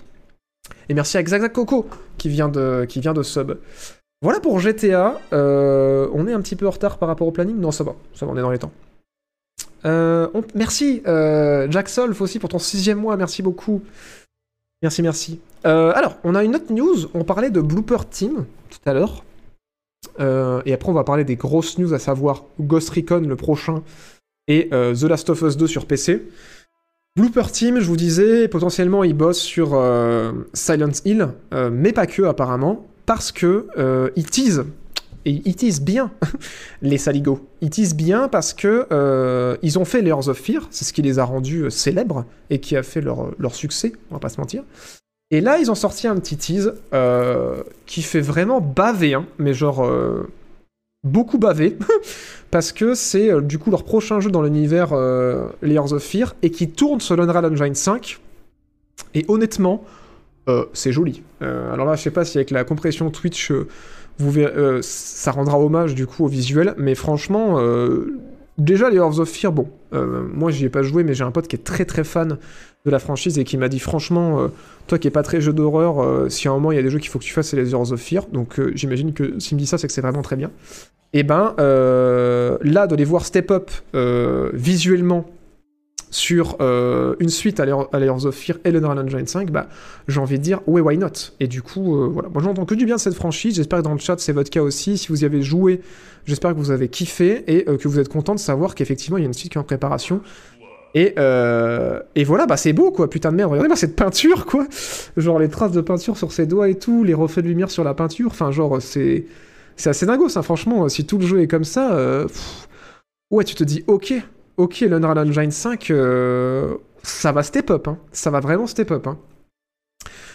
Et merci à Xaxac Coco qui vient de, qui vient de sub. Voilà pour GTA. Euh, on est un petit peu en retard par rapport au planning? Non, ça va. Ça va, on est dans les temps. Euh, Merci, euh, Jack Solf aussi pour ton sixième mois. Merci beaucoup. Merci, merci. Alors, on a une autre news. On parlait de Blooper Team tout à l'heure. Et après, on va parler des grosses news, à savoir Ghost Recon le prochain et The Last of Us 2 sur PC. Blooper Team, je vous disais, potentiellement ils bossent sur euh, Silent Hill, euh, mais pas que apparemment, parce que euh, ils teasent, et ils teasent bien les saligots. Ils teasent bien parce que ils ont fait Layers of Fear, c'est ce qui les a rendus célèbres et qui a fait leur, leur succès, on va pas se mentir. Et là, ils ont sorti un petit tease qui fait vraiment baver, hein, mais genre beaucoup baver, parce que c'est euh, du coup leur prochain jeu dans l'univers euh, Layers of Fear et qui tourne sur l'Unreal Engine 5. Et honnêtement, euh, c'est joli. Alors là, je sais pas si avec la compression Twitch, vous ça rendra hommage du coup au visuel, mais franchement, déjà Layers of Fear, bon, euh, moi j'y ai pas joué, mais j'ai un pote qui est très très fan de la franchise et qui m'a dit franchement, euh, toi qui es pas très jeu d'horreur, euh, si à un moment il y a des jeux qu'il faut que tu fasses, c'est les Layers of Fear, donc j'imagine que s'il me dit ça, c'est que c'est vraiment très bien. Et ben euh, là, de les voir step up visuellement sur euh, une suite à Layer- à Layers of Fear et l'Unreal Engine 5, bah, j'ai envie de dire, ouais, why not? Et du coup, euh, voilà. Moi, j'entends que du bien de cette franchise. J'espère que dans le chat, c'est votre cas aussi. Si vous y avez joué, j'espère que vous avez kiffé et euh, que vous êtes content de savoir qu'effectivement, il y a une suite qui est en préparation. Et, et voilà, bah c'est beau quoi, putain de merde, regardez-moi cette peinture quoi Genre les traces de peinture sur ses doigts et tout, les reflets de lumière sur la peinture, enfin genre c'est c'est assez dingo ça, franchement, si tout le jeu est comme ça, ouais tu te dis ok, ok l'Unreal Engine 5, euh, ça va step up, hein. ça va vraiment step up. Hein.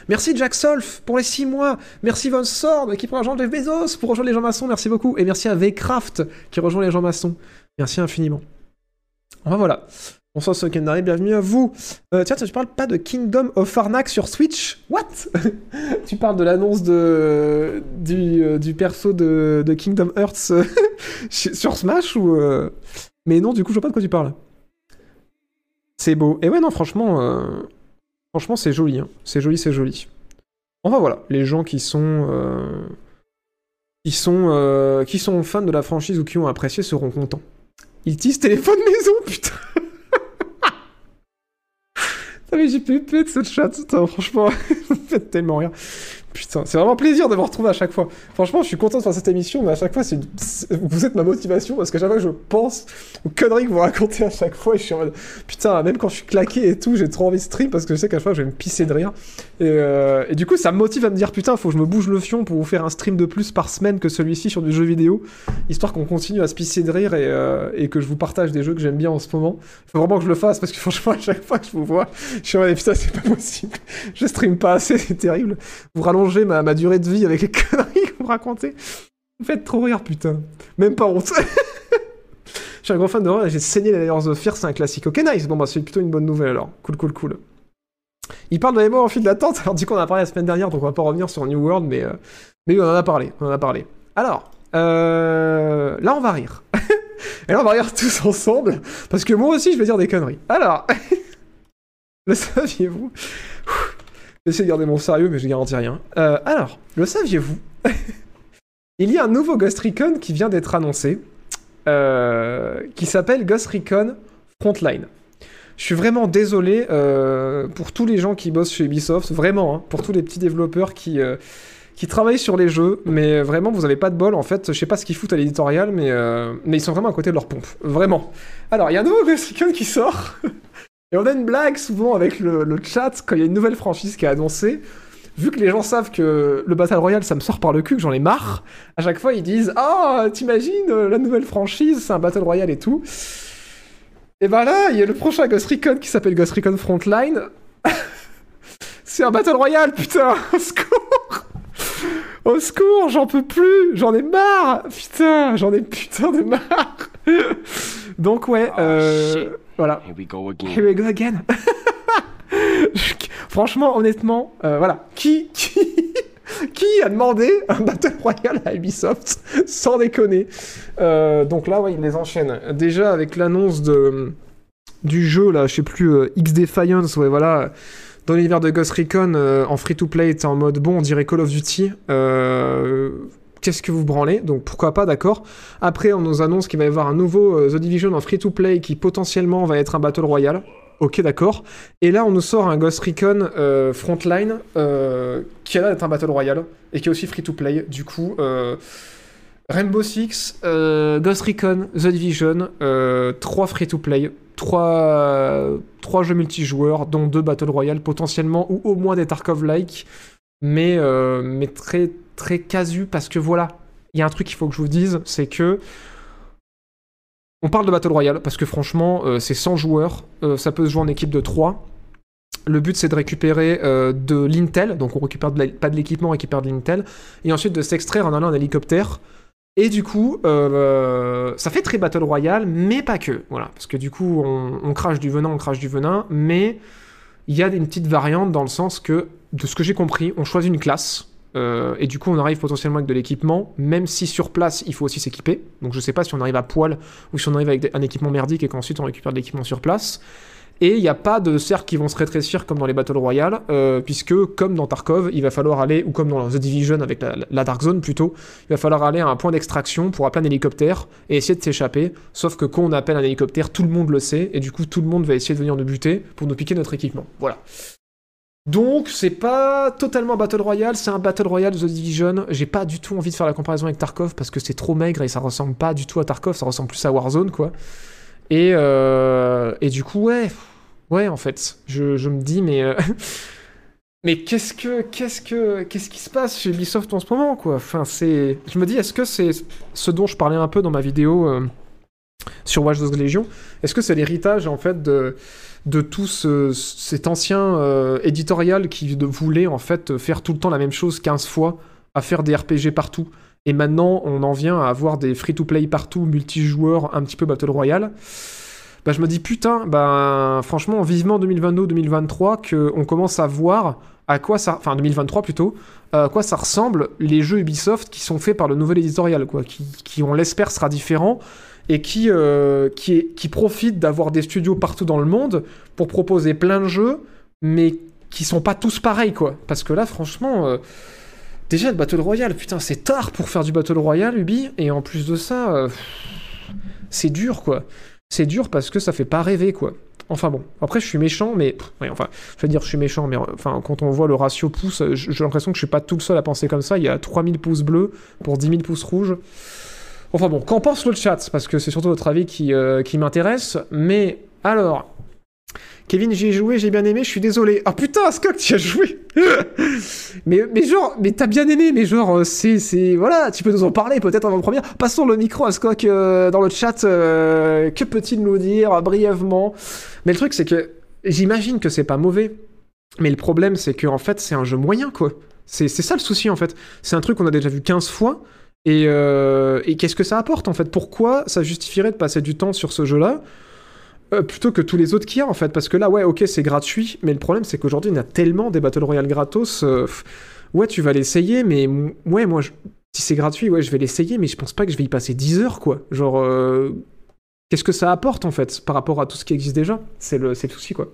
Merci Jack Solf pour les 6 mois. Merci Von Sword qui prend l'argent de Jeff Bezos pour rejoindre les gens maçons. Merci beaucoup. Et merci à Vcraft qui rejoint les gens maçons. Merci infiniment. Enfin voilà. Bonsoir Secondary, bienvenue à vous. Euh, tiens, tu parles pas de Kingdom of Arnak sur Switch? What? Tu parles de l'annonce de du, euh, du perso de, Kingdom Hearts sur Smash ou Mais non, du coup, je vois pas de quoi tu parles. C'est beau. Et ouais, non, franchement, euh, franchement, c'est joli. hein. C'est joli, c'est joli. Enfin voilà, les gens qui sont euh, qui sont euh, qui sont fans de la franchise ou qui ont apprécié seront contents. Ils disent téléphone maison, putain. Mais j'ai plus de ce chat, franchement, ça fait tellement rire. Putain, c'est vraiment plaisir de vous retrouver à chaque fois. Franchement, je suis content de faire cette émission, mais à chaque fois, une- vous êtes ma motivation parce qu'à chaque fois que je pense aux conneries que vous racontez à chaque fois, et je suis en mode putain, même quand je suis claqué et tout, j'ai trop envie de stream parce que je sais qu'à chaque fois, je vais me pisser de rire. Et, euh, et du coup, ça me motive à me dire putain, faut que je me bouge le fion pour vous faire un stream de plus par semaine que celui-ci sur du jeu vidéo, histoire qu'on continue à se pisser de rire et, euh, et que je vous partage des jeux que j'aime bien en ce moment. Faut vraiment que je le fasse parce que franchement, à chaque fois que je vous vois, je suis en mode putain, c'est pas possible. Je stream pas assez, c'est terrible. Vous rallongez ma, ma durée de vie avec les conneries que vous racontez. Vous faites trop rire, putain. Même pas honte. Je suis un gros fan d'horreur et j'ai saigné les Layers of Fear, c'est un classique. Ok, nice. Bon, bah, c'est plutôt une bonne nouvelle alors. Cool, cool, cool. Il parle de la mémoire en fil d'attente. Alors, du coup, on a parlé la semaine dernière, donc on va pas revenir sur New World, mais, euh, mais on en a parlé. On en a parlé. Alors, euh, là, on va rire. et là, on va rire tous ensemble, parce que moi aussi, je vais dire des conneries. Alors, le saviez-vous? J'essaie de garder mon sérieux, mais je garantis rien. Euh, alors, le saviez-vous Il y a un nouveau Ghost Recon qui vient d'être annoncé, euh, qui s'appelle Ghost Recon Frontline. Je suis vraiment désolé euh, pour tous les gens qui bossent chez Ubisoft, vraiment, hein, pour tous les petits développeurs qui, qui travaillent sur les jeux, mais vraiment, vous avez pas de bol, en fait, je sais pas ce qu'ils foutent à l'éditorial, mais, mais ils sont vraiment à côté de leur pompe, vraiment. Alors, il y a un nouveau Ghost Recon qui sort, et on a une blague souvent avec le, chat quand il y a une nouvelle franchise qui est annoncée. Vu que les gens savent que le Battle Royale, ça me sort par le cul, que j'en ai marre, à chaque fois ils disent Ah, t'imagines, euh, la nouvelle franchise, c'est un Battle Royale et tout. Et ben là, il y a le prochain Ghost Recon qui s'appelle Ghost Recon Frontline. c'est un Battle Royale, putain Au secours Au secours, j'en peux plus J'en ai marre Putain, j'en ai putain de marre Donc ouais, euh, shit. voilà. Here we go again. Here we go again. Franchement, honnêtement, euh, voilà. Qui, qui, qui a demandé un Battle Royale à Ubisoft Sans déconner? Euh, donc là, ouais, il les enchaîne. Déjà avec l'annonce de du jeu, là, je sais plus, euh, X Defiance, ouais, voilà. Dans l'univers de Ghost Recon, euh, en free-to-play, t'es en mode, bon, on dirait Call of Duty. Euh, Qu'est-ce que vous branlez Donc pourquoi pas, d'accord. Après, on nous annonce qu'il va y avoir un nouveau euh, The Division en free-to-play qui potentiellement va être un Battle Royale. Ok, d'accord. Et là, on nous sort un Ghost Recon euh, Frontline euh, qui a l'air d'être un Battle Royale et qui est aussi free-to-play. Du coup, Rainbow Six, Ghost Recon, The Division, euh, 3 free-to-play, 3, jeux multijoueurs, dont 2 Battle Royale potentiellement, ou au moins des Tarkov-like, mais, mais très, très casu, parce que voilà, il y a un truc qu'il faut que je vous dise, c'est que on parle de Battle Royale, parce que franchement, euh, c'est 100 joueurs, euh, ça peut se jouer en équipe de 3, le but, c'est de récupérer euh, de l'intel, donc on récupère pas de l'équipement, on récupère de l'intel, et ensuite de s'extraire en allant en hélicoptère. Et du coup, ça fait très Battle Royale, mais pas que. Voilà, parce que du coup, on, on crache du venin, on crache du venin, mais il y a une petite variante dans le sens que, de ce que j'ai compris, on choisit une classe. Euh, et du coup, on arrive potentiellement avec de l'équipement, même si sur place, il faut aussi s'équiper. Donc, je sais pas si on arrive à poil ou si on arrive avec un équipement merdique et qu'ensuite on récupère de l'équipement sur place. Et il n'y a pas de cercles qui vont se rétrécir comme dans les Battle Royale, euh, puisque comme dans Tarkov, il va falloir aller, ou comme dans The Division avec la, la Dark Zone plutôt, il va falloir aller à un point d'extraction pour appeler un hélicoptère et essayer de s'échapper. Sauf que quand on appelle un hélicoptère, tout le monde le sait, et du coup tout le monde va essayer de venir nous buter pour nous piquer notre équipement. Voilà. Donc c'est pas totalement Battle Royale, c'est un Battle Royale The Division. J'ai pas du tout envie de faire la comparaison avec Tarkov parce que c'est trop maigre et ça ressemble pas du tout à Tarkov, ça ressemble plus à Warzone quoi. Et, euh, et du coup ouais, ouais en fait, je, me dis mais euh, mais qu'est-ce que qu'est-ce que qu'est-ce qui se passe chez Ubisoft en ce moment quoi? Enfin c'est, je me dis est-ce que c'est ce dont je parlais un peu dans ma vidéo euh, sur Watch Dogs Legion, est-ce que c'est l'héritage en fait de tout ce- cet ancien euh, éditorial qui voulait en fait faire tout le temps la même chose 15 fois, à faire des RPG partout? Et maintenant, on en vient à avoir des free-to-play partout, multijoueurs, un petit peu Battle Royale. Bah, je me dis, putain, bah, franchement, vivement 2022-2023, qu'on commence à voir à quoi ça... Enfin, 2023 plutôt, à quoi ça ressemble les jeux Ubisoft qui sont faits par le nouvel éditorial, quoi, qui, qui on l'espère, sera différent et qui, euh, qui, profite d'avoir des studios partout dans le monde pour proposer plein de jeux, mais qui sont pas tous pareils, quoi. Parce que là, franchement, euh, déjà le Battle Royale, putain, c'est tard pour faire du Battle Royale, Ubi, et en plus de ça, euh, c'est dur, quoi. C'est dur parce que ça fait pas rêver, quoi. Enfin bon, après je suis méchant, mais enfin, je veux dire, je suis méchant, mais enfin, quand on voit le ratio pouces, euh, j'ai l'impression que je suis pas tout le seul à penser comme ça. Il y a 3000 pouces bleus pour 10 000 pouces rouges. Enfin bon, qu'en pense le chat Parce que c'est surtout votre avis qui, euh, qui m'intéresse. Mais alors, Kevin, j'y ai joué, j'ai bien aimé, je suis désolé. Ah putain, Scott, tu as joué mais, mais genre, mais t'as bien aimé, mais genre, euh, c'est, c'est, voilà, tu peux nous en parler peut-être avant le premier. Passons le micro à Scott euh, dans le chat. que peut-il nous dire brièvement? Mais le truc, c'est que j'imagine que c'est pas mauvais. Mais le problème, c'est que en fait, c'est un jeu moyen, quoi. C'est ça le souci, en fait. C'est un truc qu'on a déjà vu 15 fois. Et, euh, et qu'est-ce que ça apporte en fait? Pourquoi ça justifierait de passer du temps sur ce jeu-là euh, plutôt que tous les autres qu'il y a en fait? Parce que là, ouais, ok, c'est gratuit, mais le problème c'est qu'aujourd'hui, il y a tellement des Battle Royale gratos. euh, ouais, tu vas l'essayer, mais ouais, moi, je- si c'est gratuit, ouais, je vais l'essayer, mais je pense pas que je vais y passer 10 heures quoi. Genre, qu'est-ce que ça apporte en fait par rapport à tout ce qui existe déjà? C'est le, c'est le souci quoi.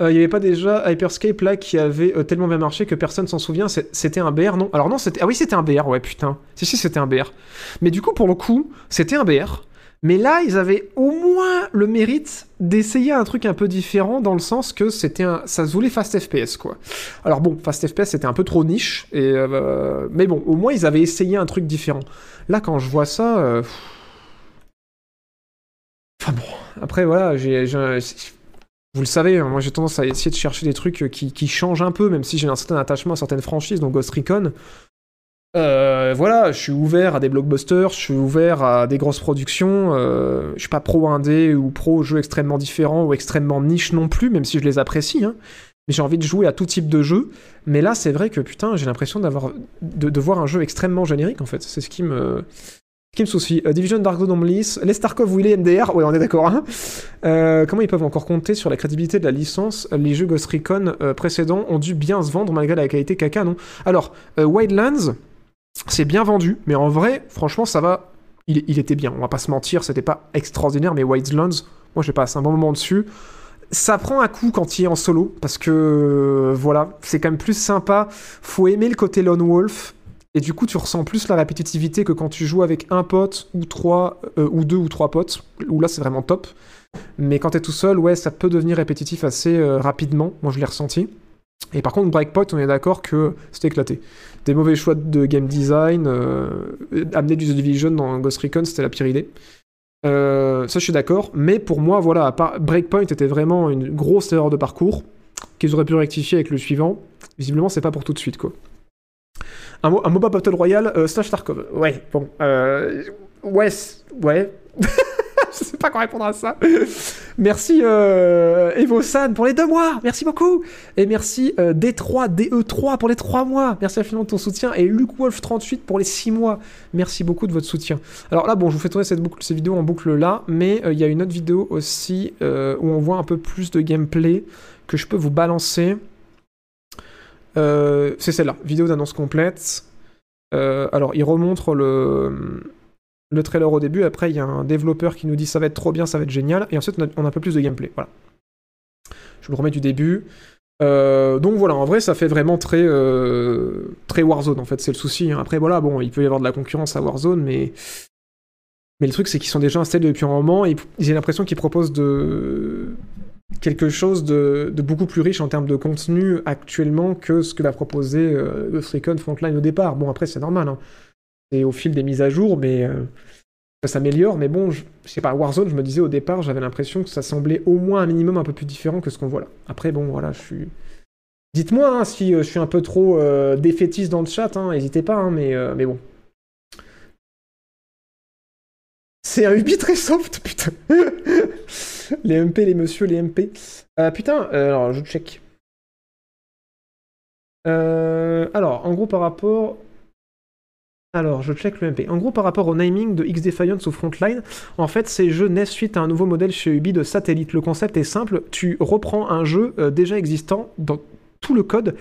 Euh, Il n'y avait pas déjà Hyperscape là qui avait euh, tellement bien marché que personne s'en souvient. C'était un BR, non? Alors non, c'était ah oui, c'était un BR, ouais putain. Si si, c'était un BR. Mais du coup, pour le coup, c'était un BR. Mais là, ils avaient au moins le mérite d'essayer un truc un peu différent dans le sens que c'était un, ça se voulait fast FPS quoi. Alors bon, fast FPS c'était un peu trop niche et euh, mais bon, au moins ils avaient essayé un truc différent. Là, quand je vois ça, enfin bon, après voilà, j'ai- vous le savez, hein, moi j'ai tendance à essayer de chercher des trucs qui, qui changent un peu, même si j'ai un certain attachement à certaines franchises, donc Ghost Recon. Euh, voilà, je suis ouvert à des blockbusters, je suis ouvert à des grosses productions. euh, je suis pas pro indé ou pro jeux extrêmement différents ou extrêmement niche non plus, même si je les apprécie. hein. Mais j'ai envie de jouer à tout type de jeu. Mais là, c'est vrai que putain, j'ai l'impression de voir un jeu extrêmement générique en fait. C'est ce qui me me soucie. Euh, Division Dark Zone Omlis, les Starkov les MDR, ouais, on est d'accord. hein. Euh, comment ils peuvent encore compter sur la crédibilité de la licence? Les jeux Ghost Recon euh, précédents ont dû bien se vendre malgré la qualité caca, non? Alors, Wildlands, c'est bien vendu, mais en vrai, franchement, ça va. Il, était bien, on va pas se mentir, c'était pas extraordinaire, mais Wildlands, moi j'ai passé un bon moment dessus. Ça prend un coup quand il est en solo, parce que voilà, c'est quand même plus sympa. Faut aimer le côté Lone Wolf, et du coup tu ressens plus la répétitivité que quand tu joues avec un pote, ou trois, euh, ou deux ou trois potes, où là c'est vraiment top. Mais quand t'es tout seul, ouais, ça peut devenir répétitif assez euh, rapidement, moi je l'ai ressenti. Et par contre, Breakpoint, on est d'accord que c'était éclaté. Des mauvais choix de game design, euh, amener du The Division dans Ghost Recon, c'était la pire idée. Ça, je suis d'accord. Mais pour moi, voilà, Breakpoint était vraiment une grosse erreur de parcours qu'ils auraient pu rectifier avec le suivant. Visiblement, c'est pas pour tout de suite, quoi. Un, un MOBA Battle Royale euh, slash Tarkov. Ouais, bon. Euh, ouais, ouais. je sais pas quoi répondre à ça. merci euh, Evo-san pour les deux mois. Merci beaucoup. Et merci euh, D3, DE3 pour les trois mois. Merci infiniment de ton soutien. Et Luke Wolf 38 pour les six mois. Merci beaucoup de votre soutien. Alors là, bon, je vous fais tourner cette, boucle, cette vidéo en boucle là, mais euh, il y a une autre vidéo aussi euh, où on voit un peu plus de gameplay que je peux vous balancer. Euh, c'est celle-là, vidéo d'annonce complète. Euh, alors, il remontre le, le trailer au début. Après, il y a un développeur qui nous dit ça va être trop bien, ça va être génial. Et ensuite, on a, un peu plus de gameplay. Voilà. Je vous le remets du début. Euh, donc voilà, en vrai, ça fait vraiment très, très Warzone, en fait, c'est le souci. hein. Après, voilà, bon, il peut y avoir de la concurrence à Warzone, mais. Mais le truc, c'est qu'ils sont déjà installés depuis un moment et j'ai l'impression qu'ils proposent de quelque chose de, beaucoup plus riche en termes de contenu actuellement que ce que va proposer euh, Frontline au départ. Bon, après, c'est normal. Hein. C'est au fil des mises à jour, mais euh, ça s'améliore. Mais bon, je, sais pas, Warzone, je me disais au départ, j'avais l'impression que ça semblait au moins un minimum un peu plus différent que ce qu'on voit là. Après, bon, voilà, je suis. Dites-moi hein, si euh, je suis un peu trop euh, défaitiste dans le chat, hein, n'hésitez pas, mais, mais bon. C'est un Ubi très soft, putain. les MP, les messieurs, les MP. Euh, putain, euh, alors je check. Euh, alors, en gros, par rapport. Alors, je check le MP. En gros, par rapport au naming de X-Defiance ou Frontline, en fait, ces jeux naissent suite à un nouveau modèle chez Ubi de satellite. Le concept est simple tu reprends un jeu déjà existant dans tout le code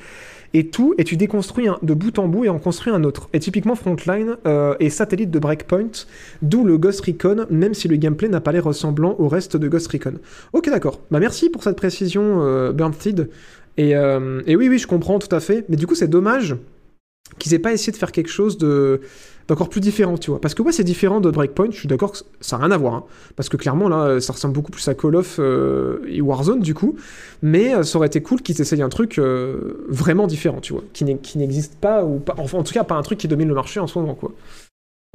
et tout, et tu déconstruis de bout en bout et en construis un autre. Et typiquement, Frontline euh, est satellite de Breakpoint, d'où le Ghost Recon, même si le gameplay n'a pas l'air ressemblant au reste de Ghost Recon. Ok, d'accord. Bah merci pour cette précision, euh. Et, euh, et oui, oui, je comprends tout à fait. Mais du coup, c'est dommage qu'ils aient pas essayé de faire quelque chose de d'encore plus différent, tu vois. Parce que ouais, c'est différent de Breakpoint, je suis d'accord que ça n'a rien à voir. hein. Parce que clairement, là, ça ressemble beaucoup plus à Call of euh, et Warzone, du coup. Mais euh, ça aurait été cool qu'ils essayent un truc euh, vraiment différent, tu vois. Qui n'existe pas, ou pas, en tout cas, pas un truc qui domine le marché en ce moment, quoi.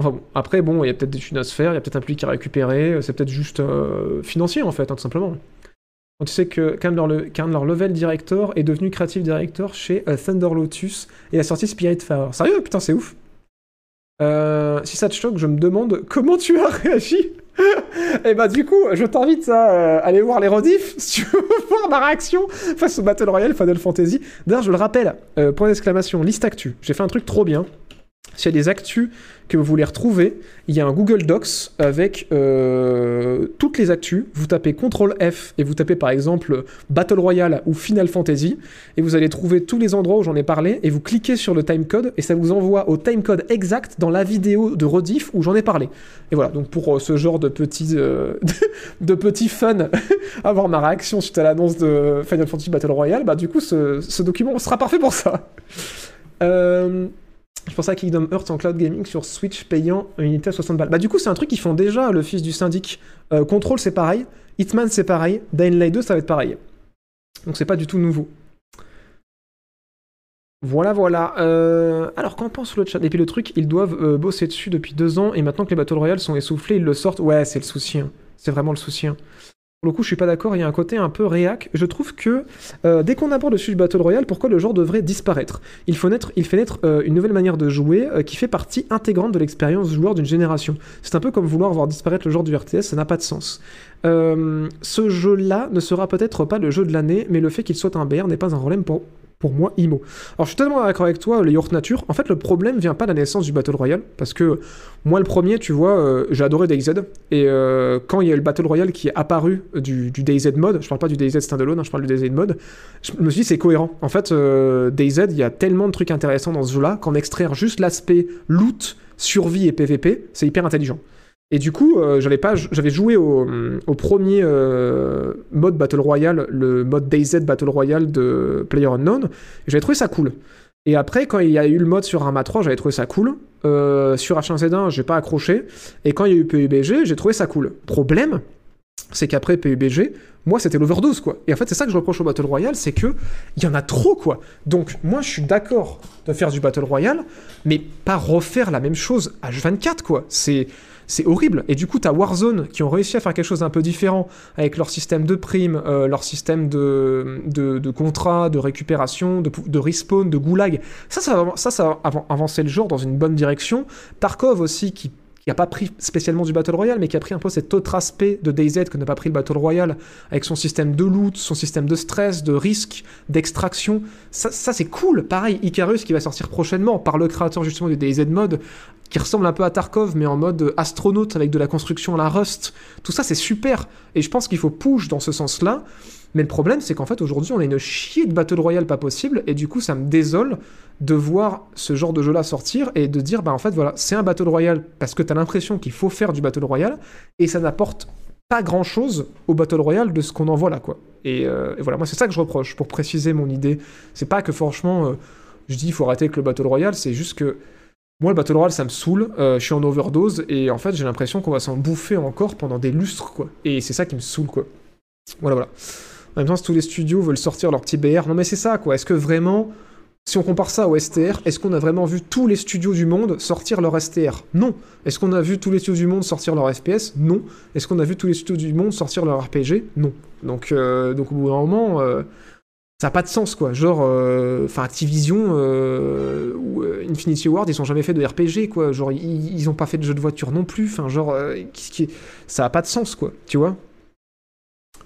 Enfin bon, après, bon, il y a peut-être des thunes à se faire, il y a peut-être un public à récupérer, euh, c'est peut-être juste euh, financier, en fait, hein, tout simplement. Quand tu sais que qu'un de, leurs le- qu'un de leurs level director est devenu creative director chez euh, Thunder Lotus et a sorti Spiritfarer. Sérieux, putain, c'est ouf. Euh, si ça te choque, je me demande comment tu as réagi. Et bah du coup, je t'invite à euh, aller voir les rediffs si tu veux voir ma réaction face au Battle Royale Final Fantasy. D'ailleurs, je le rappelle, point d'exclamation, liste actu. J'ai fait un truc trop bien. S'il y a des actus que vous voulez retrouver, il y a un Google Docs avec euh, toutes les actus. Vous tapez CTRL F et vous tapez par exemple Battle Royale ou Final Fantasy et vous allez trouver tous les endroits où j'en ai parlé et vous cliquez sur le timecode et ça vous envoie au timecode exact dans la vidéo de rediff où j'en ai parlé. Et voilà, donc pour euh, ce genre de petits, euh, de petits fun, avoir ma réaction suite à l'annonce de Final Fantasy Battle Royale, bah du coup ce, ce document sera parfait pour ça. Euh, je pensais à Kingdom Hearts en cloud gaming sur Switch payant une unité à 60 balles. Bah du coup c'est un truc qu'ils font déjà, le fils du syndic. Euh, Control c'est pareil, Hitman c'est pareil, Dying Light 2 ça va être pareil. Donc c'est pas du tout nouveau. Voilà, voilà. Euh, alors, qu'en pense le chat? Et puis le truc, ils doivent euh, bosser dessus depuis deux ans, et maintenant que les Battle Royale sont essoufflés, ils le sortent. Ouais, c'est le souci. hein. C'est vraiment le souci. hein. Pour le coup, je suis pas d'accord, il y a un côté un peu réac. Je trouve que euh, dès qu'on aborde le sujet du Battle Royale, pourquoi le genre devrait disparaître? Il, faut naître, fait naître euh, une nouvelle manière de jouer euh, qui fait partie intégrante de l'expérience joueur d'une génération. C'est un peu comme vouloir voir disparaître le genre du RTS, ça n'a pas de sens. Ce jeu-là ne sera peut-être pas le jeu de l'année, mais le fait qu'il soit un BR n'est pas un problème pour, pour moi, IMO. Alors je suis tellement d'accord avec toi, le York Nature. En fait, le problème vient pas de la naissance du Battle Royale, parce que moi, le premier, tu vois, euh, j'ai adoré DayZ, et euh, quand il y a eu le Battle Royale qui est apparu du, du DayZ mode, je parle pas du DayZ standalone, hein, je parle du DayZ mode, je me suis dit c'est cohérent. En fait, euh, DayZ, il y a tellement de trucs intéressants dans ce jeu-là qu'en extraire juste l'aspect loot, survie et PVP, c'est hyper intelligent. Et du coup, euh, j'avais joué au, au premier euh, mode Battle Royale, le mode DayZ Battle Royale de PlayerUnknown, et j'avais trouvé ça cool. Et après, quand il y a eu le mode sur Arma 3, j'avais trouvé ça cool. Euh, sur H1Z1, j'ai pas accroché. Et quand il y a eu PUBG, j'ai trouvé ça cool. Problème, c'est qu'après PUBG, moi c'était l'overdose quoi. Et en fait c'est ça que je reproche au Battle Royale, c'est que il y en a trop quoi. Donc moi je suis d'accord de faire du Battle Royale, mais pas refaire la même chose H24 quoi. C'est c'est horrible. Et du coup, t'as Warzone qui ont réussi à faire quelque chose d'un peu différent avec leur système de primes, euh, leur système de, de, de contrats, de récupération, de, respawn, de goulag. Ça, ça, ça, ça le genre dans une bonne direction. Tarkov aussi qui qui a pas pris spécialement du Battle Royale, mais qui a pris un peu cet autre aspect de DayZ que n'a pas pris le Battle Royale, avec son système de loot, son système de stress, de risque, d'extraction. Ça, ça, c'est cool. Pareil, Icarus qui va sortir prochainement par le créateur justement du DayZ mode, qui ressemble un peu à Tarkov, mais en mode astronaute avec de la construction à la Rust. Tout ça, c'est super. Et je pense qu'il faut push dans ce sens-là. Mais le problème, c'est qu'en fait, aujourd'hui, on a une chier de Battle Royale pas possible, et du coup, ça me désole de voir ce genre de jeu-là sortir et de dire, bah en fait, voilà, c'est un Battle Royale parce que t'as l'impression qu'il faut faire du Battle Royale, et ça n'apporte pas grand-chose au Battle Royale de ce qu'on en voit là, quoi. Et, euh, et voilà, moi, c'est ça que je reproche, pour préciser mon idée. C'est pas que, franchement, euh, je dis, il faut arrêter avec le Battle Royale, c'est juste que moi, le Battle Royale, ça me saoule, euh, je suis en overdose, et en fait, j'ai l'impression qu'on va s'en bouffer encore pendant des lustres, quoi. Et c'est ça qui me saoule, quoi. Voilà, voilà. En même temps, si tous les studios veulent sortir leur petit BR, non mais c'est ça, quoi. Est-ce que vraiment, si on compare ça au STR, est-ce qu'on a vraiment vu tous les studios du monde sortir leur STR Non. Est-ce qu'on a vu tous les studios du monde sortir leur FPS Non. Est-ce qu'on a vu tous les studios du monde sortir leur RPG Non. Donc, euh, donc au bout d'un moment, euh, ça n'a pas de sens, quoi. Genre, euh, enfin, Activision ou Infinity Ward, ils ont jamais fait de RPG, quoi. Genre, ils, ils ont pas fait de jeu de voiture non plus. Enfin, genre, qui- ça a pas de sens, quoi. Tu vois?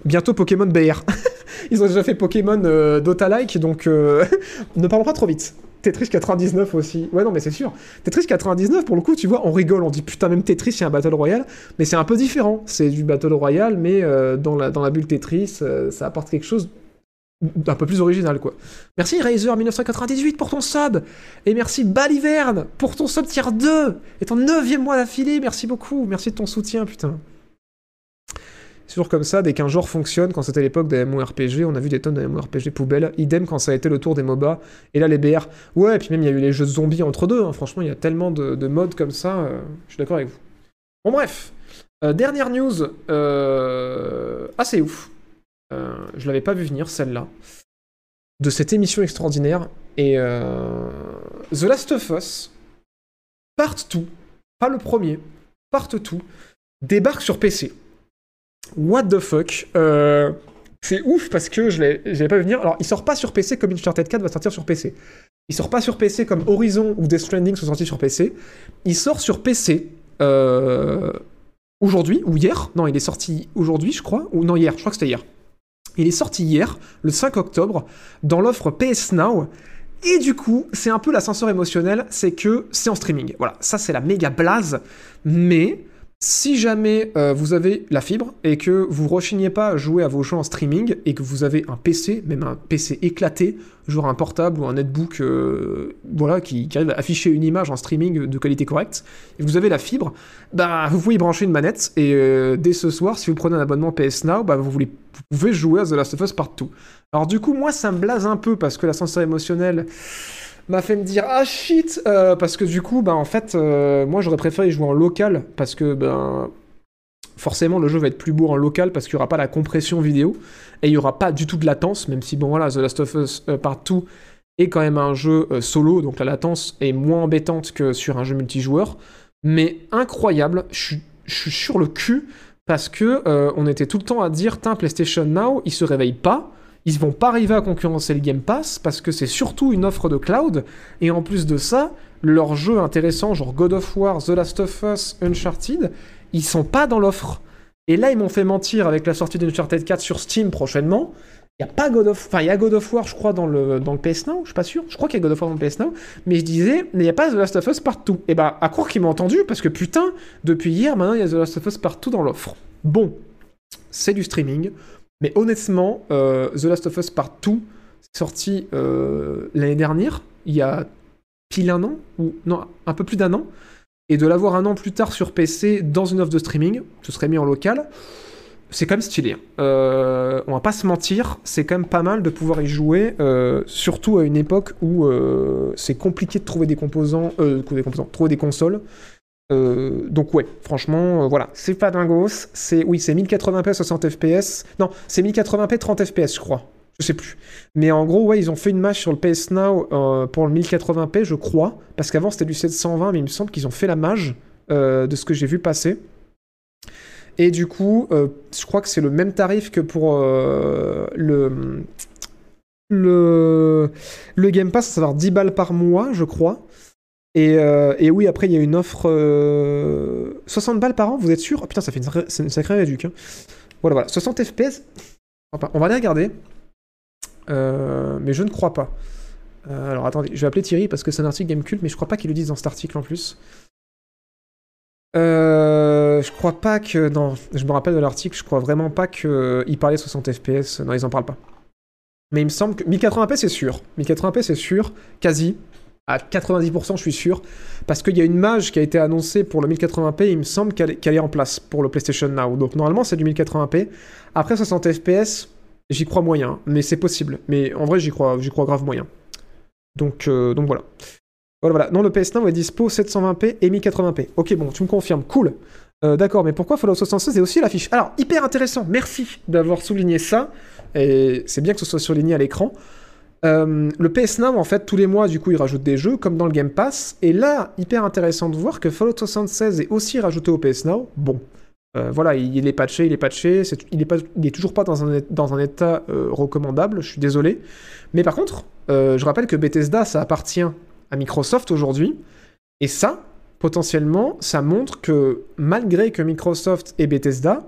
Bientôt Pokémon BR. Ils ont déjà fait Pokémon euh, Dota-like, donc euh, ne parlons pas trop vite. Tetris 99 aussi. Ouais, non, mais c'est sûr. Tetris 99, pour le coup, tu vois, on rigole, on dit putain, même Tetris, c'est un Battle Royale, mais c'est un peu différent. C'est du Battle Royale, mais euh, dans, la, bulle Tetris, euh, ça apporte quelque chose d'un peu plus original, quoi. Merci Razer1998 pour ton sub, et merci Baliverne pour ton sub tier 2, et ton 9 mois d'affilée, merci beaucoup, merci de ton soutien, putain. C'est toujours comme ça, dès qu'un genre fonctionne, quand c'était l'époque des MMORPG, on a vu des tonnes de MMORPG poubelles. Idem quand ça a été le tour des MOBA. Et là, les BR. Ouais, et puis même, il y a eu les jeux zombies entre deux. hein. Franchement, il y a tellement de, de modes comme ça. euh, je suis d'accord avec vous. Bon, bref. Euh, dernière news. Euh, assez ouf. Je l'avais pas vu venir, celle-là. De cette émission extraordinaire. Et The Last of Us, Part 2, pas le premier, Part 2, débarque sur PC. What the fuck Euh, C'est ouf parce que je l'avais pas vu venir. Alors, il sort pas sur PC comme Uncharted 4 va sortir sur PC. Il sort pas sur PC comme Horizon ou Death Stranding sont sortis sur PC. Il sort sur PC euh, aujourd'hui ou hier. Non, il est sorti aujourd'hui, je crois. Ou non, hier. Je crois que c'était hier. Il est sorti hier, le 5 octobre, dans l'offre PS Now. Et du coup, c'est un peu l'ascenseur émotionnel, c'est que c'est en streaming. Voilà, ça c'est la méga blase. Mais si jamais euh, vous avez la fibre et que vous rechignez pas à jouer à vos jeux en streaming et que vous avez un PC, même un PC éclaté, genre un portable ou un netbook euh, voilà, qui, arrive à afficher une image en streaming de qualité correcte, et vous avez la fibre, bah, vous pouvez y brancher une manette et euh, dès ce soir, si vous prenez un abonnement PS Now, bah, vous, pouvez jouer à The Last of Us partout. Alors du coup, moi, ça me blase un peu parce que l'ascenseur émotionnel m'a fait me dire ah shit euh, parce que du coup bah en fait euh, moi j'aurais préféré jouer en local parce que ben forcément le jeu va être plus beau en local parce qu'il n'y aura pas la compression vidéo et il n'y aura pas du tout de latence même si bon voilà The Last of Us euh, Part 2 est quand même un jeu solo donc la latence est moins embêtante que sur un jeu multijoueur. Mais incroyable je suis- sur le cul parce que on était tout le temps à dire tiens PlayStation Now il se réveille pas ils vont pas arriver à concurrencer le Game Pass parce que c'est surtout une offre de cloud. Et en plus de ça leurs jeux intéressants genre God of War, The Last of Us, Uncharted ils sont pas dans l'offre. Et là ils m'ont fait mentir avec la sortie d'Uncharted 4 sur Steam prochainement. Il y a pas God of enfin il y a God of War je crois dans le dans le PS Now je suis pas sûr. Je crois qu'il y a God of War dans le PS Now. Mais je disais il y a pas The Last of Us partout. Et bah à croire qu'ils m'ont entendu parce que putain depuis hier maintenant il y a The Last of Us partout dans l'offre. Bon c'est du streaming mais honnêtement, euh, The Last of Us Part 2, sorti euh, l'année dernière, il y a pile un an, ou non, un peu plus d'un an, et de l'avoir un an plus tard sur PC dans une offre de streaming, ce serait mis en local, c'est quand même stylé. hein. Euh, on va pas se mentir, c'est quand même pas mal de pouvoir y jouer, surtout à une époque où c'est compliqué de trouver des composants, des composants, trouver des consoles. Euh, donc ouais, franchement, euh, voilà, c'est pas dingos. C'est oui, c'est 1080p 60 fps. Non, c'est 1080p 30 fps, je crois. Je sais plus. Mais en gros, ouais, ils ont fait une match sur le PS Now euh, pour le 1080p, je crois, parce qu'avant c'était du 720, mais il me semble qu'ils ont fait la mage de ce que j'ai vu passer. Et du coup, je crois que c'est le même tarif que pour le le le Game Pass, à savoir 10 balles par mois, je crois. Et, euh, et oui, après, il y a une offre... euh, 60 balles par an, vous êtes sûr? Oh putain, ça fait une sacrée, une sacrée réduc. hein. Voilà, voilà. 60 FPS On va aller regarder. Euh, mais je ne crois pas. Euh, alors attendez, je vais appeler Thierry parce que c'est un article Gamecult, mais je crois pas qu'ils le disent dans cet article en plus. Euh, je crois pas que... Non, je me rappelle de l'article, je crois vraiment pas qu'il parlait 60 FPS. Non, ils en parlent pas. Mais il me semble que... 1080p c'est sûr. 1080p c'est sûr, quasi. À 90% je suis sûr. Parce qu'il y a une mage qui a été annoncée pour le 1080p, il me semble qu'elle est- en place pour le PlayStation Now. Donc normalement c'est du 1080p. Après 60 FPS, j'y crois moyen. Mais c'est possible. Mais en vrai j'y crois, j'y crois grave moyen. Donc, euh, voilà. Voilà. Non, le PS Now est dispo 720p et 1080p. Ok, bon, tu me confirmes. Cool. Euh, D'accord, mais pourquoi Fallout 76 est aussi l'affiche? Alors, hyper intéressant. Merci d'avoir souligné ça. Et c'est bien que ce soit surligné à l'écran. Euh, le PS Now, en fait, tous les mois, du coup, il rajoute des jeux, comme dans le Game Pass. Et là, hyper intéressant de voir que Fallout 76 est aussi rajouté au PS Now. Bon. Euh, voilà, il, est patché, il est patché. il, est toujours pas dans un, dans un état euh, recommandable, je suis désolé. Mais par contre, je rappelle que Bethesda, ça appartient à Microsoft aujourd'hui. Et ça, potentiellement, ça montre que malgré que Microsoft et Bethesda,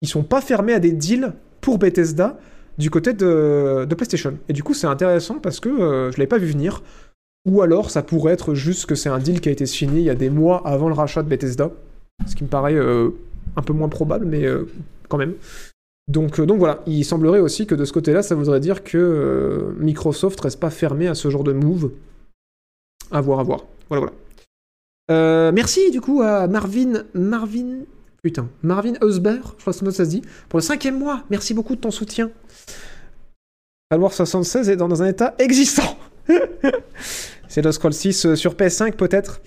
ils sont pas fermés à des deals pour Bethesda du côté de, PlayStation. Et du coup, c'est intéressant parce que euh, je l'avais pas vu venir. Ou alors, ça pourrait être juste que c'est un deal qui a été signé il y a des mois avant le rachat de Bethesda. Ce qui me paraît euh, un peu moins probable, mais euh, quand même. Donc, euh, donc voilà, il semblerait aussi que de ce côté-là, ça voudrait dire que Microsoft reste pas fermé à ce genre de move. À voir, à voir. Voilà, voilà. Merci du coup à Marvin. Marvin. Putain. Marvin Eusber, je crois que ça se dit. Pour le cinquième mois. Merci beaucoup de ton soutien. Falloir 76 est dans un état existant. c'est le Scroll 6 euh, sur PS5 peut-être.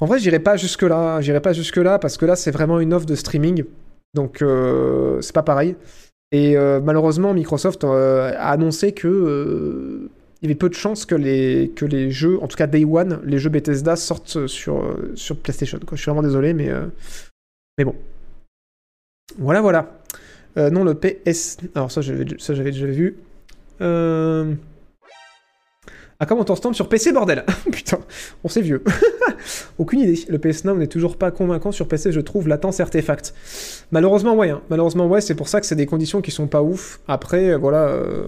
En vrai, j'irai pas jusque là. J'irai pas jusque là parce que là, c'est vraiment une offre de streaming. Donc, euh, c'est pas pareil. Et euh, malheureusement, Microsoft a annoncé que il y avait peu de chances que les, jeux, en tout cas Day One, les jeux Bethesda sortent sur, sur PlayStation. Je suis vraiment désolé, mais, mais bon. Voilà, voilà. Non, le PS. Alors, ça, j'avais déjà vu. Euh... Ah, comment on tombe sur PC, bordel Putain, on s'est vieux. Aucune idée. Le PS Now n'est toujours pas convaincant sur PC, je trouve, latence artefact. Malheureusement, ouais. hein. Malheureusement, ouais, c'est pour ça que c'est des conditions qui sont pas ouf. Après, euh, voilà. euh,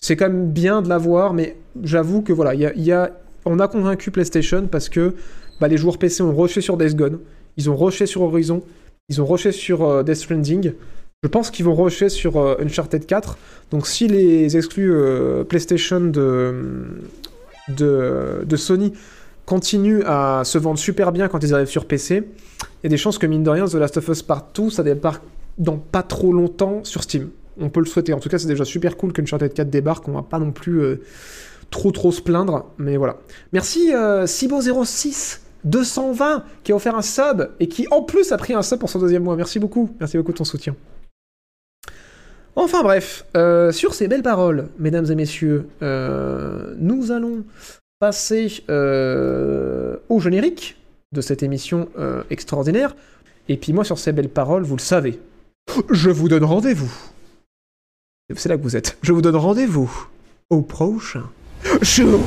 C'est quand même bien de l'avoir, mais j'avoue que voilà, y a- on a convaincu PlayStation parce que bah, les joueurs PC ont rushé sur Days Gone, ils ont rushé sur Horizon, ils ont rushé sur euh, Death Stranding. Je pense qu'ils vont rusher sur euh, Uncharted 4. Donc si les exclus euh, PlayStation de, Sony continuent à se vendre super bien quand ils arrivent sur PC, il y a des chances que mine de rien, The Last of Us Part 2, ça débarque dans pas trop longtemps sur Steam. On peut le souhaiter. En tout cas, c'est déjà super cool qu'Uncharted 4 débarque. On va pas non plus euh, trop trop se plaindre. Mais voilà. Merci euh, Sibo06 220 qui a offert un sub et qui en plus a pris un sub pour son deuxième mois. Merci beaucoup. Merci beaucoup de ton soutien. Enfin bref, euh, sur ces belles paroles, mesdames et messieurs, euh, nous allons passer euh, au générique de cette émission extraordinaire. Et puis moi, sur ces belles paroles, vous le savez, je vous donne rendez-vous. C'est là que vous êtes. Je vous donne rendez-vous au prochain jour.